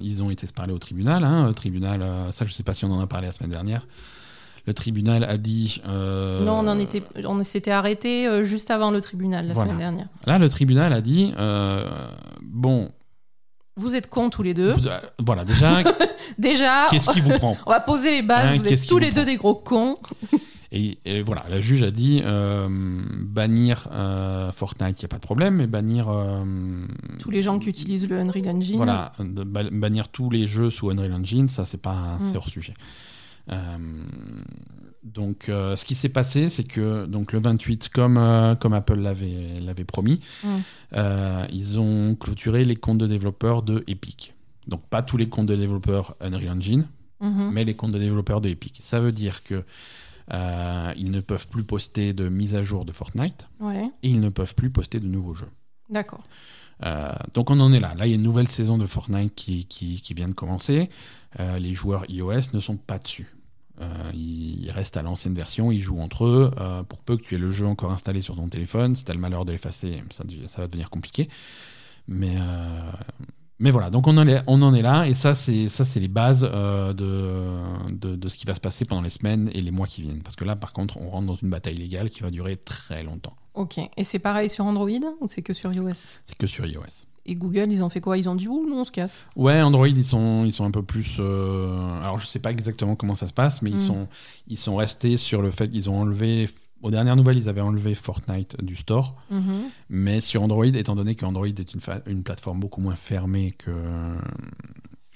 Speaker 1: ils ont été se parler au tribunal. Hein, au tribunal, ça, je sais pas si on en a parlé la semaine dernière. Le tribunal a dit. euh,
Speaker 2: Non, on en était, on s'était arrêté euh, juste avant le tribunal la
Speaker 1: Voilà.
Speaker 2: semaine dernière.
Speaker 1: Là, le tribunal a dit euh, bon,
Speaker 2: Vous êtes cons tous les deux.
Speaker 1: vous- voilà, déjà,
Speaker 2: Déjà,
Speaker 1: qu'est-ce qui vous prend
Speaker 2: on va poser les bases.
Speaker 1: Hein,
Speaker 2: vous êtes tous les deux des gros cons.
Speaker 1: et, et voilà, la juge a dit euh, bannir euh, Fortnite, il n'y a pas de problème, mais bannir. euh,
Speaker 2: Tous les gens qui utilisent le Unreal Engine.
Speaker 1: Voilà, bannir tous les jeux sous Unreal Engine, ça c'est pas, c'est
Speaker 2: Mm.
Speaker 1: hors sujet. Euh, donc, euh, ce qui s'est passé, c'est que donc le 28, comme euh, comme Apple l'avait l'avait promis, ils ont clôturé les comptes de développeurs de Epic. Donc pas tous les comptes de développeurs Unreal Engine,
Speaker 2: Mhm.
Speaker 1: mais les comptes de développeurs de Epic. Ça veut dire que euh, ils ne peuvent plus poster de mise à jour de Fortnite
Speaker 2: Ouais,
Speaker 1: et ils ne peuvent plus poster de nouveaux jeux.
Speaker 2: d'accord.
Speaker 1: Euh, donc on en est là. Là, il y a une nouvelle saison de Fortnite qui, qui, qui vient de commencer. Euh, les joueurs iOS ne sont pas dessus. Euh, ils restent à l'ancienne version, ils jouent entre eux. Euh, pour peu que tu aies le jeu encore installé sur ton téléphone, si tu as le malheur de l'effacer, ça, va devenir compliqué. Mais, euh, mais voilà, donc on en est, on en est là. Et ça, c'est ça, c'est les bases de, de, de ce qui va se passer pendant les semaines et les mois qui viennent. Parce que là, par contre, on rentre dans une bataille légale qui va durer très longtemps.
Speaker 2: Ok. Et c'est pareil sur Android ou c'est que sur iOS?
Speaker 1: C'est que sur iOS.
Speaker 2: Et Google, ils ont fait quoi? Ils ont dit ouh, nous on se casse.
Speaker 1: Ouais, Android, ils sont, ils sont un peu plus. euh, Alors, je sais pas exactement comment ça se passe, mais ils,
Speaker 2: Mm.
Speaker 1: sont, ils sont restés sur le fait qu'ils ont enlevé. Aux dernières nouvelles, ils avaient enlevé Fortnite du store.
Speaker 2: Mhm.
Speaker 1: Mais sur Android, étant donné que Android est une, plateforme beaucoup moins fermée que,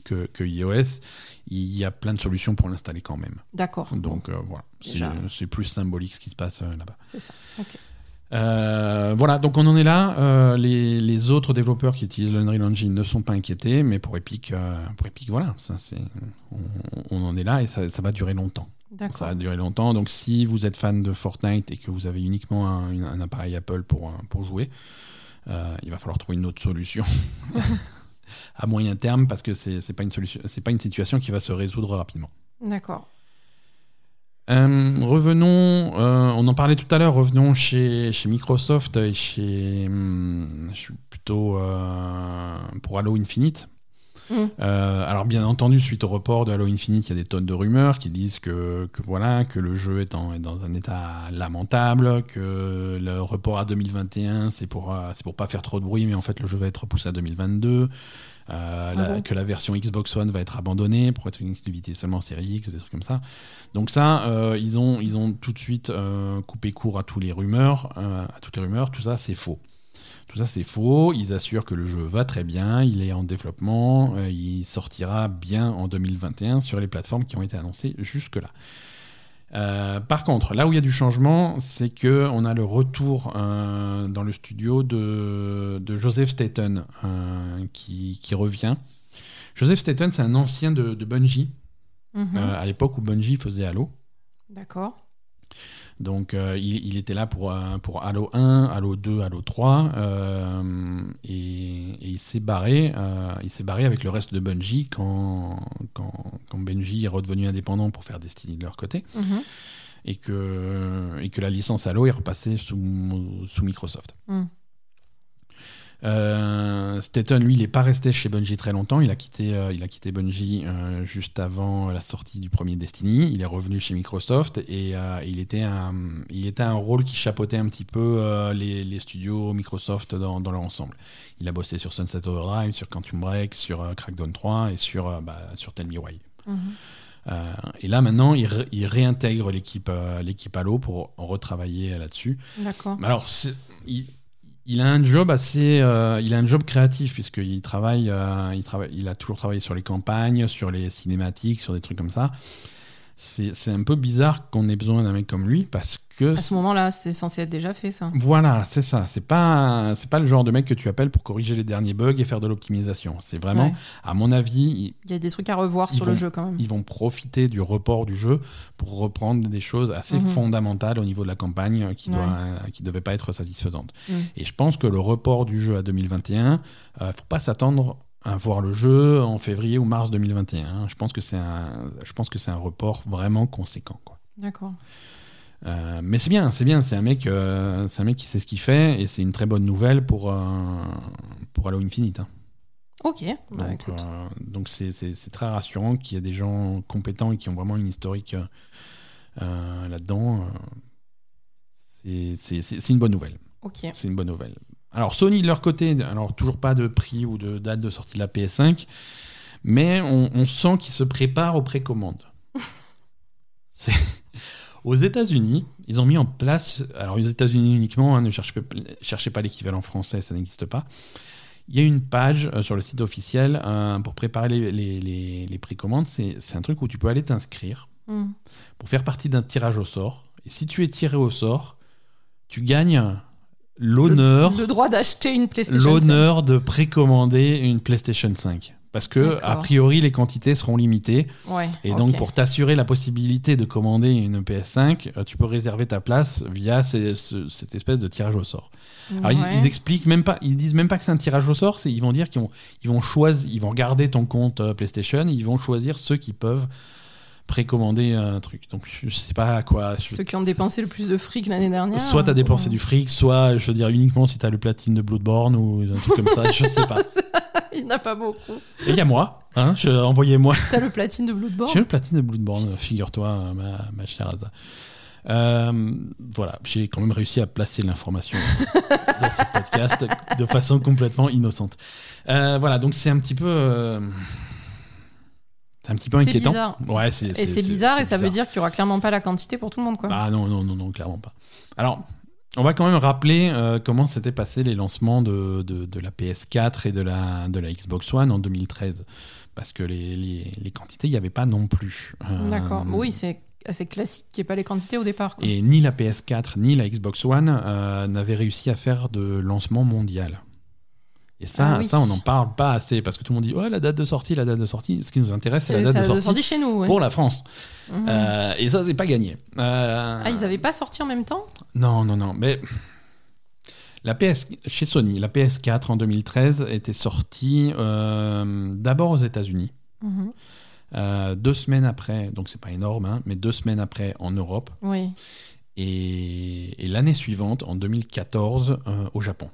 Speaker 1: que, que iOS, il y a plein de solutions pour l'installer quand même.
Speaker 2: D'accord.
Speaker 1: Donc, euh, voilà. C'est plus symbolique ce qui se passe euh, là-bas.
Speaker 2: C'est ça. Ok.
Speaker 1: Euh, voilà, donc on en est là. Euh, les, les autres développeurs qui utilisent l'Unreal Engine ne sont pas inquiétés, mais pour Epic, euh, pour Epic voilà, ça, c'est, on, on en est là et ça, ça va durer longtemps. Ça
Speaker 2: D'accord.
Speaker 1: va durer longtemps. Donc si vous êtes fan de Fortnite et que vous avez uniquement un, un appareil Apple pour, pour jouer, il va falloir trouver une autre solution à moyen terme parce que c'est, c'est pas une solution, c'est pas une situation qui va se résoudre rapidement.
Speaker 2: D'accord.
Speaker 1: Euh, revenons, euh, on en parlait tout à l'heure, revenons chez, chez Microsoft et chez. hum, je suis plutôt euh, pour Halo Infinite.
Speaker 2: Mm.
Speaker 1: Alors, bien entendu, suite au report de Halo Infinite, il y a des tonnes de rumeurs qui disent que, que voilà, que le jeu est, en- est dans un état lamentable, que le report à 2021, c'est pour, c'est pour pas faire trop de bruit, mais en fait, le jeu va être repoussé à 2022. Euh, la-
Speaker 2: bon?
Speaker 1: que la version Xbox One va être abandonnée pour être une exclusivité seulement série X, des trucs comme ça. Donc ça, euh, ils, ont, tout de suite euh, coupé court à tous les rumeurs, euh, à toutes les rumeurs. Tout ça, c'est faux. Tout ça, c'est faux. Ils assurent que le jeu va très bien, il est en développement, il sortira bien en 2021 sur les plateformes qui ont été annoncées jusque-là. Par contre, là où il y a du changement, c'est que on a le retour dans le studio de, Joseph Staten qui, revient. Joseph Staten, c'est un ancien de Bungie,
Speaker 2: Mhm.
Speaker 1: euh, à l'époque où Bungie faisait Halo.
Speaker 2: D'accord.
Speaker 1: Donc euh, il, il était là pour, euh, pour Halo 1, Halo 2, Halo 3, euh, et, et il s'est barré, euh, il s'est barré avec le reste de Bungie quand, quand, quand Bungie est redevenu indépendant pour faire Destiny de leur côté,
Speaker 2: Mhm.
Speaker 1: et que, et que la licence Halo est repassée sous, sous Microsoft.
Speaker 2: Mm.
Speaker 1: Euh, Staten, lui, il n'est pas resté chez Bungie très longtemps. Il a quitté, euh, il a quitté Bungie euh, juste avant la sortie du premier Destiny. Il est revenu chez Microsoft et il, était un, il était un rôle qui chapeautait un petit peu les, les studios Microsoft dans, dans leur ensemble. Il a bossé sur Sunset Overdrive, sur Quantum Break, sur Crackdown 3 et sur, bah, sur Tell Me Why.
Speaker 2: Mhm.
Speaker 1: Et là maintenant, il, ré- il réintègre l'équipe l'équipe Halo pour retravailler là-dessus.
Speaker 2: D'accord.
Speaker 1: Mais Alors, il, il a un job assez, euh, il a un job créatif puisqu'il travaille, euh, il travaille, il a toujours travaillé sur les campagnes, sur les cinématiques, sur des trucs comme ça. C'est un peu bizarre qu'on ait besoin d'un mec comme lui parce que
Speaker 2: À ce moment-là, c'est censé être déjà fait, ça.
Speaker 1: voilà, c'est ça. C'est pas c'est pas le genre de mec que tu appelles pour corriger les derniers bugs et faire de l'optimisation. C'est vraiment,
Speaker 2: Ouais.
Speaker 1: à mon avis,
Speaker 2: Il y a des trucs à revoir sur le jeu quand même.
Speaker 1: ils vont profiter du report du jeu pour reprendre des choses assez
Speaker 2: Mhm.
Speaker 1: fondamentales au niveau de la campagne euh, qui
Speaker 2: Ouais.
Speaker 1: doit qui devaient pas être satisfaisantes.
Speaker 2: Mm.
Speaker 1: Et je pense que le report du jeu à 2021, euh, faut pas s'attendre à voir le jeu en février ou mars 2021. Je pense que c'est un je pense que c'est un report vraiment conséquent.
Speaker 2: D'accord.
Speaker 1: Euh, mais c'est bien, c'est bien, c'est un mec euh, c'est un mec qui sait ce qu'il fait et c'est une très bonne nouvelle pour euh, pour Halo Infinite. hein.
Speaker 2: Ok. Bah,
Speaker 1: Donc, c'est, très rassurant qu'il y ait des gens compétents et qui ont vraiment une historique là-dedans. c'est une bonne nouvelle.
Speaker 2: Ok.
Speaker 1: C'est une bonne nouvelle. Alors Sony de leur côté, alors toujours pas de prix ou de date de sortie de la PS5, mais on, on sent qu'ils se préparent aux précommandes. Aux États-Unis, ils ont mis en place, alors aux États-Unis uniquement, hein, ne cherchez pas, cherchez pas l'équivalent français, ça n'existe pas. Il y a une page euh, sur le site officiel euh, pour préparer les, les- les- les précommandes. C'est c'est un truc où tu peux aller t'inscrire
Speaker 2: Hmm.
Speaker 1: pour faire partie d'un tirage au sort. Et si tu es tiré au sort, tu gagnes l'honneur
Speaker 2: Le, le droit d'acheter une PlayStation.
Speaker 1: l'honneur de précommander une PlayStation 5. Parce que, a priori, les quantités seront limitées.
Speaker 2: 5. Ouais.
Speaker 1: Et donc, pour t'assurer la possibilité de commander une PS5, euh, tu peux réserver ta place via ces- ce- cette espèce de tirage au sort. Alors, ils-
Speaker 2: Ouais.
Speaker 1: ils, expliquent même pas, ils disent même pas que c'est un tirage au sort, ils vont dire qu'ils vont, ils vont choisir, ils vont regarder ton compte euh, PlayStation, ils vont choisir ceux qui peuvent précommander un truc. Donc, je sais pas à quoi. je-
Speaker 2: Ceux qui ont dépensé le plus de fric l'année dernière.
Speaker 1: Soit t'as dépensé
Speaker 2: Ouais.
Speaker 1: du fric, soit, je veux dire, uniquement si t'as le platine de Bloodborne ou un truc comme ça, je sais pas.
Speaker 2: Il n'y en a pas beaucoup.
Speaker 1: Et il y a moi, hein, je- envoyez-moi.
Speaker 2: T'as le platine de Bloodborne
Speaker 1: J'ai le platine de Bloodborne, figure-toi, ma, ma chère Aza. Euh, voilà, j'ai quand même réussi à placer l'information dans ce podcast de façon complètement innocente. Euh, voilà, donc c'est un petit peu. euh, c'est un petit peu inquiétant.
Speaker 2: bizarre.
Speaker 1: Ouais, c'est,
Speaker 2: Et c'est bizarre et ça veut dire qu'il y aura clairement pas la quantité pour tout le monde, quoi.
Speaker 1: Ah non, non, non, non, clairement pas. Alors, on va quand même rappeler euh, comment s'étaient passés les lancements de, de, de la PS4 et de la, de la Xbox One en 2013. Parce que les, les, les quantités, il n'y avait pas non plus. Euh,
Speaker 2: D'accord. Oui, c'est assez classique qu'il n'y ait pas les quantités au départ. quoi.
Speaker 1: Et ni la PS4 ni la Xbox One euh, n'avaient réussi à faire de lancement mondial. Et ça,
Speaker 2: Ah oui.
Speaker 1: ça, on n'en parle pas assez parce que tout le monde dit oh la date de sortie, la date de sortie. Ce qui nous intéresse, c'est la date de sortie,
Speaker 2: sorti chez nous. ouais.
Speaker 1: pour la France.
Speaker 2: Mhm.
Speaker 1: Euh, et ça, c'est pas gagné. Euh,
Speaker 2: Ah, ils n'avaient pas sorti en même temps?
Speaker 1: Non, non, non. Mais la PS chez Sony, la PS4 en 2013 était sortie euh, d'abord aux États-Unis.
Speaker 2: Mhm.
Speaker 1: euh, deux semaines après, donc c'est pas énorme, hein, mais deux semaines après en Europe,
Speaker 2: Oui.
Speaker 1: et, et l'année suivante, en 2014, euh, au Japon.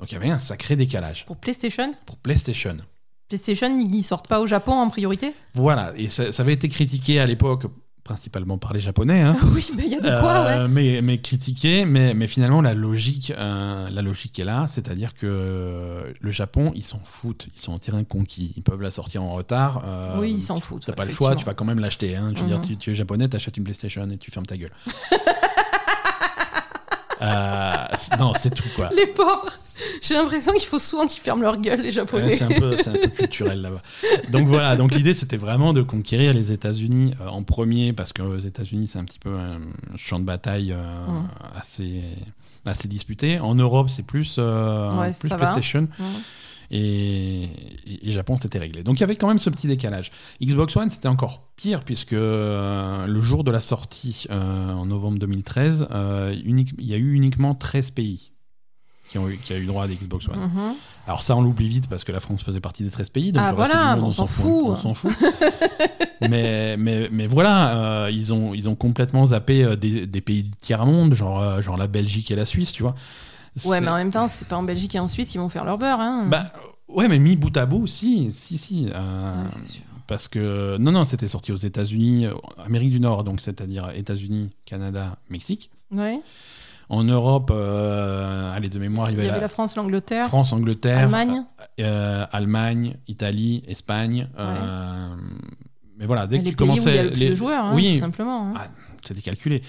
Speaker 1: Donc il y avait un sacré décalage
Speaker 2: Pour PlayStation?
Speaker 1: Pour PlayStation.
Speaker 2: PlayStation, ils sortent pas au Japon en priorité?
Speaker 1: Voilà, et ça, ça avait été critiqué à l'époque, principalement par les Japonais, hein,
Speaker 2: Oui, mais il y a de quoi, ouais.
Speaker 1: Euh, mais, mais critiqué, mais, mais finalement la logique, euh, la logique est là, c'est-à-dire que euh, le Japon, ils s'en foutent, ils sont en terrain conquis, ils peuvent la sortir en retard. euh,
Speaker 2: oui, ils s'en foutent.
Speaker 1: T'as pas le choix, tu vas quand même l'acheter. Hein. Je veux dire,
Speaker 2: Mhm.
Speaker 1: tu, tu es japonais, t'achètes une PlayStation et tu fermes ta gueule. Euh, non, c'est tout quoi.
Speaker 2: Les pauvres J'ai l'impression qu'il faut souvent qu'ils ferment leur gueule, les
Speaker 1: Ouais,
Speaker 2: Japonais.
Speaker 1: c'est un, peu- c'est un peu culturel là-bas. Donc voilà, donc l'idée c'était vraiment de conquérir les États-Unis euh, en premier parce que les États-Unis c'est un petit peu un champ de bataille euh, assez, assez disputé. En Europe c'est plus, euh,
Speaker 2: Ouais,
Speaker 1: plus. PlayStation et, et- et Japon c'était réglé. Donc il y avait quand même ce petit décalage. Xbox One c'était encore pire puisque euh, le jour de la sortie euh, en novembre 2013, euh, unique- il y a eu uniquement 13 pays qui ont eu, qui a eu droit à des Xbox One.
Speaker 2: Mhm.
Speaker 1: Alors ça, on l'oublie vite parce que la France faisait partie des 13 pays. Donc
Speaker 2: Ah, voilà,
Speaker 1: monde,
Speaker 2: on s'en fout.
Speaker 1: On s'en fout. mais, mais, mais voilà, euh, ils, ont, ils ont complètement zappé euh, des, des pays du tiers-monde, genre, euh, genre la Belgique et la Suisse, tu vois.
Speaker 2: Ouais, mais en même temps, c'est pas en Belgique et en Suisse qu'ils vont faire leur beurre. Hein.
Speaker 1: Bah, ouais, mais mis bout à bout, si, si, si. euh,
Speaker 2: Ouais, sûr.
Speaker 1: parce que, non, non, c'était sorti aux États-Unis, Amérique du Nord, donc c'est-à-dire États-Unis, Canada, Mexique.
Speaker 2: Ouais.
Speaker 1: En Europe, euh, allez, de mémoire, il y
Speaker 2: Il
Speaker 1: avait,
Speaker 2: y avait
Speaker 1: la
Speaker 2: la France, l'Angleterre,
Speaker 1: France, Angleterre,
Speaker 2: Allemagne.
Speaker 1: euh, Allemagne, Italie, Espagne. euh, mais voilà, dès
Speaker 2: Et
Speaker 1: que
Speaker 2: les
Speaker 1: tu
Speaker 2: pays où il y
Speaker 1: commençais.
Speaker 2: a le plus
Speaker 1: les-
Speaker 2: de joueurs, hein,
Speaker 1: oui.
Speaker 2: tout simplement. hein.
Speaker 1: Ah, c'était calculé.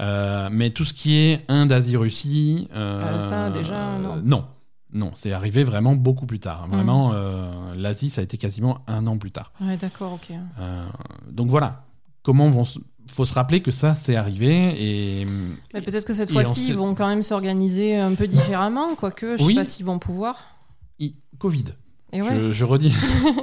Speaker 1: Euh, mais tout ce qui est Inde, Asie, Russie. euh,
Speaker 2: Ah, ça, déjà, non.
Speaker 1: Non, non, c'est arrivé vraiment beaucoup plus tard. Vraiment, euh, l'Asie, ça a été quasiment un an plus tard.
Speaker 2: Ouais, d'accord, ok.
Speaker 1: Euh, donc voilà. comment vont se- faut se rappeler que ça c'est arrivé et
Speaker 2: Mais peut-être que cette
Speaker 1: Et
Speaker 2: fois-ci, ils vont quand même s'organiser un peu différemment, quoique je
Speaker 1: Oui.
Speaker 2: sais pas s'ils vont pouvoir.
Speaker 1: Covid.
Speaker 2: Et ouais.
Speaker 1: Je, je redis.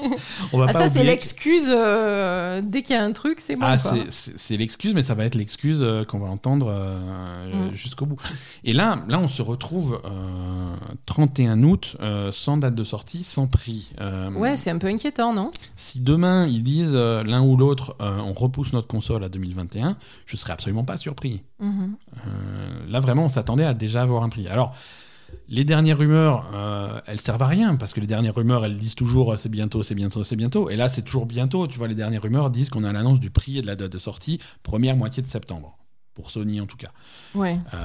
Speaker 1: On va
Speaker 2: Ah,
Speaker 1: pas
Speaker 2: ça, c'est l'excuse. euh, dès qu'il y a un truc, c'est bon.
Speaker 1: Ah, c'est- l'excuse, mais ça va être l'excuse euh, qu'on va entendre euh,
Speaker 2: Mm.
Speaker 1: jusqu'au bout. Et là, là, on se retrouve euh, 31 août, sans date de sortie, sans prix.
Speaker 2: Ouais, c'est un peu inquiétant, non?
Speaker 1: Si demain ils disent l'un ou l'autre, on repousse notre console à 2021, je serais absolument pas surpris.
Speaker 2: Mhm.
Speaker 1: Là, vraiment, on s'attendait à déjà avoir un prix. Alors, les dernières rumeurs, euh, elles servent à rien parce que les dernières rumeurs, elles disent toujours euh, c'est bientôt, c'est bientôt, c'est bientôt. Et là, c'est toujours bientôt. Tu vois, les dernières rumeurs disent qu'on a l'annonce du prix et de la date de sortie première moitié de septembre. Pour Sony en tout cas.
Speaker 2: Ouais.
Speaker 1: Euh,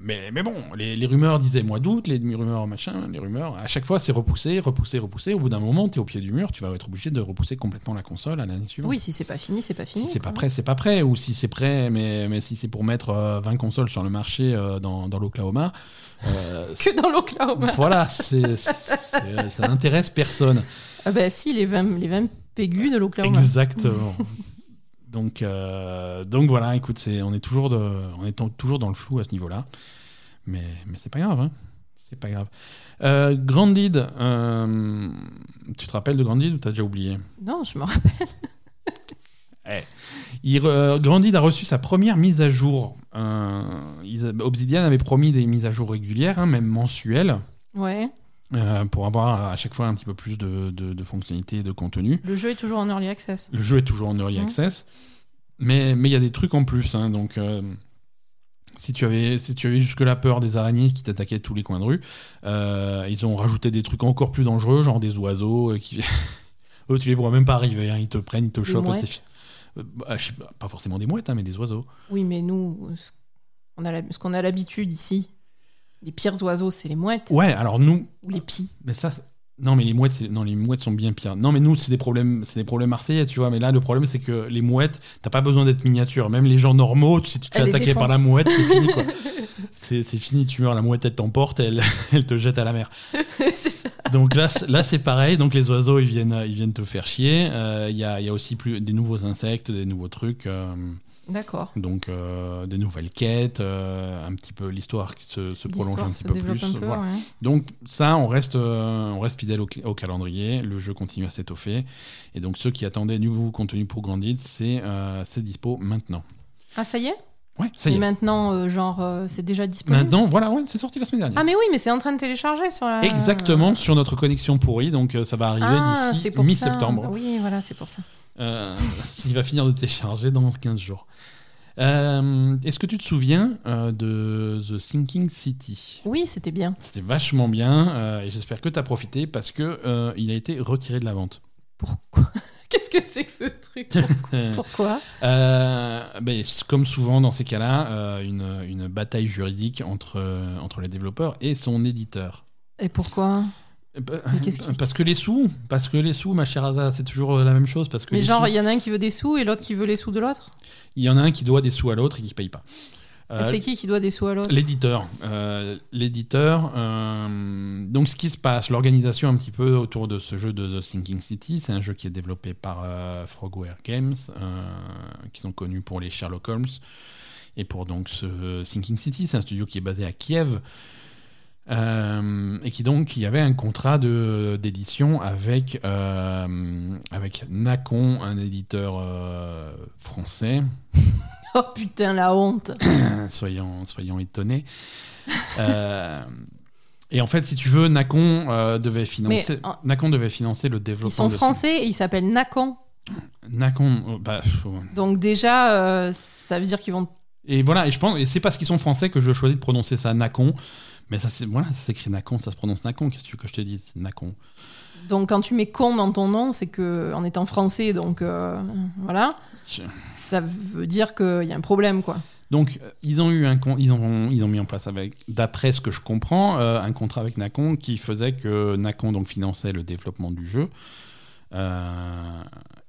Speaker 1: mais, mais bon, les, les rumeurs disaient mois d'août, les rumeurs machin, les rumeurs, à chaque fois c'est repoussé, repoussé, repoussé. Au bout d'un moment, tu es au pied du mur, tu vas être obligé de repousser complètement la console à l'année suivante.
Speaker 2: Oui, si c'est pas fini, c'est pas fini.
Speaker 1: Si c'est pas prêt, c'est pas prêt. Ou si c'est prêt, mais, mais si c'est pour mettre euh, 20 consoles sur le marché euh, dans, dans l'Oklahoma, euh,
Speaker 2: Que dans l'Oklahoma.
Speaker 1: voilà, c'est, c'est- ça n'intéresse personne.
Speaker 2: Ah bah si, les 20, les 20 pégus de l'Oklahoma.
Speaker 1: Exactement. Donc, euh, donc voilà, écoute, c'est, on, est toujours de, on est toujours dans le flou à ce niveau-là. Mais, mais c'est pas grave. Hein. C'est pas grave. Euh, Grandid, euh, tu te rappelles de Grandid ou t'as déjà oublié?
Speaker 2: Non, je me rappelle.
Speaker 1: Il, re- Grandid a reçu sa première mise à jour. Euh, ils- Obsidian avait promis des mises à jour régulières, hein, même mensuelles,
Speaker 2: Ouais.
Speaker 1: euh, pour avoir à chaque fois un petit peu plus de, de- de fonctionnalités et de contenu.
Speaker 2: Le jeu est toujours en early access.
Speaker 1: Le jeu est toujours en early
Speaker 2: Mhm.
Speaker 1: access, mais mais il y a des trucs en plus. hein, donc, euh, si tu avais, si tu avais jusque-là peur des araignées qui t'attaquaient tous les coins de rue, euh, ils ont rajouté des trucs encore plus dangereux, genre des oiseaux euh, qui. Eux, tu les vois même pas arriver, hein, ils te prennent, ils te chopent. c'est Euh, bah, je sais pas, pas forcément des mouettes, hein, mais des oiseaux.
Speaker 2: Oui, mais nous, ce qu'on a la- ce qu'on a l'habitude ici, les pires oiseaux, c'est les mouettes
Speaker 1: Ouais, alors nous,
Speaker 2: ou les pies.
Speaker 1: Mais ça, non, mais les mouettes, non, les mouettes sont bien pires. Non, mais nous, c'est des problèmes, c'est des problèmes marseillais, tu vois. Mais là, le problème, c'est que les mouettes, t'as pas besoin d'être miniature. Même les gens normaux, tu- si tu te fais attaquer par la mouette, c'est fini, quoi. C'est fini, tu meurs, la mouette, elle t'emporte, elle, elle te jette à la mer. Donc là, c'est- là, c'est pareil. Donc les oiseaux, ils viennent, ils viennent te faire chier. Euh, Il y, a, il y a aussi plus des nouveaux insectes, des nouveaux trucs. euh,
Speaker 2: D'accord.
Speaker 1: donc euh, des nouvelles quêtes, un petit peu l'histoire qui se, se prolonge un petit peu plus.
Speaker 2: un peu,
Speaker 1: voilà.
Speaker 2: ouais.
Speaker 1: Donc ça, on reste, on reste fidèle au, au calendrier. Le jeu continue à s'étoffer. Et donc ceux qui attendaient du nouveau contenu pour euh, c'est dispo maintenant.
Speaker 2: Ah, ça y est?
Speaker 1: Ouais, ça y
Speaker 2: Et
Speaker 1: est.
Speaker 2: maintenant, euh, genre, euh, c'est déjà disponible
Speaker 1: Maintenant, voilà, ouais, c'est sorti la semaine dernière.
Speaker 2: Ah, mais oui, mais c'est en train de télécharger sur la.
Speaker 1: Exactement sur notre connexion pourrie, donc euh, ça va arriver
Speaker 2: Ah, c'est
Speaker 1: d'ici
Speaker 2: pour ça.
Speaker 1: mi-septembre.
Speaker 2: Oui, voilà, c'est pour ça.
Speaker 1: Euh, il va finir de télécharger dans 15 jours. Euh, Est-ce que tu te souviens euh, de The Sinking City?
Speaker 2: Oui, c'était bien.
Speaker 1: C'était vachement bien euh, et j'espère que tu as profité parce que euh, il a été retiré de la vente.
Speaker 2: Pourquoi? Qu'est-ce que c'est que ce truc Pourquoi
Speaker 1: Euh, ben, comme souvent dans ces cas-là, euh, une, une bataille juridique entre, euh, entre les développeurs et son éditeur.
Speaker 2: Et pourquoi
Speaker 1: Euh, bah, Parce que les sous, parce que les sous, ma chère Ada, c'est toujours la même chose. Parce que
Speaker 2: Mais genre,
Speaker 1: sous-
Speaker 2: il y en a un qui veut des sous et l'autre qui veut les sous de l'autre?
Speaker 1: Il y en a un qui doit des sous à l'autre et qui paye pas. Euh,
Speaker 2: Et C'est qui qui doit des sous à l'autre?
Speaker 1: L'éditeur. Euh, L'éditeur. euh, donc, ce qui se passe, l'organisation un petit peu autour de ce jeu de The Sinking City, c'est un jeu qui est développé par Frogware Games, qui sont connus pour les Sherlock Holmes. Et pour donc ce Sinking City, c'est un studio qui est basé à Kiev. euh, et qui donc il y avait un contrat de- d'édition avec euh, avec Nacon, un éditeur euh, français,
Speaker 2: Oh putain, la honte
Speaker 1: soyons, soyons étonnés. Euh, et en fait, si tu veux, Nacon euh, devait financer.
Speaker 2: Mais, en-
Speaker 1: Nacon devait financer le développement.
Speaker 2: Ils sont
Speaker 1: de
Speaker 2: français et ils s'appellent Nacon.
Speaker 1: Nacon, oh, bah,
Speaker 2: Donc déjà, euh, ça veut dire qu'ils vont...
Speaker 1: et voilà. Et je pense, et c'est parce qu'ils sont français que je choisis de prononcer ça Nacon. Mais ça, c'est voilà, ça s'écrit Nacon, ça se prononce Nacon. Qu'est-ce que tu veux que je te dise C'est Nacon?
Speaker 2: Donc quand tu mets con dans ton nom, c'est que en étant français, donc euh, voilà,
Speaker 1: Je-
Speaker 2: ça veut dire qu'il y a un problème, quoi.
Speaker 1: Donc, euh, ils ont eu un con- ils ont, ils ont mis en place avec, d'après ce que je comprends, euh, un contrat avec Nacon qui faisait que Nacon donc finançait le développement du jeu. Euh,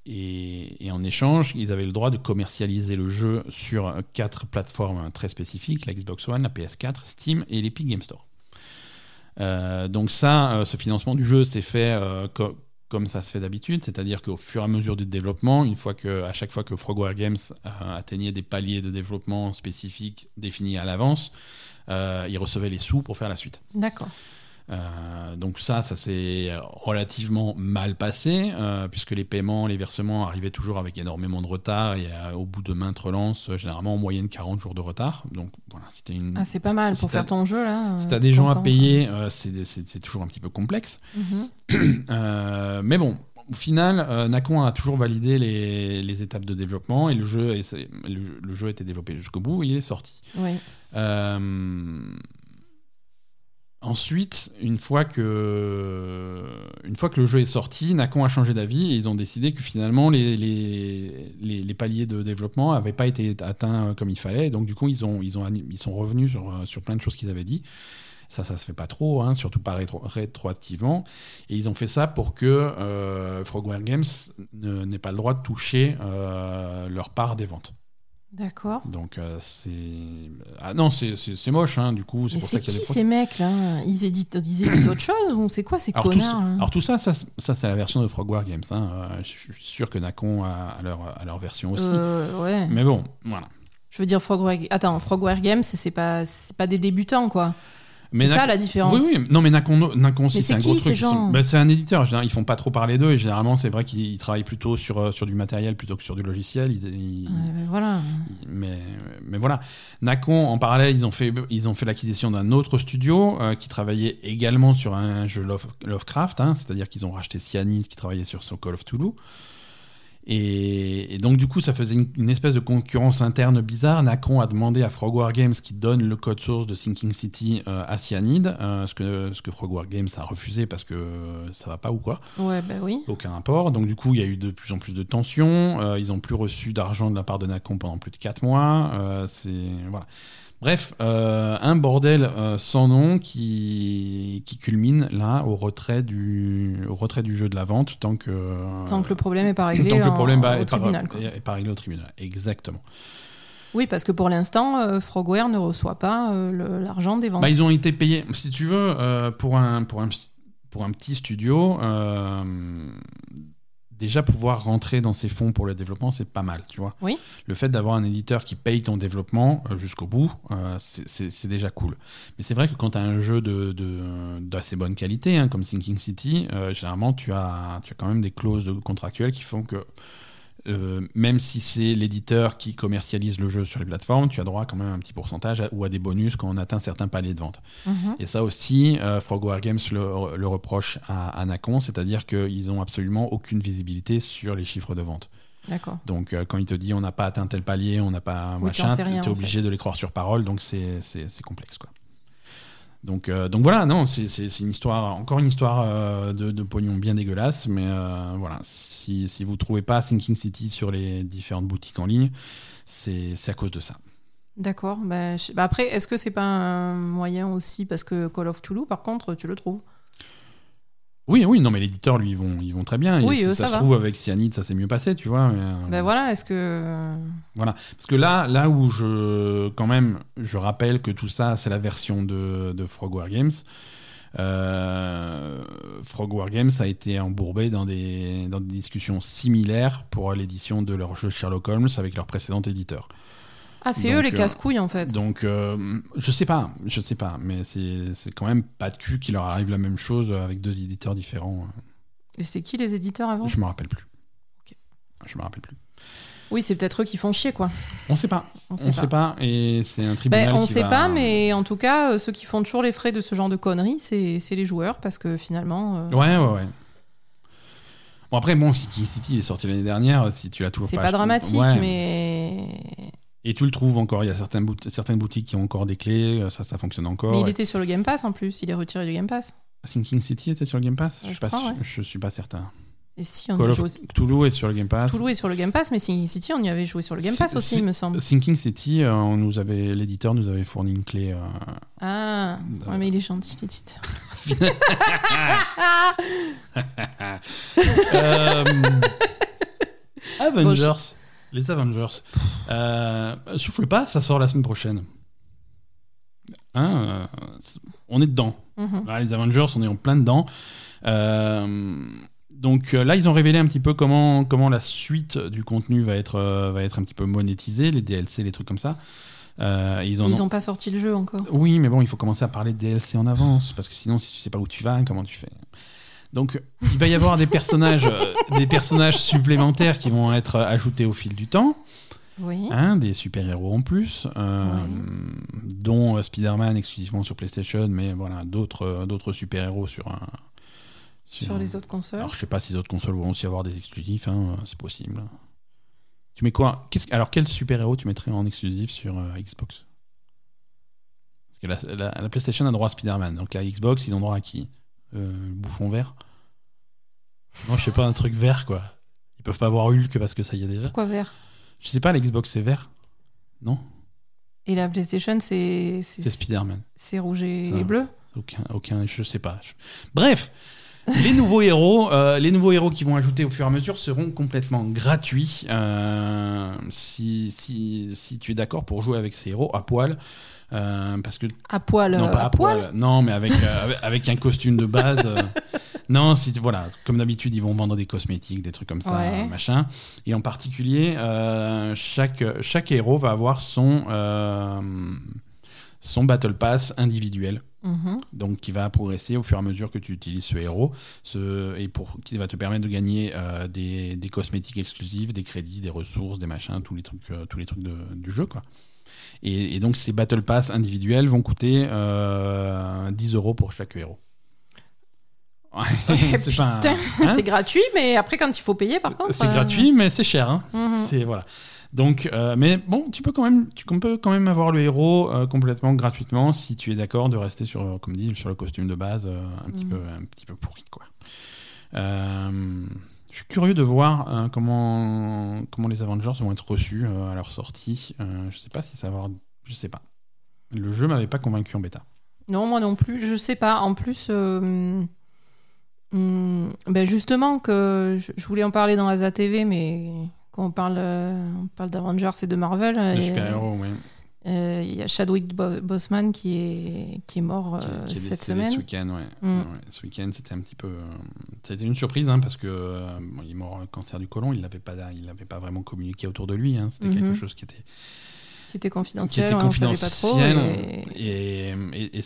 Speaker 1: et, et en échange, ils avaient le droit de commercialiser le jeu sur quatre plateformes très spécifiques la Xbox One, la PS4, Steam et l'Epic Game Store. Euh, donc ça, euh, ce financement du jeu s'est fait euh, co- comme ça se fait d'habitude, c'est-à-dire qu'au fur et à mesure du développement, une fois que, à chaque fois que Frogware Games atteignait des paliers de développement spécifiques définis à l'avance, ils recevaient les sous pour faire la suite.
Speaker 2: D'accord.
Speaker 1: Euh, donc ça, ça s'est relativement mal passé, euh, puisque les paiements, les versements arrivaient toujours avec énormément de retard, et euh, au bout de maintes relances, généralement en moyenne 40 jours de retard. Donc voilà, c'était une...
Speaker 2: Ah, c'est pas mal pour faire ton jeu, là.
Speaker 1: Si t'as des gens à payer, c'est toujours un petit peu complexe.
Speaker 2: Mhm.
Speaker 1: Mais bon, au final, euh, Nacon a toujours validé les, les étapes de développement, et le jeu, le, jeu- le jeu a été développé jusqu'au bout, et il est sorti.
Speaker 2: Oui.
Speaker 1: Euh, Ensuite, une fois que le jeu est sorti, Nacon a changé d'avis et ils ont décidé que finalement les, paliers de développement n'avaient pas été atteints euh, comme il fallait. Donc du coup, ils ont ils ont sont revenus sur euh, sur plein de choses qu'ils avaient dit. Ça, ça se fait pas trop, hein, surtout pas rétro- rétroactivement. Et ils ont fait ça pour que euh, Frogware Games ne- n'ait pas le droit de toucher leur part des ventes.
Speaker 2: D'accord.
Speaker 1: Donc euh, c'est ah non c'est c'est c'est moche hein, du coup c'est
Speaker 2: Mais
Speaker 1: pour ça
Speaker 2: c'est
Speaker 1: qu'il y
Speaker 2: qui
Speaker 1: des
Speaker 2: ces mecs là? Ils éditent, ils éditent autre chose ou c'est quoi ces
Speaker 1: alors
Speaker 2: connards là
Speaker 1: alors tout ça, ça, ça, c'est la version de Frogware Games. hein. Euh, je suis sûr que Nacon a, a leur, a leur version aussi.
Speaker 2: Euh, ouais.
Speaker 1: Mais bon, voilà.
Speaker 2: Je veux dire Frogware. Attends, Frogware Games, c'est pas, c'est pas des débutants quoi.
Speaker 1: Mais
Speaker 2: C'est ça la différence.
Speaker 1: Oui, oui. Non, mais aussi,
Speaker 2: Mais
Speaker 1: c'est un gros truc.
Speaker 2: gens
Speaker 1: bah, c'est un éditeur. Ils font pas trop parler d'eux et généralement, c'est vrai qu'ils ils travaillent plutôt sur, euh, sur du matériel plutôt que sur du logiciel. Ils- ils-
Speaker 2: Ouais, ben voilà.
Speaker 1: mais, mais voilà. Nacon, en parallèle, ils ont fait, ils ont fait l'acquisition d'un autre studio euh, qui travaillait également sur un jeu Love- Lovecraft, hein, c'est-à-dire qu'ils ont racheté Cyanide qui travaillait sur son Call of Toulouse. Et, et donc, du coup, ça faisait une, une espèce de concurrence interne bizarre. Nacon a demandé à Frogware Games qui donne le code source de Thinking City euh, à Cyanide, euh, ce, que, ce que Frogware Games a refusé parce que ça va pas ou quoi
Speaker 2: Ouais, bah oui.
Speaker 1: aucun rapport. Donc du coup, il y a eu de plus en plus de tensions. Euh, ils ont plus reçu d'argent de la part de Nacon pendant plus de 4 mois. Euh, c'est voilà. Bref, euh, un bordel euh, sans nom qui, qui culmine là au retrait du au retrait du jeu de la vente tant que
Speaker 2: Tant que le problème est pas réglé
Speaker 1: tant que le problème
Speaker 2: au
Speaker 1: est, pas,
Speaker 2: tribunal. quoi.
Speaker 1: est- est pas réglé au tribunal. Exactement.
Speaker 2: Oui, parce que pour l'instant, euh, Frogware ne reçoit pas euh, l'argent des ventes.
Speaker 1: Bah, ils ont été payés, si tu veux, euh, pour, un, pour, un, pour un petit studio, euh, déjà pouvoir rentrer dans ces fonds pour le développement, c'est pas mal, tu vois.
Speaker 2: Oui.
Speaker 1: Le fait d'avoir un éditeur qui paye ton développement euh, jusqu'au bout, euh, c'est- déjà cool. Mais c'est vrai que quand tu as un jeu d'assez de, d'assez bonne qualité, hein, comme Sinking City, euh, généralement, tu as, tu as quand même des clauses de- contractuelles qui font que euh, même si c'est l'éditeur qui commercialise le jeu sur les plateformes, tu as droit quand même à un petit pourcentage à- ou à des bonus quand on atteint certains paliers de vente.
Speaker 2: Mhm.
Speaker 1: Et ça aussi, euh, Frogware Games le, le reproche à, à Nacon, c'est-à-dire qu'ils n'ont absolument aucune visibilité sur les chiffres de vente.
Speaker 2: D'accord.
Speaker 1: Donc euh, quand il te dit on n'a pas atteint tel palier, on n'a pas
Speaker 2: Oui,
Speaker 1: machin, tu es obligé de les croire sur parole, donc c'est complexe. Quoi. Donc, euh, donc voilà, non, c'est une histoire, encore une histoire euh, de, pognon bien dégueulasse, mais euh, voilà, si, si vous trouvez pas Sinking City sur les différentes boutiques en ligne, c'est à cause de ça.
Speaker 2: D'accord. Bah, bah après, est-ce que c'est pas un moyen aussi parce que Call of Toulouse, par contre, tu le trouves?
Speaker 1: Oui, oui, non, mais l'éditeur, lui, ils vont, ils vont très bien. Et si ça,
Speaker 2: ça
Speaker 1: se trouve, avec Cyanide, ça s'est mieux passé, tu vois. mais, euh,
Speaker 2: Ben voilà, est-ce que.
Speaker 1: Voilà. Parce que là, là où je, quand même, je rappelle que tout ça, c'est la version de, de Frogware Games. Euh, Frogware Games a été embourbé dans des, dans des discussions similaires pour l'édition de leur jeu Sherlock Holmes avec leur précédent éditeur.
Speaker 2: Ah, c'est eux les
Speaker 1: euh,
Speaker 2: casse-couilles en fait.
Speaker 1: Donc, euh, je sais pas, je sais pas, mais c'est c'est quand même pas de cul qu'il leur arrive la même chose avec deux éditeurs différents.
Speaker 2: Et c'est qui les éditeurs avant?
Speaker 1: Je me rappelle plus.
Speaker 2: Ok.
Speaker 1: Je me rappelle plus.
Speaker 2: Oui, c'est peut-être eux qui font chier quoi.
Speaker 1: On sait pas.
Speaker 2: On
Speaker 1: On
Speaker 2: sait pas.
Speaker 1: sait pas. Et c'est un tribunal.
Speaker 2: Ben, on
Speaker 1: qui
Speaker 2: sait
Speaker 1: va-
Speaker 2: pas, mais en tout cas, euh, ceux qui font toujours les frais de ce genre de conneries, c'est c'est les joueurs parce que finalement. euh,
Speaker 1: Ouais, ouais, ouais. Bon, après, bon, City est sorti l'année dernière. Si tu l'as toujours
Speaker 2: C'est
Speaker 1: pas.
Speaker 2: pas
Speaker 1: acheté-
Speaker 2: dramatique,
Speaker 1: Ouais.
Speaker 2: mais.
Speaker 1: Et tu le trouves encore. Il y a certaines, bout- certaines boutiques qui ont encore des clés. euh, Ça, ça fonctionne encore.
Speaker 2: Mais il
Speaker 1: Et-
Speaker 2: était sur le Game Pass en plus, il est retiré du Game Pass.
Speaker 1: Sinking City était sur le Game Pass?
Speaker 2: Ouais,
Speaker 1: je,
Speaker 2: je
Speaker 1: suis pas
Speaker 2: crois,
Speaker 1: sûr-
Speaker 2: ouais.
Speaker 1: je suis pas certain.
Speaker 2: Et si, on
Speaker 1: Call of
Speaker 2: joué.
Speaker 1: Cthulhu est sur le Game Pass.
Speaker 2: Toulouse est sur le Game Pass, mais Sinking City, on y avait joué sur le Game Pass aussi,
Speaker 1: si-
Speaker 2: il me semble.
Speaker 1: Sinking City, euh, on nous avait l'éditeur nous avait fourni une clé. euh,
Speaker 2: Ah,
Speaker 1: Euh.
Speaker 2: ouais, mais il est gentil, l'éditeur.
Speaker 1: Avengers. Les Avengers. Euh, souffle pas, ça sort la semaine prochaine. Hein, euh, on est dedans.
Speaker 2: Mhm.
Speaker 1: Les Avengers, on est en plein dedans. Euh, donc euh, là, ils ont révélé un petit peu comment, comment la suite du contenu va être, va être un petit peu monétisée, les DLC, les trucs comme ça. Euh, ils
Speaker 2: n'ont ont... pas sorti le jeu encore.
Speaker 1: Oui, mais bon, il faut commencer à parler de DLC en avance, parce que sinon, si tu sais pas où tu vas, comment tu fais Donc, il va y avoir des personnages, des personnages supplémentaires qui vont être ajoutés au fil du temps.
Speaker 2: Oui.
Speaker 1: Hein, des super-héros en plus, dont Spider-Man exclusivement sur PlayStation, mais voilà, d'autres, d'autres super-héros sur un,
Speaker 2: sur les autres consoles
Speaker 1: Alors, je sais pas si les autres consoles vont aussi avoir des exclusifs, hein, c'est possible. Tu mets quoi? Alors, quel super-héros tu mettrais en exclusif sur euh, Xbox? Parce que la, PlayStation a droit à Spider-Man, donc la Xbox, ils ont droit à qui? euh, bouffon vert Non, je sais pas, un truc vert, quoi. Ils peuvent pas avoir Hulk parce que ça y est déjà.
Speaker 2: Quoi vert?
Speaker 1: Je sais pas, la Xbox, c'est vert Non?
Speaker 2: Et la PlayStation, c'est.
Speaker 1: C'est Spider-Man.
Speaker 2: C'est rouge et, bleu?
Speaker 1: Aucun, aucun, je sais pas. Bref, les nouveaux héros, euh, les nouveaux héros qui vont ajouter au fur et à mesure seront complètement gratuits. Euh, si, si, si, tu es d'accord pour jouer avec ces héros à poil. Euh, parce que
Speaker 2: à poil
Speaker 1: non pas à, poil. non mais avec, avec un costume de base non si voilà comme d'habitude ils vont vendre des cosmétiques des trucs comme ça machin et en particulier chaque chaque héros va avoir son son battle pass individuel
Speaker 2: Mhm.
Speaker 1: Donc, qui va progresser au fur et à mesure que tu utilises ce héros, ce, et pour qui va te permettre de gagner euh, des, des, cosmétiques exclusifs, des crédits, des ressources, des machins, tous les trucs, euh, tous les trucs du jeu, quoi. Et, donc, ces battle pass individuels vont coûter euh, 10 euros pour chaque héros.
Speaker 2: c'est hein gratuit, mais après, quand il faut payer, par contre.
Speaker 1: C'est gratuit, mais c'est cher. Hein. Mhm. C'est voilà. Donc, euh, mais bon, tu peux quand même, tu peux quand même avoir le héros euh, complètement gratuitement si tu es d'accord de rester sur, euh, comme dit, sur le costume de base un petit mm. peu, un petit peu pourri, quoi. Je suis curieux de voir comment, comment les Avengers vont être reçus à leur sortie. je sais pas si ça va avoir, je sais pas. Le jeu m'avait pas convaincu en bêta.
Speaker 2: Non, moi non plus. Je sais pas. En plus. Hmm, ben justement que je voulais en parler dans Aza TV, mais quand on parle, euh, on parle d'Avengers et de Marvel.
Speaker 1: De super-héros, oui.
Speaker 2: Euh, il y a Chadwick Boseman qui est, qui est mort euh, cette semaine.
Speaker 1: Ce week-end, ouais. Mm. ouais. Ce week-end, c'était un petit peu. c'était une surprise, hein, parce que il est mort cancer du côlon. Il l'avait pas, il l'avait pas vraiment communiqué autour de lui. Hein. C'était quelque mm-hmm. chose qui était.
Speaker 2: Qui était confidentiel,
Speaker 1: qui était
Speaker 2: confidentiel
Speaker 1: on savait pas trop. Et, et,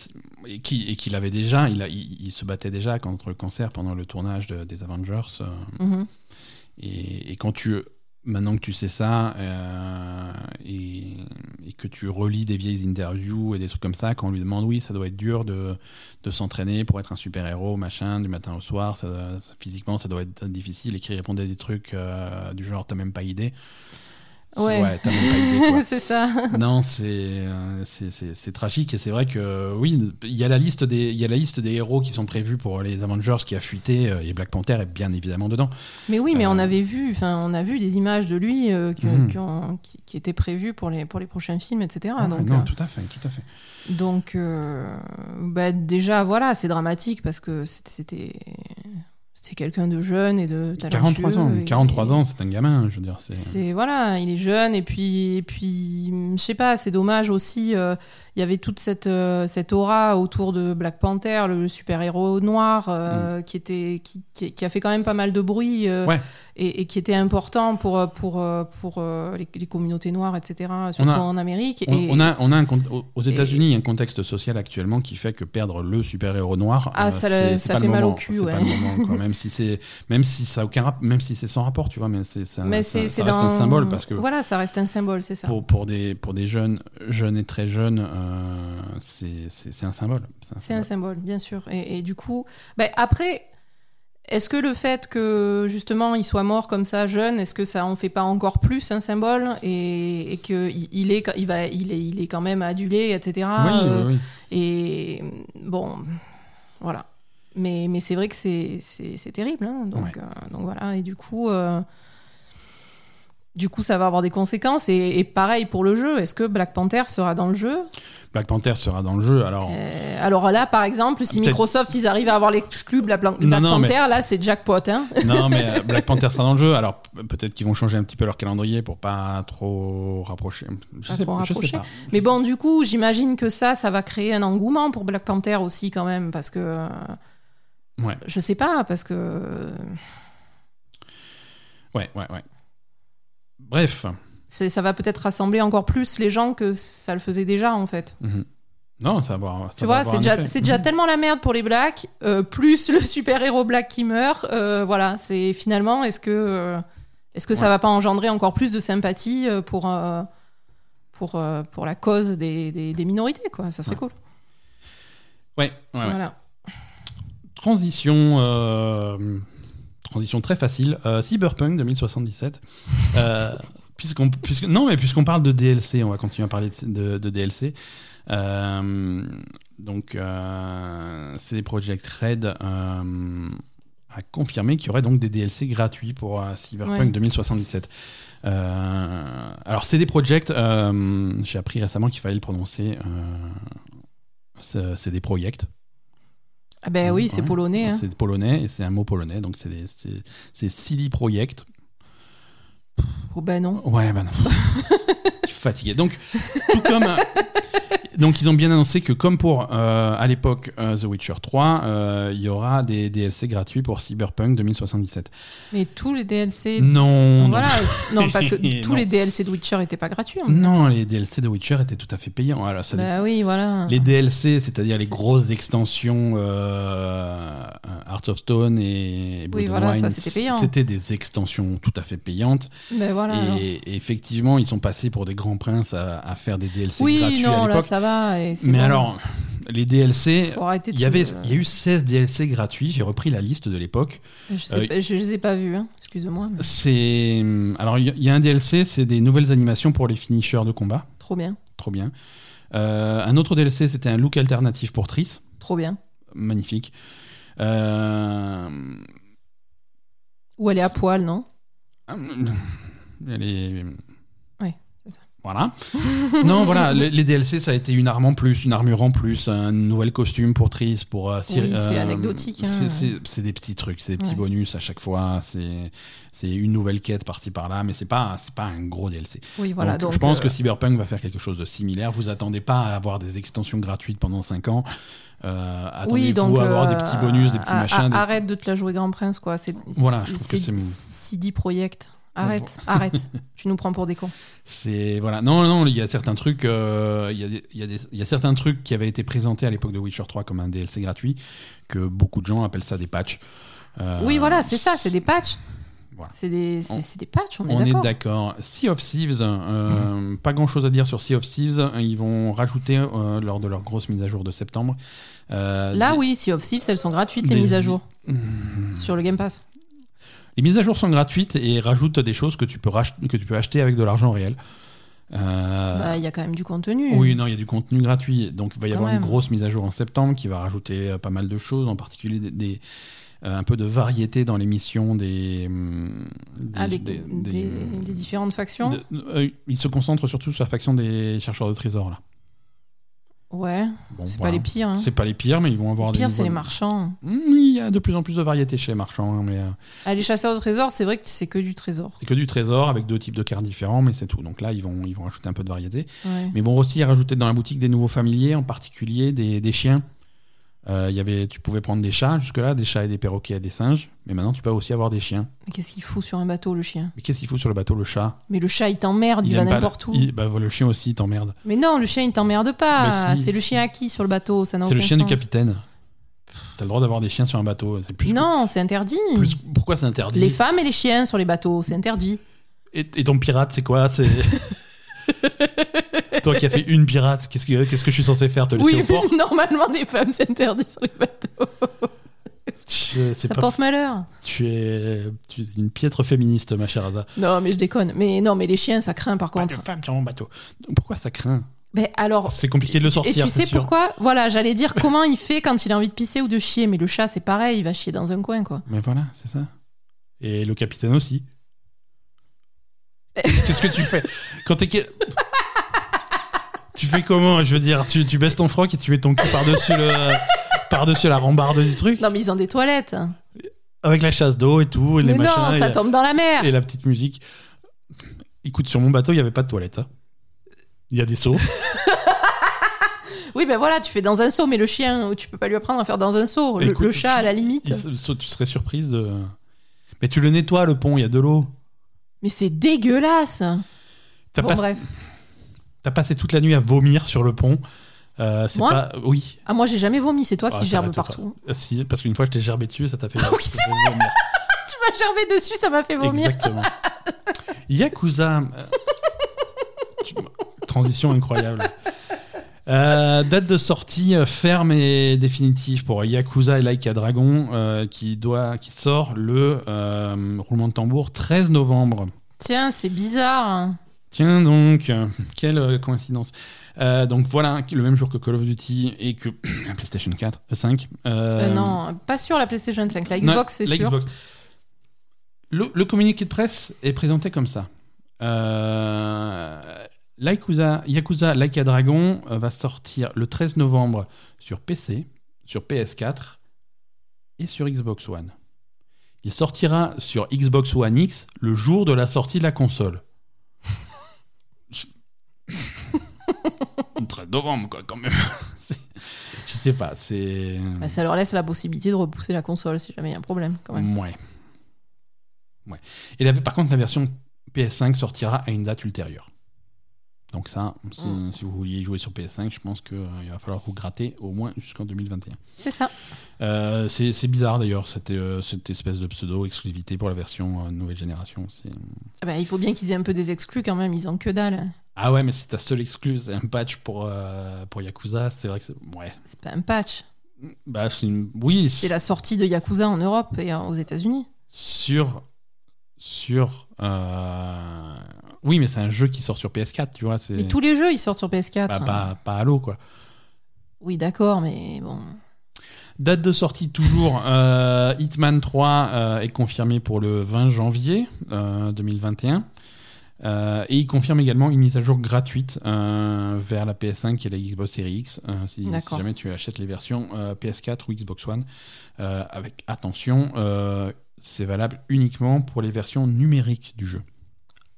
Speaker 1: et, qui, et qu'il avait déjà, il, a, il, se battait déjà contre le cancer pendant le tournage des Avengers.
Speaker 2: Mm-hmm.
Speaker 1: et, quand tu maintenant que tu sais ça euh, et, que tu relis des vieilles interviews et des trucs comme ça, quand on lui demande oui, ça doit être dur de, s'entraîner pour être un super-héros, machin, du matin au soir, physiquement ça doit être difficile, et qu'il répondait des trucs euh, du genre t'as même pas idée.
Speaker 2: Ouais, c'est ça.
Speaker 1: non, euh, c'est c'est tragique et c'est vrai que oui, il y a la liste des il y a la liste des héros qui sont prévus pour les Avengers qui a fuité euh, et Black Panther est bien évidemment dedans.
Speaker 2: Mais oui, mais on euh, avait vu, enfin, on a vu des images de lui mhm. qui, qui, étaient prévues pour les pour les prochains films, etc. donc,
Speaker 1: non, tout à fait, tout à fait.
Speaker 2: Donc, bah, déjà, voilà, c'est dramatique parce que c'était c'est quelqu'un de jeune et de talentueux.
Speaker 1: 43 ans, 43 ans, c'est un gamin, je veux dire.
Speaker 2: C'est voilà, il est jeune et puis et puis je sais pas, c'est dommage aussi. Euh, il y avait toute cette euh, cette aura autour de Black Panther, le super héros noir, euh, mm. qui était qui, qui, a fait quand même pas mal de bruit.
Speaker 1: Ouais
Speaker 2: et, qui était important pour, pour, pour euh, les, communautés noires, etc., surtout en Amérique.
Speaker 1: On, et, on a, on a un, aux États-Unis un contexte social actuellement qui fait que perdre le super-héros noir,
Speaker 2: ah, ça, ça fait mal au cul. Ouais.
Speaker 1: même si c'est même si ça aucun même si c'est sans rapport, tu vois, mais c'est ça, mais ça, reste un symbole parce que
Speaker 2: voilà, ça reste un symbole, c'est ça.
Speaker 1: Pour, pour des pour des jeunes jeunes et très jeunes, euh, c'est un symbole.
Speaker 2: C'est un, symbole, bien sûr. Et, et du coup, ben, après est-ce que le fait que justement il soit mort comme ça jeune, est-ce que ça en fait pas encore plus un symbole et, et que il est, il va, il est, il est quand même adulé, etc.
Speaker 1: Oui, oui.
Speaker 2: Et bon, voilà. Mais, mais c'est vrai que c'est, terrible, hein. donc, euh, donc voilà. Et du coup, euh, du coup, ça va avoir des conséquences. Et, pareil pour le jeu. Est-ce que Black Panther sera dans le jeu?
Speaker 1: Black Panther sera dans le jeu. Alors,
Speaker 2: euh, alors là, par exemple, si Microsoft, ils arrivent à avoir l'exclu Black, Black Panther, là, c'est jackpot. Hein
Speaker 1: non, mais euh, Black Panther sera dans le jeu. Alors peut-être qu'ils vont changer un petit peu leur calendrier pour pas trop rapprocher. Je, sais, pas,
Speaker 2: Mais bon, du coup, j'imagine que ça, ça va créer un engouement pour Black Panther aussi, quand même, parce que.
Speaker 1: Ouais.
Speaker 2: Je sais pas, parce que
Speaker 1: Ouais, ouais, ouais. Bref.
Speaker 2: ça va peut-être rassembler encore plus les gens que ça le faisait déjà, en fait.
Speaker 1: Mhm. Non, ça va ça
Speaker 2: Tu vois, c'est déjà,
Speaker 1: Mhm.
Speaker 2: tellement la merde pour les blacks, euh, plus le super-héros black qui meurt. euh, voilà, c'est finalement, est-ce que, euh, est-ce que ça va pas engendrer encore plus de sympathie pour, pour, pour la cause des, des, des minorités, quoi Ça serait
Speaker 1: Ouais.
Speaker 2: cool.
Speaker 1: Ouais, ouais, ouais.
Speaker 2: Voilà.
Speaker 1: Transition. Transition très facile. Euh, Cyberpunk 2077. Euh, puisqu'on, puisque, non, mais puisqu'on parle de DLC, on va continuer à parler de, de- de DLC. Euh, donc, CD Projekt Red a confirmé qu'il y aurait donc des DLC gratuits pour Cyberpunk
Speaker 2: Ouais.
Speaker 1: 2077. Euh, alors, CD Projekt, euh, j'ai appris récemment qu'il fallait le prononcer. C'est- CD Projekt.
Speaker 2: Ah ben oui, c'est
Speaker 1: Ouais.
Speaker 2: polonais. hein.
Speaker 1: C'est polonais et c'est un mot polonais, donc c'est des- c'est c'est CD Projekt.
Speaker 2: Oh ben non.
Speaker 1: Ouais, bah non. Je suis fatigué. Donc, tout comme. Donc, ils ont bien annoncé que, comme pour euh, à l'époque euh, The Witcher 3, euh, il y aura des DLC gratuits pour Cyberpunk 2077.
Speaker 2: Mais tous les DLC.
Speaker 1: Non, non.
Speaker 2: Voilà. Non, parce que tous
Speaker 1: Non.
Speaker 2: les DLC de Witcher étaient pas gratuits.
Speaker 1: Non, les DLC de Witcher étaient tout à fait payants. Alors, ça
Speaker 2: Bah oui, voilà.
Speaker 1: Les DLC, c'est-à-dire les grosses extensions Heart of Stone et Blood
Speaker 2: Oui, voilà,
Speaker 1: Wine,
Speaker 2: ça, c'était payant.
Speaker 1: C'était des extensions tout à fait payantes.
Speaker 2: Ben voilà.
Speaker 1: et, et effectivement, ils sont passés pour des grands princes à, à faire des DLC
Speaker 2: Oui,
Speaker 1: gratuits à
Speaker 2: non, là
Speaker 1: l'époque.
Speaker 2: ça va. Et
Speaker 1: Mais
Speaker 2: bon.
Speaker 1: alors, les DLC, il y, avait, il y a eu 16 DLC gratuits. J'ai repris la liste de l'époque.
Speaker 2: Je, sais
Speaker 1: euh,
Speaker 2: pas- je les ai pas vus, hein. excuse-moi. mais
Speaker 1: C'est alors il y- a un DLC, c'est des nouvelles animations pour les finishers de combat.
Speaker 2: Trop bien,
Speaker 1: Trop bien. Euh, un autre DLC, c'était un look alternatif pour Triss.
Speaker 2: trop bien.
Speaker 1: magnifique. Euh,
Speaker 2: Ou elle est à poil, non?
Speaker 1: Elle est...
Speaker 2: C'est.
Speaker 1: Voilà. non, voilà, les, les DLC, ça a été une arme en plus, une armure en plus, un nouvel costume pour Triss, pour... euh, Cyr-
Speaker 2: Oui, c'est
Speaker 1: euh,
Speaker 2: anecdotique, hein.
Speaker 1: c'est- C'est c'est des petits trucs, c'est des petits
Speaker 2: Ouais.
Speaker 1: bonus à chaque fois, c'est c'est une nouvelle quête par-ci par-là, mais c'est pas, c'est pas un gros DLC.
Speaker 2: Oui, voilà.
Speaker 1: donc,
Speaker 2: Donc,
Speaker 1: je pense
Speaker 2: euh,
Speaker 1: que Cyberpunk va faire quelque chose de similaire. Vous attendez pas à avoir des extensions gratuites pendant 5 ans. Euh,
Speaker 2: oui, donc
Speaker 1: à avoir des
Speaker 2: euh,
Speaker 1: petits bonus, des petits machins. des-
Speaker 2: Arrête de te la jouer Grand Prince, quoi. C'est
Speaker 1: Voilà,
Speaker 2: c'est- c'est
Speaker 1: c'est-
Speaker 2: CD Projekt. Arrête, arrête. Tu nous prends pour des cons.
Speaker 1: C'est voilà. Non, non, il y a certains trucs. euh, il y a des- il y, a des- il y a certains trucs qui avaient été présentés à l'époque de Witcher 3 comme un DLC gratuit que beaucoup de gens appellent ça des patchs. Euh,
Speaker 2: Oui, voilà, c'est ça, c'est des patchs.
Speaker 1: Voilà.
Speaker 2: C'est des, des patchs, on est
Speaker 1: On est
Speaker 2: d'accord.
Speaker 1: d'accord. Sea of Thieves, euh, pas grand chose à dire sur Sea of Thieves. Ils vont rajouter euh, lors de leur grosse mise à jour de septembre. euh,
Speaker 2: Là,
Speaker 1: des-
Speaker 2: oui, Sea of Thieves, elles sont gratuites, les mises à jour
Speaker 1: Hmm.
Speaker 2: sur le Game Pass.
Speaker 1: Les mises à jour sont gratuites et rajoutent des choses que tu peux, rach- que tu peux acheter avec de l'argent réel. Euh,
Speaker 2: Bah, Il y a quand même du contenu.
Speaker 1: Oui, non, il y a du contenu gratuit. Donc, il va y
Speaker 2: Quand
Speaker 1: avoir
Speaker 2: même.
Speaker 1: une grosse mise à jour en septembre qui va rajouter euh, pas mal de choses, en particulier des, des- euh, un peu de variété dans les missions des. hum,
Speaker 2: Ah, des, différentes factions
Speaker 1: de- euh, il se concentre surtout sur la faction des chercheurs de trésors, là.
Speaker 2: Ouais,
Speaker 1: Bon,
Speaker 2: c'est
Speaker 1: voilà.
Speaker 2: pas les pires. Hein.
Speaker 1: C'est pas les pires, mais ils vont avoir
Speaker 2: Les
Speaker 1: des.
Speaker 2: pires, c'est les marchands.
Speaker 1: Hum, Il y a de plus en plus de variété chez les marchands, hein, mais euh,
Speaker 2: Ah, les chasseurs de trésors, c'est vrai que c'est que du trésor.
Speaker 1: c'est que du trésor avec deux types de cartes différents, mais c'est tout. Donc là, ils vont, ils vont rajouter un peu de variété.
Speaker 2: Ouais.
Speaker 1: Mais ils vont aussi rajouter dans la boutique des nouveaux familiers, en particulier des, des chiens. Euh, il y avait, tu pouvais prendre des chats jusque-là, des chats et des perroquets et des singes. Mais maintenant, tu peux aussi avoir des chiens.
Speaker 2: Mais qu'est-ce qu'il fout sur un bateau, le chien?
Speaker 1: Mais qu'est-ce qu'il faut sur le bateau, le chat?
Speaker 2: Mais le chat, il t'emmerde, il, va
Speaker 1: aime pas
Speaker 2: n'importe
Speaker 1: le-
Speaker 2: où.
Speaker 1: il- bah, le chien aussi, il t'emmerde.
Speaker 2: Mais non, le chien, il t'emmerde pas.
Speaker 1: Si,
Speaker 2: c'est le
Speaker 1: si.
Speaker 2: chien à qui sur le bateau Ça n'a
Speaker 1: C'est le chien du
Speaker 2: sens.
Speaker 1: capitaine. T'as le droit d'avoir des chiens sur un bateau. Plus,
Speaker 2: Non, c'est interdit.
Speaker 1: plus- pourquoi c'est interdit?
Speaker 2: Les femmes et les chiens sur les bateaux, c'est interdit.
Speaker 1: et, et ton pirate, c'est quoi? C'est toi qui as fait une pirate. Qu'est-ce que, qu'est-ce que je suis censé faire Te laisser
Speaker 2: Oui,
Speaker 1: au port
Speaker 2: normalement, les femmes, c'est interdit sur les bateaux.
Speaker 1: Je- c'est
Speaker 2: Ça
Speaker 1: pas-
Speaker 2: porte malheur.
Speaker 1: tu, es, tu es une piètre féministe, ma chère Aza.
Speaker 2: Non, mais je déconne. Mais non, mais les chiens, ça craint par
Speaker 1: Pas
Speaker 2: contre.
Speaker 1: de femme sur mon bateau. Pourquoi ça craint?
Speaker 2: Mais alors,
Speaker 1: C'est compliqué de le
Speaker 2: Et
Speaker 1: sortir.
Speaker 2: tu
Speaker 1: c'est
Speaker 2: sais
Speaker 1: sûr.
Speaker 2: pourquoi? Voilà, j'allais dire comment il fait quand il a envie de pisser ou de chier, mais le chat c'est pareil, il va chier dans un coin quoi.
Speaker 1: Mais voilà, c'est ça. Et le capitaine aussi. Qu'est-ce que tu fais? Quand t'es. Tu fais comment Je veux dire, tu, tu baisses ton froc et tu mets ton cul par-dessus le. par-dessus la rambarde du truc
Speaker 2: Non mais ils ont des toilettes.
Speaker 1: Avec la chasse d'eau et tout, et les
Speaker 2: mais
Speaker 1: machins.
Speaker 2: non,
Speaker 1: et,
Speaker 2: ça tombe dans la mer.
Speaker 1: et la petite musique. Écoute, sur mon bateau, il n'y avait pas de toilette. hein. Il y a des seaux.
Speaker 2: Oui, ben voilà, tu fais dans un seau, mais le chien, tu peux pas lui apprendre à faire dans un seau. Le,
Speaker 1: Écoute,
Speaker 2: le chat, à la limite.
Speaker 1: il- tu serais surprise de. Mais tu le nettoies le pont, il y a de l'eau.
Speaker 2: Mais c'est dégueulasse.
Speaker 1: T'as
Speaker 2: Bon,
Speaker 1: pas-
Speaker 2: bref.
Speaker 1: T'as passé toute la nuit à vomir sur le pont. Euh, c'est
Speaker 2: Moi
Speaker 1: pas. Oui.
Speaker 2: Ah, moi, j'ai jamais vomi, c'est toi
Speaker 1: Ah,
Speaker 2: qui gerbes partout.
Speaker 1: pas. Si, parce qu'une fois je t'ai gerbé dessus, ça t'a fait.
Speaker 2: Ah oui, c'est
Speaker 1: vomir.
Speaker 2: Tu m'as gerbé dessus, ça m'a fait vomir.
Speaker 1: Exactement. Yakuza. euh, Transition incroyable. Euh, date de sortie ferme et définitive pour Yakuza et Like a Dragon euh, qui, doit, qui sort le roulement de tambour 13 novembre.
Speaker 2: Tiens, c'est bizarre.
Speaker 1: Tiens donc, quelle euh, coïncidence. Euh, donc voilà, le même jour que Call of Duty et que la PlayStation 4, euh, 5. euh,
Speaker 2: Euh, non, pas sur la PlayStation 5. La Xbox, c'est sûr.
Speaker 1: Xbox. Le, le communiqué de presse est présenté comme ça. Yakuza, Yakuza Like a Dragon va sortir le 13 novembre sur PC, sur PS4 et sur Xbox One. Il sortira sur Xbox One X le jour de la sortie de la console. Le 13 novembre, quoi, quand même. Je sais pas, c'est.
Speaker 2: Bah, ça leur laisse la possibilité de repousser la console si jamais il y a un problème, quand même.
Speaker 1: Ouais. Ouais. Et la- par contre, la version PS5 sortira à une date ultérieure. Donc ça, si,
Speaker 2: Mm.
Speaker 1: si vous vouliez jouer sur PS5, je pense qu'il va falloir vous gratter au moins jusqu'en 2021.
Speaker 2: C'est ça.
Speaker 1: Euh, c'est bizarre d'ailleurs, cette, euh, cette espèce de pseudo-exclusivité pour la version euh, nouvelle génération.
Speaker 2: Ah bah, il faut bien qu'ils aient un peu des exclus quand même, ils ont que dalle.
Speaker 1: Ah ouais, mais c'est ta seule excluse, c'est un patch pour, euh, pour Yakuza, c'est vrai que c'est... Ouais.
Speaker 2: C'est pas un patch.
Speaker 1: Bah, c'est une... Oui,
Speaker 2: C'est la sortie de Yakuza en Europe et euh, aux États-Unis.
Speaker 1: sur sur euh, oui mais c'est un jeu qui sort sur PS4 tu vois c'est
Speaker 2: Mais tous les jeux, ils sortent sur PS4.
Speaker 1: bah, pas pas Halo quoi
Speaker 2: Oui, d'accord, mais bon.
Speaker 1: date de sortie toujours euh, Hitman 3 euh, est confirmé pour le 20 janvier euh, 2021 Euh, et il confirme également une mise à jour gratuite euh, vers la PS5 et la Xbox Series X euh, si, jamais tu achètes les versions euh, PS4 ou Xbox One avec attention c'est valable uniquement pour les versions numériques du jeu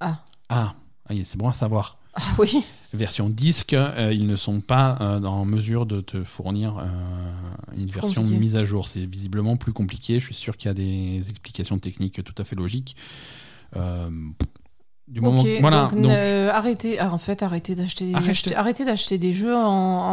Speaker 2: Ah.
Speaker 1: ah, ah, c'est bon à savoir
Speaker 2: Ah oui.
Speaker 1: version disque, ils ne sont pas en mesure de te fournir une version
Speaker 2: compliqué.
Speaker 1: mise à jour. C'est visiblement plus compliqué. Je suis sûr qu'il y a des explications techniques tout à fait logiques. Euh, du moment,
Speaker 2: Ok,
Speaker 1: voilà.
Speaker 2: donc,
Speaker 1: donc-
Speaker 2: euh, arrêtez, ah, en fait, arrêtez d'acheter,
Speaker 1: Arrêtez.
Speaker 2: acheter- arrêtez d'acheter des jeux en,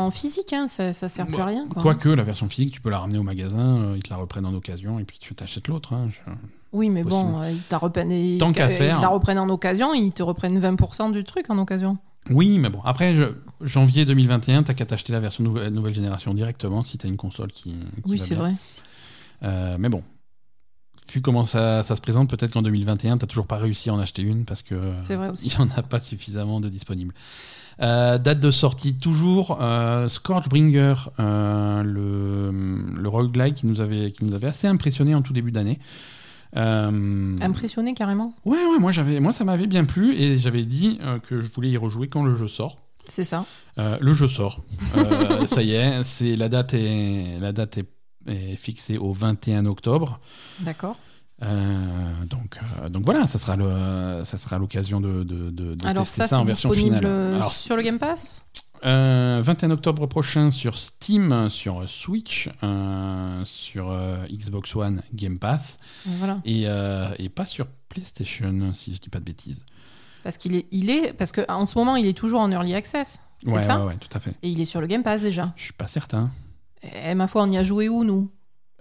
Speaker 2: en physique, hein, ça, ça sert plus à rien. Quoi.
Speaker 1: Quoique la version physique, tu peux la ramener au magasin, euh, ils te la reprennent en occasion et puis tu t'achètes l'autre. hein. Je-
Speaker 2: Oui, mais
Speaker 1: Possible.
Speaker 2: bon, euh, ils, t'a reprennent- ils-
Speaker 1: Tant qu'à
Speaker 2: ils
Speaker 1: faire.
Speaker 2: la reprennent en occasion, ils te reprennent 20% du truc en occasion.
Speaker 1: Oui, mais bon. Après, je- janvier 2021, t'as qu'à t'acheter la version nouvelle, nouvelle génération directement si t'as une console qui. qui
Speaker 2: Oui, c'est vrai.
Speaker 1: Mais bon, vu comment ça, ça se présente, peut-être qu'en 2021, t'as toujours pas réussi à en acheter une parce que
Speaker 2: C'est vrai aussi.
Speaker 1: il y en a pas suffisamment de disponibles. Euh, date de sortie toujours euh, Scorchbringer, euh, le, le roguelike qui nous avait qui nous avait assez impressionné en tout début d'année.
Speaker 2: Impressionné carrément.
Speaker 1: ouais, ouais, moi j'avais, moi ça m'avait bien plu et j'avais dit que je voulais y rejouer quand le jeu sort.
Speaker 2: C'est ça.
Speaker 1: Le jeu sort. Ça y est, c'est la date est la date est, est fixée au 21 octobre.
Speaker 2: D'accord.
Speaker 1: Euh, donc, euh, donc voilà, ça sera le, ça sera l'occasion de, de, de- de
Speaker 2: Alors
Speaker 1: tester
Speaker 2: ça,
Speaker 1: ça, en version
Speaker 2: disponible
Speaker 1: finale.
Speaker 2: euh,
Speaker 1: Alors,
Speaker 2: sur le Game Pass?
Speaker 1: euh, 21 octobre prochain sur Steam, sur Switch, euh, sur euh, Xbox One Game Pass
Speaker 2: Voilà.
Speaker 1: et, euh, et pas sur PlayStation si je dis pas de bêtises.
Speaker 2: Parce qu'il est, il est, parce qu'en ce moment, il est toujours en early access. C'est
Speaker 1: Ouais,
Speaker 2: ça?
Speaker 1: ouais, ouais, tout à fait.
Speaker 2: Et il est sur le Game Pass déjà.
Speaker 1: Je suis pas certain.
Speaker 2: Et ma foi, on y a joué où, nous?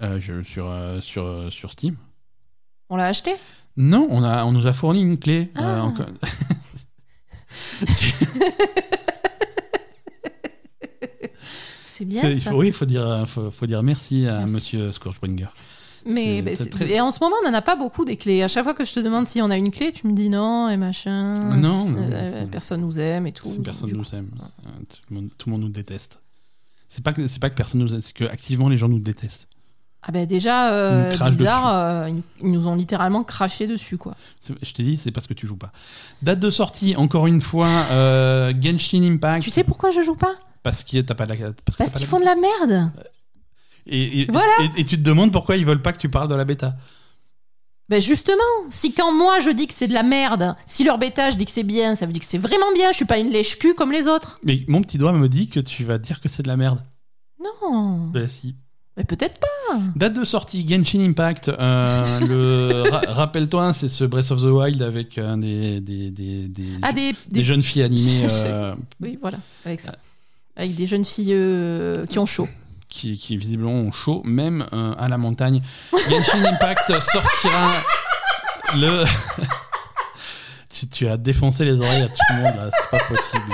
Speaker 1: Euh, je, sur, euh, sur, euh, sur Steam.
Speaker 2: On l'a acheté?
Speaker 1: Non, on, a, on nous a fourni une clé.
Speaker 2: Ah. C'est bien
Speaker 1: C'est-
Speaker 2: ça.
Speaker 1: oui, il faut dire, faut, faut dire merci à
Speaker 2: Merci.
Speaker 1: monsieur Scorchbringer.
Speaker 2: Mais
Speaker 1: C'est-
Speaker 2: bah,
Speaker 1: c'est
Speaker 2: c'est-
Speaker 1: très-
Speaker 2: et en ce moment, on n'en a pas beaucoup des clés. À chaque fois que je te demande si on a une clé, tu me dis non et machin.
Speaker 1: Non,
Speaker 2: c'est-
Speaker 1: non,
Speaker 2: euh,
Speaker 1: c'est-
Speaker 2: personne nous aime et tout.
Speaker 1: Personne
Speaker 2: Du
Speaker 1: nous aime. Euh, Tout le, monde, tout le monde nous déteste. C'est pas que c'est pas que personne nous c'est que activement les gens nous détestent.
Speaker 2: Ah ben déjà,
Speaker 1: Ils
Speaker 2: euh, bizarre, euh, ils, nous ont littéralement craché dessus, quoi.
Speaker 1: Je t'ai dit, c'est parce que tu joues pas. Date de sortie, encore une fois, euh, Genshin Impact.
Speaker 2: Tu sais pourquoi je joue pas?
Speaker 1: Parce que t'as pas la. Parce,
Speaker 2: qu'ils font de la merde.
Speaker 1: Et, et-
Speaker 2: Voilà.
Speaker 1: et- et tu te demandes pourquoi ils veulent pas que tu parles de la bêta.
Speaker 2: Ben justement, si quand moi je dis que c'est de la merde, si leur bêta je dis que c'est bien, ça veut dire que c'est vraiment bien. Je suis pas une lèche-cul comme les autres.
Speaker 1: Mais mon petit doigt me dit que tu vas dire que c'est de la merde.
Speaker 2: Non.
Speaker 1: Bah si.
Speaker 2: Mais peut-être pas.
Speaker 1: Date de sortie Genshin Impact. euh, le ra- rappelle-toi, c'est ce Breath of the Wild avec euh, des, des, des, des,
Speaker 2: Ah des,
Speaker 1: des jeunes filles animées euh,
Speaker 2: Oui, voilà, avec ça. Avec des jeunes filles qui ont chaud.
Speaker 1: Qui, qui visiblement ont chaud, même euh, à la montagne. Genshin Impact sortira le. tu, tu as défoncé les oreilles à tout le monde là, c'est pas possible.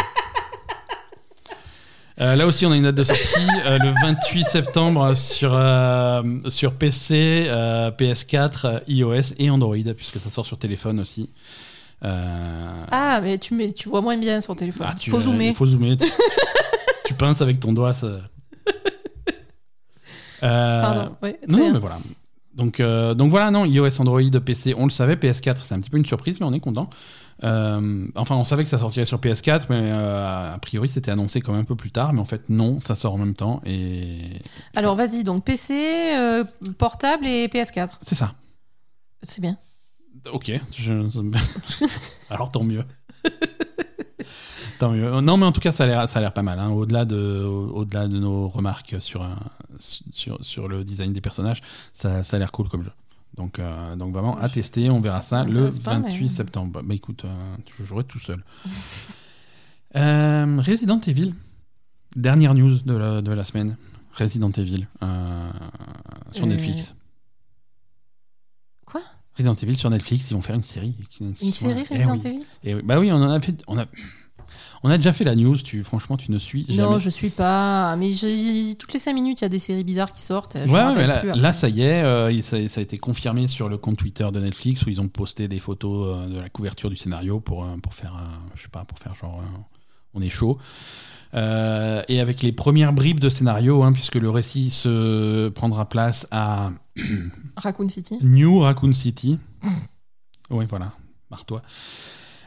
Speaker 1: Euh, là aussi, on a une date de sortie euh, le 28 septembre sur, euh, sur PC, euh, PS4, euh, iOS et Android, puisque ça sort sur téléphone aussi.
Speaker 2: Ah, mais tu, mets, tu vois moins bien sur téléphone.
Speaker 1: ah, tu-
Speaker 2: Faut zoomer.
Speaker 1: Il faut zoomer. Tu, tu pinces avec ton doigt. Ça... Euh,
Speaker 2: Pardon. Très
Speaker 1: non,
Speaker 2: bien.
Speaker 1: mais voilà. Donc, euh, donc voilà, non, iOS, Android, PC, on le savait, PS4, c'est un petit peu une surprise, mais on est content. Euh, enfin, on savait que ça sortirait sur PS4, mais euh, a priori, c'était annoncé quand même un peu plus tard, mais en fait, non, ça sort en même temps, et
Speaker 2: Alors vas-y, donc PC, portable et PS4.
Speaker 1: c'est ça.
Speaker 2: C'est bien.
Speaker 1: Ok, je- alors tant mieux. tant mieux. Non, mais en tout cas, ça a l'air, ça a l'air pas mal. hein. Au-delà de, au- au-delà de nos remarques sur, un- sur, sur le design des personnages, ça, ça a l'air cool comme jeu. Donc, euh, donc vraiment à tester, on verra ça le
Speaker 2: m'intéresse pas,
Speaker 1: 28
Speaker 2: mais-
Speaker 1: septembre. Bah, bah, écoute, euh, je jouerai tout seul. Euh, Resident Evil, dernière news de la, de la semaine. Resident Evil euh, sur
Speaker 2: Euh,
Speaker 1: Netflix.
Speaker 2: Quoi?
Speaker 1: Resident Evil sur Netflix, ils vont faire une série.
Speaker 2: Une série
Speaker 1: Eh
Speaker 2: Resident
Speaker 1: oui.
Speaker 2: Evil?
Speaker 1: Et oui, bah oui, on en a fait, on a, on a déjà fait la news. Tu, franchement, tu ne suis jamais.
Speaker 2: Non, je suis pas. Mais j'ai- toutes les 5 minutes, il y a des séries bizarres qui sortent. Je
Speaker 1: Ouais, mais là,
Speaker 2: plus,
Speaker 1: là,
Speaker 2: après.
Speaker 1: ça y est, euh, ça, ça a été confirmé sur le compte Twitter de Netflix où ils ont posté des photos euh, de la couverture du scénario pour, euh, pour faire, je sais pas, pour faire genre, on est chaud. Euh, et avec les premières bribes de scénario, hein, puisque le récit se prendra place à
Speaker 2: Raccoon City.
Speaker 1: New Raccoon City. oui, voilà, marre-toi.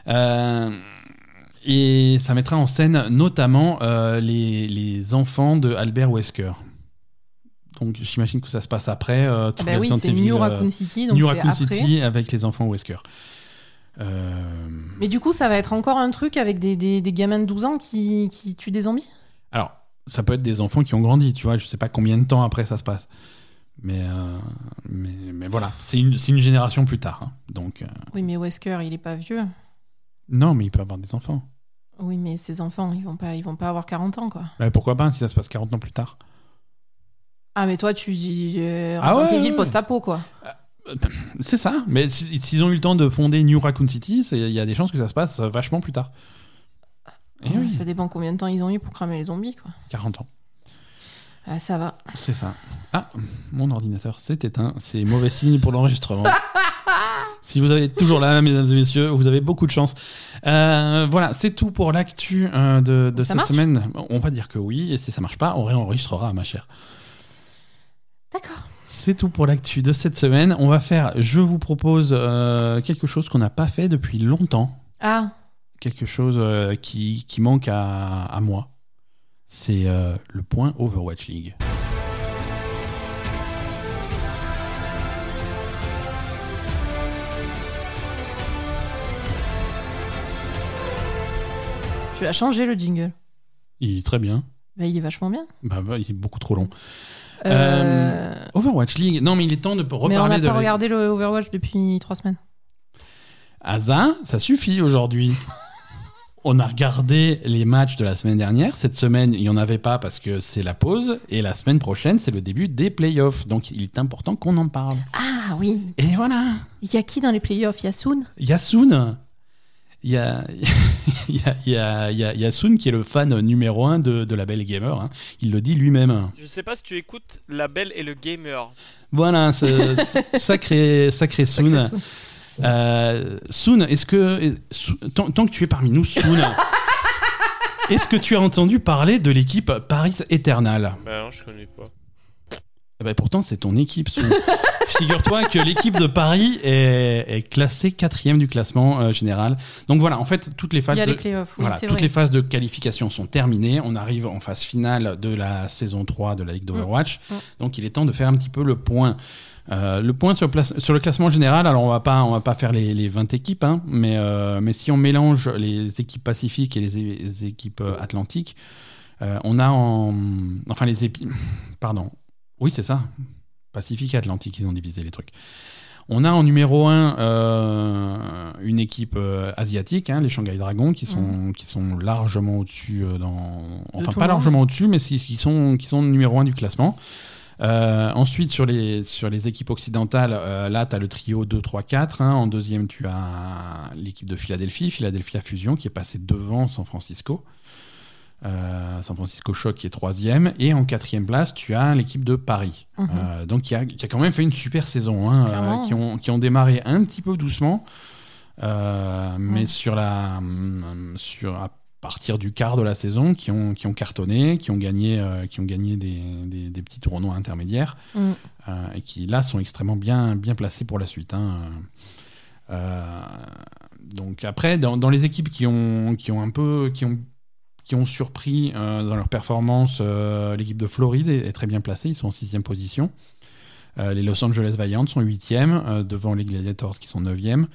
Speaker 1: Euh, et ça mettra en scène notamment euh, les, les enfants de Albert Wesker. Donc j'imagine que ça se passe après. euh,
Speaker 2: Ah bah oui, c'est New
Speaker 1: euh,
Speaker 2: Raccoon City, donc
Speaker 1: New Raccoon
Speaker 2: après.
Speaker 1: City avec les enfants Wesker. Euh,
Speaker 2: Mais du coup, ça va être encore un truc avec des, des, des gamins de 12 ans qui, qui tuent des zombies?
Speaker 1: Alors, ça peut être des enfants qui ont grandi, tu vois, je sais pas combien de temps après ça se passe. Mais, euh, mais, mais voilà, c'est une, une génération plus tard. hein. Donc, euh,
Speaker 2: Oui, mais Wesker, il est pas vieux.
Speaker 1: non, mais il peut avoir des enfants.
Speaker 2: Oui, mais ces enfants, ils vont pas, ils vont pas avoir 40 ans, quoi.
Speaker 1: Pourquoi pas si ça se passe 40 ans plus tard
Speaker 2: Ah, mais toi, tu dis euh,
Speaker 1: Ah ouais,
Speaker 2: Evil
Speaker 1: ouais.
Speaker 2: post-apo, quoi.
Speaker 1: C'est ça, mais si- s'ils ont eu le temps de fonder New Raccoon City, il y a des chances que ça se passe vachement plus tard. Et
Speaker 2: Ouais,
Speaker 1: oui,
Speaker 2: Ça dépend combien de temps ils ont eu pour cramer les zombies, quoi.
Speaker 1: 40 ans,
Speaker 2: Ah, ça va.
Speaker 1: c'est ça. Ah, mon ordinateur s'est éteint, c'est mauvais signe pour l'enregistrement. si vous êtes toujours là, mesdames et messieurs, vous avez beaucoup de chance. Euh, voilà, c'est tout pour l'actu euh, de, cette semaine. On va dire que oui, et si ça marche pas, on réenregistrera, ma chère.
Speaker 2: D'accord.
Speaker 1: C'est tout pour l'actu de cette semaine. On va faire, je vous propose euh, quelque chose qu'on n'a pas fait depuis longtemps.
Speaker 2: Ah,
Speaker 1: quelque chose qui, qui manque à, à moi. C'est euh, le point Overwatch League.
Speaker 2: tu as changé le jingle.
Speaker 1: Il est très bien.
Speaker 2: Bah, il est vachement bien.
Speaker 1: Bah, bah, il est beaucoup trop long.
Speaker 2: Euh,
Speaker 1: Overwatch League. Non, mais il est temps de
Speaker 2: mais on
Speaker 1: reparler
Speaker 2: n'a
Speaker 1: de.
Speaker 2: pas
Speaker 1: la-
Speaker 2: regardé le Overwatch depuis 3 semaines.
Speaker 1: Asa, ça suffit aujourd'hui. On a regardé les matchs de la semaine dernière. Cette semaine, il n'y en avait pas parce que c'est la pause. Et la semaine prochaine, c'est le début des playoffs. Donc, il est important qu'on en parle.
Speaker 2: Ah oui.
Speaker 1: Et voilà.
Speaker 2: Il y a qui dans les playoffs? Il y a Soon?
Speaker 1: Yasun. Il y a, y, a, y, a, il y a Yasun qui est le fan numéro un de, de la Belle Gamer. hein. Il le dit lui-même.
Speaker 3: Je sais pas si tu écoutes La Belle et le Gamer.
Speaker 1: Voilà, ce- ce sacré, sacré Soon.
Speaker 2: Sacré Soon.
Speaker 1: Euh, Soon, est-ce que. Tant, tant que tu es parmi nous, Soon, est-ce que tu as entendu parler de l'équipe Paris Eternal?
Speaker 3: Bah non, je connais pas.
Speaker 1: Eh bah, pourtant, c'est ton équipe. Figure-toi que l'équipe de Paris est, est classée quatrième du classement euh, général. Donc voilà, en fait, toutes les phases de
Speaker 2: les playoffs, oui,
Speaker 1: voilà,
Speaker 2: c'est
Speaker 1: toutes
Speaker 2: vrai.
Speaker 1: les phases de qualification sont terminées. On arrive en phase finale de la saison 3 de la Ligue d'Overwatch.
Speaker 2: Mm.
Speaker 1: Donc il est temps de faire un petit peu le point. Euh, le point sur, le place- sur le classement général, alors on va pas, on va pas faire les, les 20 équipes, hein, mais, euh, mais si on mélange les équipes pacifiques et les, équipes euh, atlantiques, euh, on a en. Enfin, les épi- Pardon. Oui, c'est ça. Pacifique et Atlantique, ils ont divisé les trucs. On a en numéro 1 une équipe euh, asiatique, hein, les Shanghai Dragons, qui sont, qui sont largement au-dessus euh, dans. Enfin, pas largement au-dessus, mais qui, qui sont, qui sont numéro 1 du classement. Euh, ensuite, sur les, sur les équipes occidentales, euh, là, tu as le trio 2, 3, 4. hein. En deuxième, tu as l'équipe de Philadelphie, Philadelphia Fusion, qui est passée devant San Francisco. Euh, San Francisco Shock qui est troisième. Et en quatrième place, tu as l'équipe de Paris.
Speaker 2: Mhm.
Speaker 1: Euh, donc, qui a, qui a quand même fait une super saison. hein, euh, qui, ont, qui ont démarré un petit peu doucement. Mais sur la. hum, Sur, à partir du quart de la saison, qui ont, qui ont cartonné, qui ont gagné, euh, qui ont gagné des, des- des petits tournois intermédiaires.
Speaker 2: Mm.
Speaker 1: euh, et qui là sont extrêmement bien, bien placés pour la suite. hein. Euh, donc après, dans, dans les équipes qui ont, qui ont un peu, qui ont, qui ont surpris dans leur performance, l'équipe de Floride est, est très bien placée. Ils sont en sixième position. Les Los Angeles Valiant sont huitièmes euh, devant les Gladiators qui sont neuvièmes.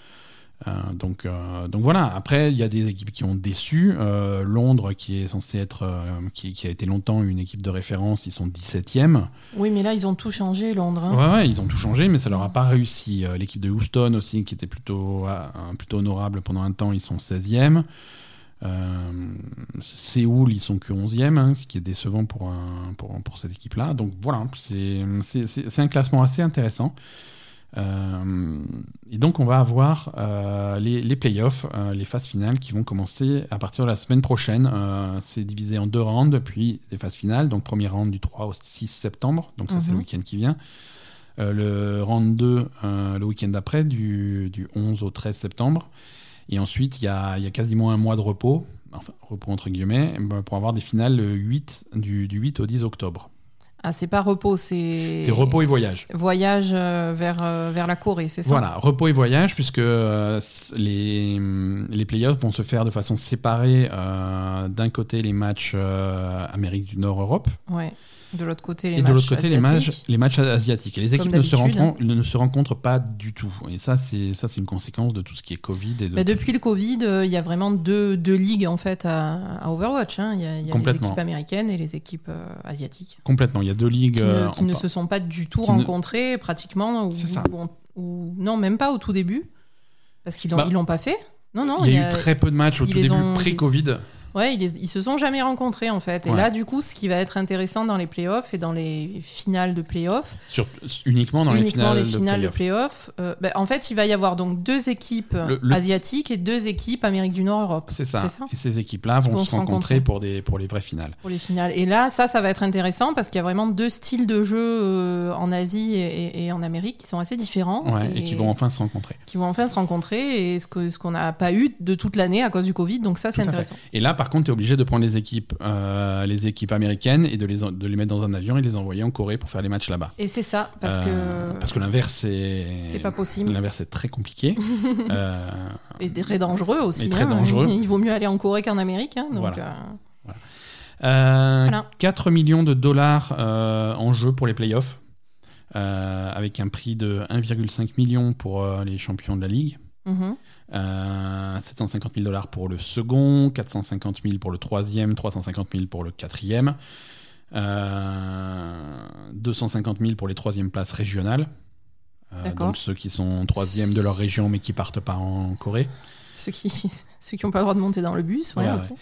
Speaker 1: Euh, donc, euh, donc voilà. Après, il y a des équipes qui ont déçu. Euh, Londres, qui est censé être, qui, qui a été longtemps une équipe de référence, ils sont 17e.
Speaker 2: Oui, mais là, ils ont tout changé, Londres. hein.
Speaker 1: Ouais, ouais, ils ont tout changé, mais ça leur a pas réussi. L'équipe de Houston aussi, qui était plutôt, plutôt honorable pendant un temps, ils sont 16e. Euh, Séoul, ils sont que 11e, hein, ce qui est décevant pour, un- pour, pour cette équipe-là. Donc voilà, c'est un classement assez intéressant. Euh, et donc on va avoir euh, les, les playoffs, euh, les phases finales qui vont commencer à partir de la semaine prochaine. C'est divisé en deux rounds, puis des phases finales. Donc premier round du 3 au 6 septembre, donc ça c'est le
Speaker 2: Mhm.
Speaker 1: week-end qui vient. Euh, le round 2 euh, le week-end d'après, du, du 11 au 13 septembre. Et ensuite, il y a, il y a quasiment un mois de repos, enfin repos entre guillemets, ben, pour avoir des finales le 8, du, du 8 au 10 octobre.
Speaker 2: Ah, c'est pas repos, c'est.
Speaker 1: C'est repos et voyage.
Speaker 2: Voyage euh, vers, euh, vers la Corée, c'est ça?
Speaker 1: Voilà, repos et voyage, puisque euh, les, les playoffs vont se faire de façon séparée. euh, D'un côté, les matchs euh, Amérique du Nord-Europe,
Speaker 2: Ouais. De l'autre côté, les
Speaker 1: et
Speaker 2: matchs
Speaker 1: de l'autre côté, les matchs,
Speaker 2: asiatiques.
Speaker 1: les matchs asiatiques. Et les équipes ne se, rencontrent, ne se rencontrent pas du tout. Et ça, c'est ça, c'est une conséquence de tout ce qui est Covid. Et de
Speaker 2: Bah, depuis le Covid, euh, il y a vraiment deux, deux ligues en fait à, à Overwatch. hein. Il y a, y a les équipes américaines et les équipes euh, asiatiques
Speaker 1: Complètement. Il y a deux ligues.
Speaker 2: qui,
Speaker 1: euh,
Speaker 2: ne, qui
Speaker 1: en
Speaker 2: ne
Speaker 1: par-
Speaker 2: se sont pas du tout
Speaker 1: ne-
Speaker 2: rencontrées pratiquement. Ou, ou- ou- non, même pas au tout début. Parce qu'ils l'ont
Speaker 1: Bah,
Speaker 2: pas fait. Non, non.
Speaker 1: il y a eu très peu de matchs au tout début,
Speaker 2: ont-
Speaker 1: pré-Covid.
Speaker 2: Ouais, ils, ils se sont jamais rencontrés en fait. Et
Speaker 1: Ouais.
Speaker 2: là, du coup, ce qui va être intéressant dans les playoffs et dans les finales de playoffs,
Speaker 1: Sur, uniquement dans
Speaker 2: uniquement
Speaker 1: les
Speaker 2: les
Speaker 1: finales,
Speaker 2: finales
Speaker 1: de playoffs.
Speaker 2: euh, bah, en fait, il va y avoir donc deux équipes
Speaker 1: Le- le-
Speaker 2: asiatiques et deux équipes Amérique du Nord-Europe.
Speaker 1: C'est ça. Et ces équipes-là vont,
Speaker 2: vont
Speaker 1: se rencontrer,
Speaker 2: rencontrer.
Speaker 1: pour, des, pour les vraies finales.
Speaker 2: pour les finales. Et là, ça, ça va être intéressant parce qu'il y a vraiment deux styles de jeu euh, en Asie et, en Amérique qui sont assez différents
Speaker 1: Ouais, et, qui vont enfin se rencontrer.
Speaker 2: qui vont enfin se rencontrer et ce que ce qu'on n'a pas eu de toute l'année à cause du Covid. Donc ça, c'est intéressant.
Speaker 1: Et là, par contre, tu es obligé de prendre les équipes, euh, les équipes américaines et de les, de les mettre dans un avion et les envoyer en Corée pour faire les matchs là-bas.
Speaker 2: Et c'est ça parce
Speaker 1: Euh,
Speaker 2: que
Speaker 1: parce que l'inverse, c'est.
Speaker 2: c'est pas possible
Speaker 1: L'inverse est très compliqué. Euh,
Speaker 2: et très dangereux aussi.
Speaker 1: Et très
Speaker 2: hein.
Speaker 1: dangereux.
Speaker 2: Il vaut mieux aller en Corée qu'en Amérique. hein. donc
Speaker 1: Voilà.
Speaker 2: euh,
Speaker 1: euh,
Speaker 2: Voilà.
Speaker 1: 4 millions de dollars en jeu pour les playoffs, avec un prix de 1,5 million pour les champions de la ligue.
Speaker 2: mhm.
Speaker 1: Euh, 750 000 dollars pour le second, 450 000 pour le troisième, 350 000 pour le quatrième, euh, 250 000 pour les troisièmes places régionales. Euh, donc ceux qui sont troisième de leur région mais qui partent pas en Corée.
Speaker 2: Ceux qui ceux qui n'ont pas le droit de monter dans le bus. ouais,
Speaker 1: Ouais,
Speaker 2: ok.
Speaker 1: ouais.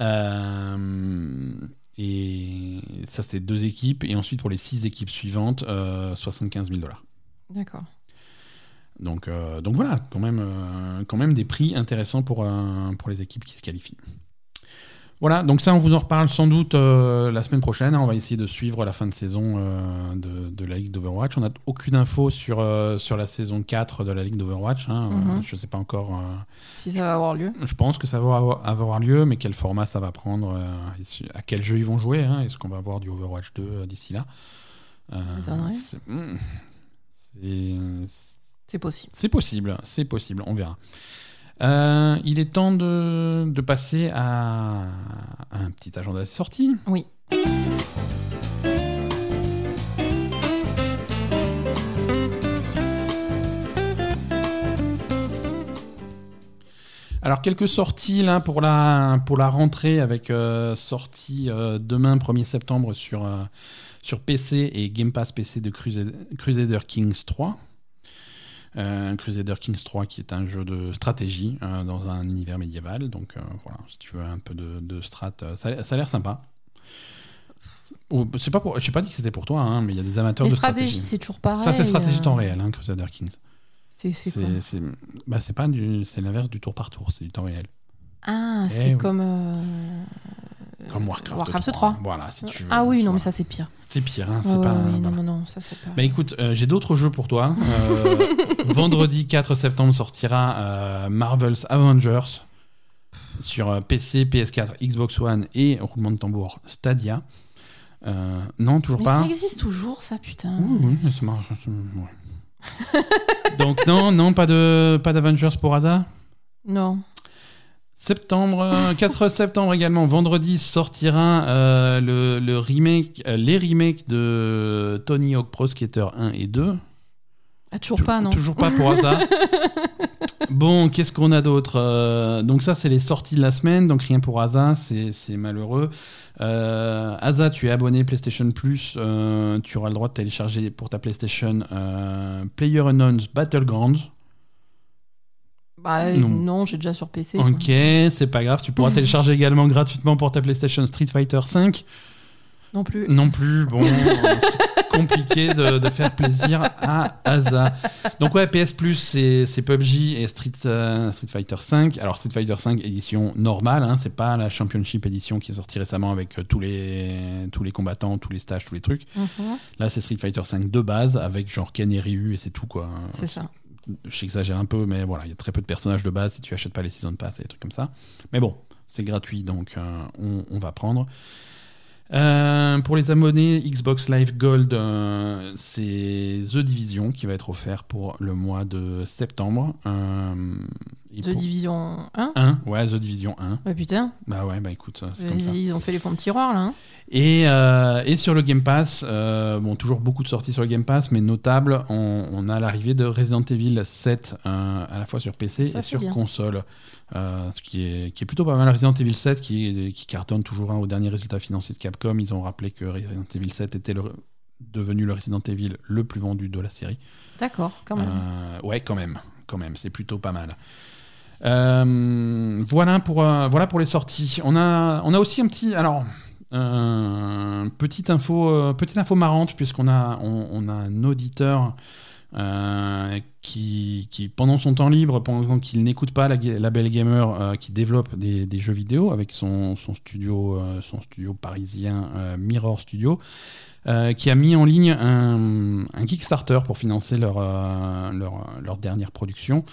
Speaker 1: Euh, et ça c'était deux équipes et ensuite pour les six équipes suivantes, euh, 75 000 dollars.
Speaker 2: D'accord.
Speaker 1: Donc, euh, donc voilà, quand même, euh, quand même des prix intéressants pour, euh, pour les équipes qui se qualifient. Voilà, donc ça, on vous en reparle sans doute la semaine prochaine. hein. On va essayer de suivre la fin de saison de, de la Ligue d'Overwatch. On n'a aucune info sur, sur la saison 4 de la Ligue d'Overwatch. hein.
Speaker 2: Mhm.
Speaker 1: je ne sais pas encore.
Speaker 2: Si ça va avoir lieu.
Speaker 1: je pense que ça va avoir, lieu, mais quel format ça va prendre, à quel jeu ils vont jouer. hein. Est-ce qu'on va avoir du Overwatch 2 euh, d'ici là? C'est hmm, c'est-
Speaker 2: possible.
Speaker 1: c'est possible, c'est possible, on verra. Euh, il est temps de, de passer à, à un petit agenda des sorties.
Speaker 2: Oui.
Speaker 1: Alors quelques sorties là pour la, pour la rentrée avec euh, sortie euh, demain 1er septembre sur, sur PC et Game Pass PC de Crusader, Crusader Kings 3. Euh, Crusader Kings 3 qui est un jeu de stratégie euh, dans un univers médiéval. Donc euh, voilà, si tu veux un peu de, de strat, euh, ça, ça a l'air sympa. C'est pas pour, je n'ai pas dit que c'était pour toi, hein, mais il y a des amateurs
Speaker 2: Les
Speaker 1: de stratégie.
Speaker 2: c'est toujours pareil.
Speaker 1: Ça c'est stratégie temps réel, hein, Crusader Kings.
Speaker 2: C'est c'est quoi
Speaker 1: C'est c'est- bah, pas du, c'est l'inverse du tour par tour, c'est du temps réel.
Speaker 2: Ah,
Speaker 1: Eh
Speaker 2: c'est
Speaker 1: oui.
Speaker 2: comme.
Speaker 1: Comme Warcraft,
Speaker 2: Warcraft
Speaker 1: 3.
Speaker 2: 3.
Speaker 1: Voilà, si tu veux.
Speaker 2: Ah oui, non, mais ça c'est pire.
Speaker 1: C'est pire, hein,
Speaker 2: Ouais,
Speaker 1: c'est pas.
Speaker 2: ouais,
Speaker 1: voilà.
Speaker 2: non, non, non, ça c'est pas.
Speaker 1: Bah écoute, euh, j'ai d'autres jeux pour toi. Euh, vendredi 4 septembre sortira euh, Marvel's Avengers sur PC, PS4, Xbox One et roulement de tambour Stadia. Non, toujours
Speaker 2: mais
Speaker 1: pas.
Speaker 2: ça existe toujours, ça, putain.
Speaker 1: Oui, oui, ça marche. ouais. Donc non, non, pas de pas d'Avengers pour hasard.
Speaker 2: Non.
Speaker 1: Septembre, euh, 4 septembre également, vendredi sortira euh, le, le remake, euh, les remakes de Tony Hawk Pro Skater 1 et 2.
Speaker 2: Ah, toujours
Speaker 1: Tou-
Speaker 2: pas, non.
Speaker 1: Toujours pas pour hasard. bon, qu'est-ce qu'on a d'autre Euh, Donc ça, c'est les sorties de la semaine, donc rien pour hasard, c'est malheureux. Euh, Asa, tu es abonné PlayStation Plus, tu auras le droit de télécharger pour ta PlayStation euh, PlayerUnknown's Battlegrounds.
Speaker 2: Bah,
Speaker 1: Non.
Speaker 2: non, j'ai déjà sur PC.
Speaker 1: Ok, c'est pas grave, tu pourras télécharger également gratuitement pour ta PlayStation Street Fighter 5.
Speaker 2: Non plus.
Speaker 1: Non plus, bon, c'est compliqué de, de faire plaisir à Asa. Donc ouais, PS Plus, c'est c'est PUBG et Street, euh, Street Fighter 5. Alors Street Fighter 5 édition normale, hein, c'est pas la Championship édition qui est sortie récemment avec euh, tous les tous les combattants, tous les stages, tous les trucs.
Speaker 2: Mhm,
Speaker 1: Là, c'est Street Fighter 5 de base avec genre Ken et Ryu et c'est tout quoi.
Speaker 2: C'est ça.
Speaker 1: J'exagère un peu, mais voilà, il y a très peu de personnages de base si tu achètes pas les Season Pass et des trucs comme ça. Mais bon, c'est gratuit, donc euh, on, va prendre. Euh, pour les abonnés Xbox Live Gold, euh, c'est The Division qui va être offert pour le mois de septembre.
Speaker 2: The
Speaker 1: pour-
Speaker 2: Division 1
Speaker 1: 1, ouais, The Division 1.
Speaker 2: Bah putain,
Speaker 1: Bah ouais, bah écoute, c'est comme ça.
Speaker 2: ils, ont fait les fonds de tiroir là. hein.
Speaker 1: Et, euh, et sur le Game Pass, euh, bon, toujours beaucoup de sorties sur le Game Pass, mais notable, on, on a l'arrivée de Resident Evil 7 euh, à la fois sur PC
Speaker 2: Ça,
Speaker 1: et sur
Speaker 2: bien.
Speaker 1: console. Ce qui est, qui est plutôt pas mal. Resident Evil 7 qui, cartonne toujours hein, au dernier résultat financier de Capcom. Ils ont rappelé que Resident Evil 7 était le- devenu le Resident Evil le plus vendu de la série.
Speaker 2: D'accord, quand même.
Speaker 1: Ouais, quand même, quand même, c'est plutôt pas mal. Euh, voilà pour euh, voilà pour les sorties. On a aussi un petit alors euh, petite info marrante puisqu'on a un auditeur qui, pendant son temps libre pendant qu'il n'écoute pas la, belle gamer qui développe des, jeux vidéo avec son, studio son studio parisien Mirror Studio qui a mis en ligne un, Kickstarter pour financer leur dernière production.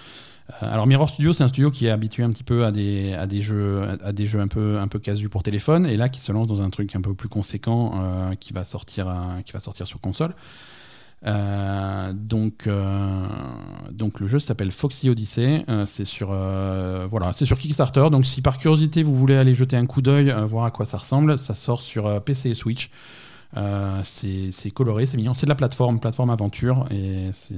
Speaker 1: Euh, alors Mirror Studio, c'est un studio qui est habitué un petit peu à des, à des jeux, jeux un peu, un peu casus pour téléphone, et là qui se lance dans un truc un peu plus conséquent euh, qui va sortir, sur console. Euh, donc, le jeu s'appelle Foxy Odyssey. C'est sur, c'est sur Kickstarter. Donc si par curiosité vous voulez aller jeter un coup d'œil, voir à quoi ça ressemble, ça sort sur PC et Switch. Euh, c'est coloré, c'est mignon. C'est de la plateforme, plateforme aventure, et c'est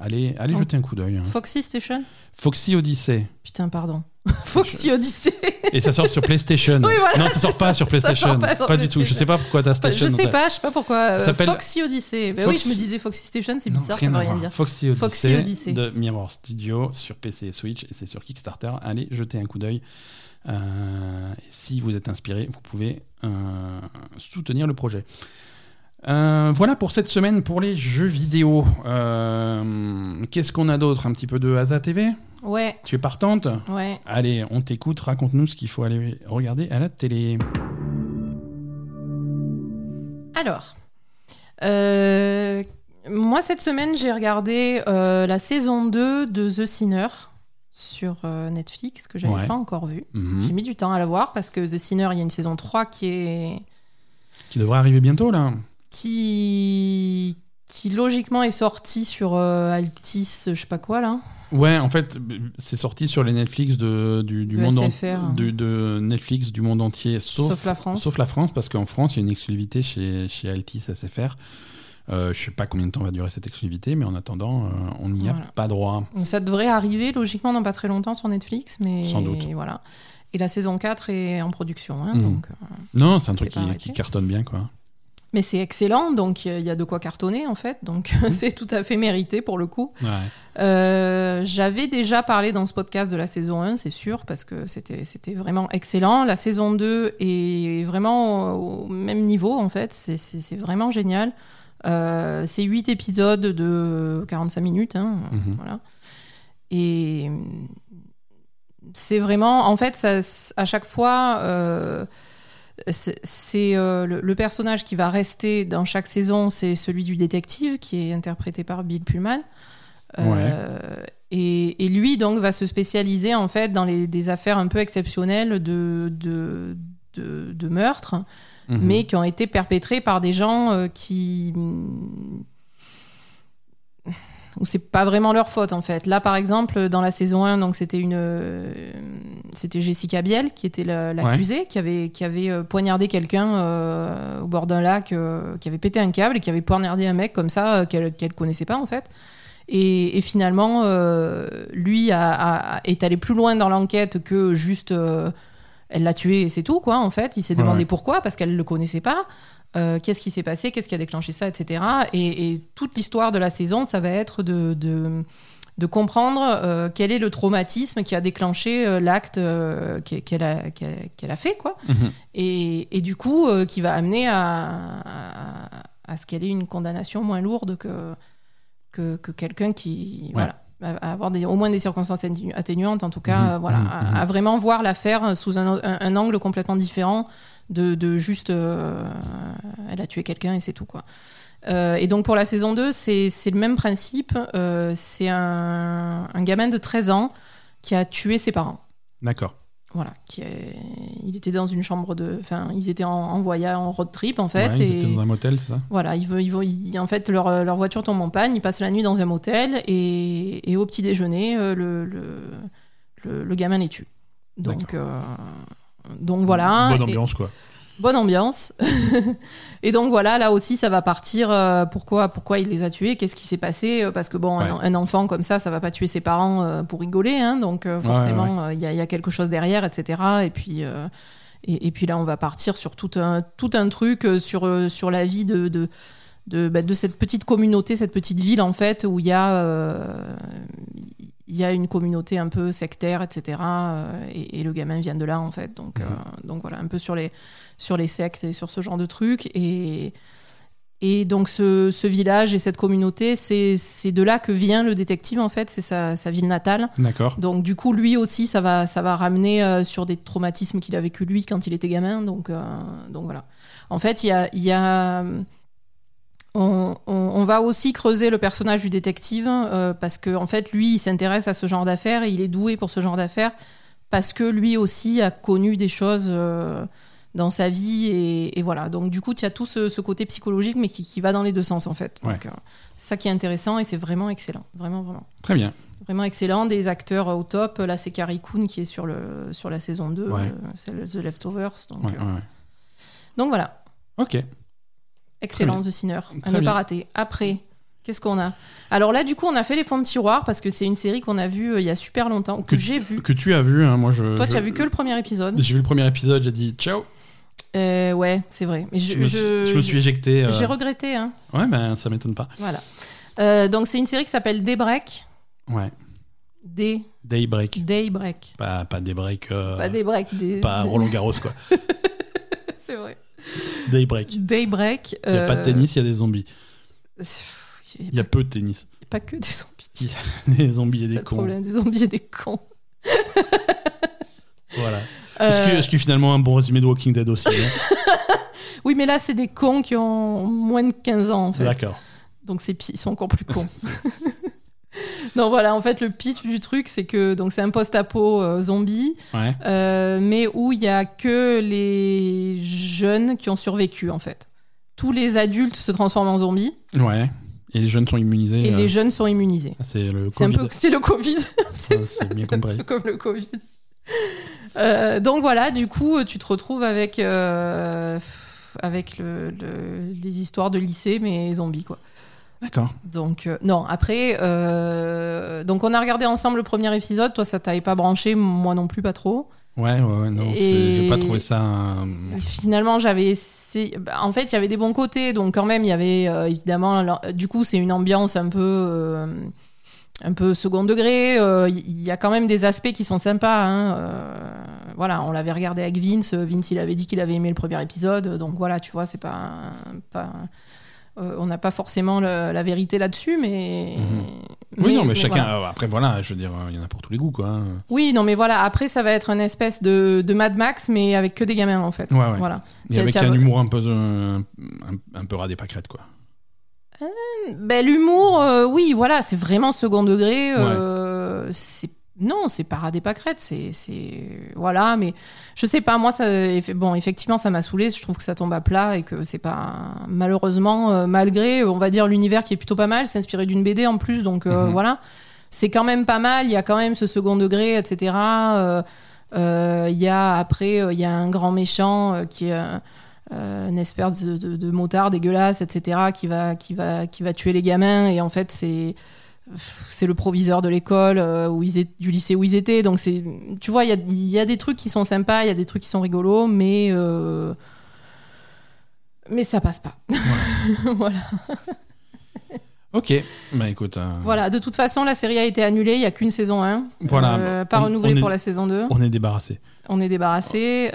Speaker 1: allez, allez
Speaker 2: Oh.
Speaker 1: jeter un coup d'œil.
Speaker 2: Foxy Station
Speaker 1: Foxy Odyssey.
Speaker 2: Putain, pardon. Foxy Odyssey.
Speaker 1: Et ça sort sur PlayStation.
Speaker 2: Oui, voilà,
Speaker 1: non, ça sort pas sur PlayStation.
Speaker 2: sort pas sur
Speaker 1: du tout. Je sais pas pourquoi t'as Station.
Speaker 2: je sais pas, je sais pas pourquoi.
Speaker 1: Ça
Speaker 2: euh,
Speaker 1: s'appelle
Speaker 2: Foxy Odyssey.
Speaker 1: Fox-
Speaker 2: oui, je me disais Foxy Station, c'est bizarre,
Speaker 1: rien
Speaker 2: ça veut rien dire.
Speaker 1: Foxy Odyssey,
Speaker 2: Foxy Odyssey.
Speaker 1: de Mirror Studio sur PC et Switch et c'est sur Kickstarter. Allez jeter un coup d'œil. Euh, et si vous êtes inspiré, vous pouvez soutenir le projet. Euh, voilà pour cette semaine pour les jeux vidéo. Euh, Qu'est-ce qu'on a d'autre Un petit peu de Asa TV
Speaker 2: Ouais,
Speaker 1: Tu es partante
Speaker 2: ouais.
Speaker 1: Allez, on t'écoute, raconte-nous ce qu'il faut aller regarder à la télé.
Speaker 2: Alors, euh, moi cette semaine, j'ai regardé euh, la saison 2 de The Sinner sur euh, Netflix, que j'avais
Speaker 1: Ouais.
Speaker 2: pas encore vu.
Speaker 1: Mhm.
Speaker 2: J'ai mis du temps à la voir parce que The Sinner, il y a une saison 3 qui est.
Speaker 1: Qui devrait arriver bientôt là.
Speaker 2: qui qui logiquement est sorti sur euh, Altis, je sais pas quoi là.
Speaker 1: Ouais, en fait, c'est sorti sur les Netflix de, du, monde en-
Speaker 2: SFR.
Speaker 1: de, de Netflix du monde entier, sauf,
Speaker 2: Sauf la France.
Speaker 1: Sauf la France, parce qu'en France, il y a une exclusivité chez, chez Altis SFR. Euh, je sais pas combien de temps va durer cette exclusivité, mais en attendant, euh, on n'y a pas droit.
Speaker 2: Ça devrait arriver logiquement dans pas très longtemps sur Netflix, mais
Speaker 1: Sans doute.
Speaker 2: voilà. Et la saison 4 est en production, hein,
Speaker 1: Mhm.
Speaker 2: donc. euh,
Speaker 1: Non, c'est un truc qui, cartonne bien, quoi.
Speaker 2: Mais c'est excellent, donc il y a de quoi cartonner en fait, donc
Speaker 1: Mhm.
Speaker 2: c'est tout à fait mérité pour le coup.
Speaker 1: Ouais.
Speaker 2: Euh, J'avais déjà parlé dans ce podcast de la saison 1, c'est sûr, parce que c'était vraiment excellent. La saison 2 est vraiment au même niveau en fait, c'est vraiment génial. Euh, c'est 8 épisodes de 45 minutes, hein,
Speaker 1: Mhm.
Speaker 2: voilà. Et c'est vraiment, en fait, ça, à chaque fois, euh, c'est euh, le, le personnage qui va rester dans chaque saison, c'est celui du détective qui est interprété par Bill Pullman. Et, et lui, donc, va se spécialiser en fait dans les, des affaires un peu exceptionnelles de, de, de, de meurtre,
Speaker 1: Mhm.
Speaker 2: mais qui ont été perpétrées par des gens euh, qui où c'est pas vraiment leur faute en fait. Là par exemple dans la saison 1 donc c'était une euh, c'était Jessica Biel qui était la- l'accusée qui avait qui avait euh, poignardé quelqu'un au bord d'un lac qui avait pété un câble et qui avait poignardé un mec comme ça qu'elle qu'elle connaissait pas en fait. Et, et finalement euh, lui a, a- est allé plus loin dans l'enquête que juste euh, elle l'a tué et c'est tout quoi en fait. Il s'est demandé
Speaker 1: ouais.
Speaker 2: pourquoi parce qu'elle le connaissait pas. Euh, qu'est-ce qui s'est passé, qu'est-ce qui a déclenché ça, etc. Et, et toute l'histoire de la saison, ça va être de, de, de comprendre euh, quel est le traumatisme qui a déclenché euh, l'acte qu'e- qu'elle a, a fait, quoi.
Speaker 1: Mhm.
Speaker 2: Et, et du coup, qui va amener à, à, à ce qu'elle ait une condamnation moins lourde que, que, que quelqu'un qui.
Speaker 1: Ouais.
Speaker 2: Voilà. À avoir des, au moins des circonstances atténu- atténuantes, en tout cas,
Speaker 1: Mhm,
Speaker 2: euh, voilà,
Speaker 1: mhm,
Speaker 2: à, à vraiment voir l'affaire sous un, un- un angle complètement différent de, de juste euh, elle a tué quelqu'un et c'est tout quoi. Euh, et donc pour la saison 2, c'est c'est le même principe. Euh, c'est un, un gamin de 13 ans qui a tué ses parents.
Speaker 1: D'accord.
Speaker 2: Voilà, qui est- il était dans une chambre de, enfin, ils étaient en, en voyage, en road trip en fait,
Speaker 1: Ouais, ils
Speaker 2: et
Speaker 1: étaient dans un motel, c'est ça?
Speaker 2: voilà, ils veulent, ils vont, ils- en fait, leur, leur voiture tombe en panne, ils passent la nuit dans un motel et, et au petit déjeuner, euh, le, le, le, le gamin les tue. Donc, euh, donc voilà.
Speaker 1: Bonne
Speaker 2: Et-
Speaker 1: ambiance, quoi.
Speaker 2: Bonne ambiance. et donc voilà, là aussi, ça va partir. euh, pourquoi, pourquoi il les a tués Qu'est-ce qui s'est passé Euh, Parce que bon, un,
Speaker 1: Ouais.
Speaker 2: un enfant comme ça, ça va pas tuer ses parents euh, pour rigoler. hein, donc euh, forcément, il y, a- il y a quelque chose derrière, etc. Et puis, et, et puis là, on va partir sur tout un, tout un truc sur, sur la vie de, de, de, bah, de cette petite communauté, cette petite ville, en fait, où il y a. il y a une communauté un peu sectaire, etc. euh, et, et le gamin vient de là, en fait. Donc,
Speaker 1: Mhm.
Speaker 2: euh, donc voilà, un peu sur les, sur les sectes et sur ce genre de trucs. Et, et donc ce, ce village et cette communauté, c'est de là que vient le détective, en fait. C'est sa, sa ville natale.
Speaker 1: D'accord.
Speaker 2: Donc du coup, lui aussi, ça va, ça va ramener euh, sur des traumatismes qu'il a vécu lui quand il était gamin. Donc, euh, donc voilà. En fait, il y a... il y a on, on- on va aussi creuser le personnage du détective euh, parce que en fait lui il s'intéresse à ce genre d'affaires et il est doué pour ce genre d'affaires parce que lui aussi a connu des choses euh, dans sa vie et, et voilà donc du coup tu as tout ce, ce côté psychologique mais qui, qui va dans les deux sens en fait donc
Speaker 1: Ouais.
Speaker 2: euh, c'est ça qui est intéressant et c'est vraiment excellent vraiment vraiment
Speaker 1: Très bien.
Speaker 2: vraiment excellent des acteurs au top là c'est Carrie Coon qui est sur le sur la saison 2
Speaker 1: Ouais.
Speaker 2: euh, The Leftovers donc, euh,
Speaker 1: ouais.
Speaker 2: donc voilà
Speaker 1: Ok.
Speaker 2: Excellent The Sinner à ne pas rater après Qu'est-ce qu'on a? Alors là, du coup, on a fait les fonds de tiroir parce que c'est une série qu'on a vue euh, il y a super longtemps, ou que,
Speaker 1: Que-
Speaker 2: j'ai vue.
Speaker 1: Que tu as vu, hein, moi je.
Speaker 2: Toi,
Speaker 1: je-
Speaker 2: tu as vu que le premier épisode.
Speaker 1: J'ai vu le premier épisode, j'ai dit ciao.
Speaker 2: Euh, ouais, c'est vrai. Mais je,
Speaker 1: Je, me, suis,
Speaker 2: je-
Speaker 1: je me suis éjecté. euh,
Speaker 2: j'ai regretté. Hein.
Speaker 1: Ouais, ben ça m'étonne pas.
Speaker 2: Voilà. Donc, c'est une série qui s'appelle Daybreak.
Speaker 1: Ouais.
Speaker 2: Day,
Speaker 1: Daybreak.
Speaker 2: Daybreak.
Speaker 1: Pas, pas Daybreak.
Speaker 2: Pas Daybreak. Des,
Speaker 1: pas Roland Garros, quoi.
Speaker 2: C'est vrai.
Speaker 1: Daybreak.
Speaker 2: Daybreak.
Speaker 1: Il n'y a pas de
Speaker 2: euh,
Speaker 1: tennis, il y a des zombies.
Speaker 2: Il
Speaker 1: Il y a peu de tennis.
Speaker 2: a pas que des zombies.
Speaker 1: Des zombies et des cons.
Speaker 2: problème des zombies et des cons.
Speaker 1: Voilà. Est-ce que,
Speaker 2: Euh,
Speaker 1: est-ce que finalement un bon résumé de Walking Dead aussi
Speaker 2: Oui, mais là, c'est des cons qui ont moins de 15 ans, en fait.
Speaker 1: D'accord.
Speaker 2: Donc ils sont encore plus cons. non voilà, en fait le pitch du truc c'est que donc c'est un post-apo euh, zombie,
Speaker 1: Ouais.
Speaker 2: euh, mais où il y a que les jeunes qui ont survécu en fait. tous les adultes se transforment en zombies
Speaker 1: Ouais. Et les jeunes sont immunisés.
Speaker 2: et
Speaker 1: euh,
Speaker 2: les jeunes sont immunisés.
Speaker 1: C'est le
Speaker 2: C'est un
Speaker 1: Covid.
Speaker 2: peu, c'est le Covid. c'est ça,
Speaker 1: c'est
Speaker 2: un peu comme le Covid. Donc voilà, du coup, tu te retrouves avec avec le- le- les histoires de lycée, mais zombies quoi.
Speaker 1: D'accord.
Speaker 2: Donc euh, non, après, euh, donc on a regardé ensemble le premier épisode. Toi, ça t'avait pas branché, moi non plus, pas trop.
Speaker 1: Ouais, ouais, ouais, non. J'ai pas trouvé ça. euh,
Speaker 2: Finalement, j'avais essayé. bah, en fait, il y avait des bons côtés, donc quand même, il y avait évidemment. alors, du coup, c'est une ambiance un peu. un peu second degré, il y a quand même des aspects qui sont sympas. hein, voilà, on l'avait regardé avec Vince. Vince, il avait dit qu'il avait aimé le premier épisode, donc voilà, tu vois, c'est pas, pas euh, on n'a pas forcément la vérité là-dessus, mais,
Speaker 1: Oui, non, mais chacun.
Speaker 2: voilà.
Speaker 1: euh, après, voilà, je veux dire, euh, il y en a pour tous les goûts, quoi. hein.
Speaker 2: Oui, non, mais voilà. Après, ça va être une espèce de, de Mad Max, mais avec que des gamins, en fait.
Speaker 1: Ouais, ouais.
Speaker 2: Voilà.
Speaker 1: Et avec un humour un peu, euh, un, un peu ras des pâquerettes, quoi.
Speaker 2: Ben, l'humour, euh, oui, voilà, c'est vraiment second degré. euh, c'est non, c'est pas des pâquerettes, c'est c'est voilà, mais je sais pas. Moi, ça, bon, effectivement, ça m'a saoulé. Je trouve que ça tombe à plat et que c'est pas malheureusement, euh, malgré, on va dire l'univers qui est plutôt pas mal, c'est inspiré d'une BD en plus, donc euh,
Speaker 1: Mhm.
Speaker 2: voilà, c'est quand même pas mal. Il y a quand même ce second degré, etc. Euh, euh, Il y a après, il y a un grand méchant qui est euh, euh, une espèce de, de- de motard dégueulasse, etc., qui va, qui, va, qui va tuer les gamins. Et en fait, c'est c'est le proviseur de l'école euh, où ils étaient- du lycée où ils étaient. Donc, c'est, tu vois, il y a, y a des trucs qui sont sympas, il y a des trucs qui sont rigolos, mais, euh, mais ça passe pas. voilà.
Speaker 1: Ok, bah écoute. euh,
Speaker 2: voilà, de toute façon, la série a été annulée, il n'y a qu'une saison 1.
Speaker 1: Voilà,
Speaker 2: pas
Speaker 1: on-
Speaker 2: renouvelée
Speaker 1: on est-
Speaker 2: pour la saison 2.
Speaker 1: On est débarrassé.
Speaker 2: On est débarrassé,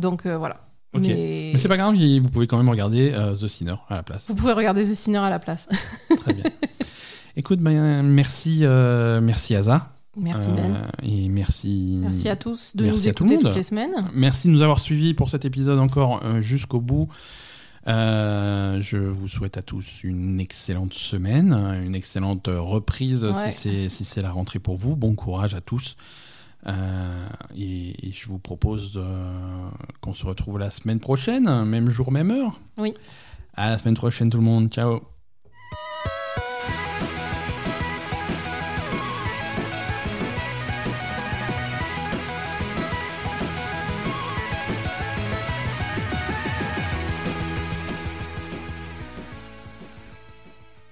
Speaker 2: donc voilà. Mais,
Speaker 1: Mais c'est pas grave, vous pouvez quand même regarder The Sinner à la place.
Speaker 2: vous pouvez regarder The Sinner à la place.
Speaker 1: Très bien. Écoute, ben, merci, euh, merci Asa.
Speaker 2: Merci
Speaker 1: Euh,
Speaker 2: Ben.
Speaker 1: Et merci.
Speaker 2: Merci à tous de
Speaker 1: merci
Speaker 2: nous
Speaker 1: tout
Speaker 2: écouter toutes les semaines.
Speaker 1: Merci de nous avoir suivis pour cet épisode encore euh, jusqu'au bout. Euh, je vous souhaite à tous une excellente semaine, une excellente reprise
Speaker 2: Ouais.
Speaker 1: si c'est si la rentrée pour vous. Bon courage à tous. Euh, et, et je vous propose euh, qu'on se retrouve la semaine prochaine, même jour, même heure.
Speaker 2: Oui.
Speaker 1: À la semaine prochaine tout le monde. Ciao.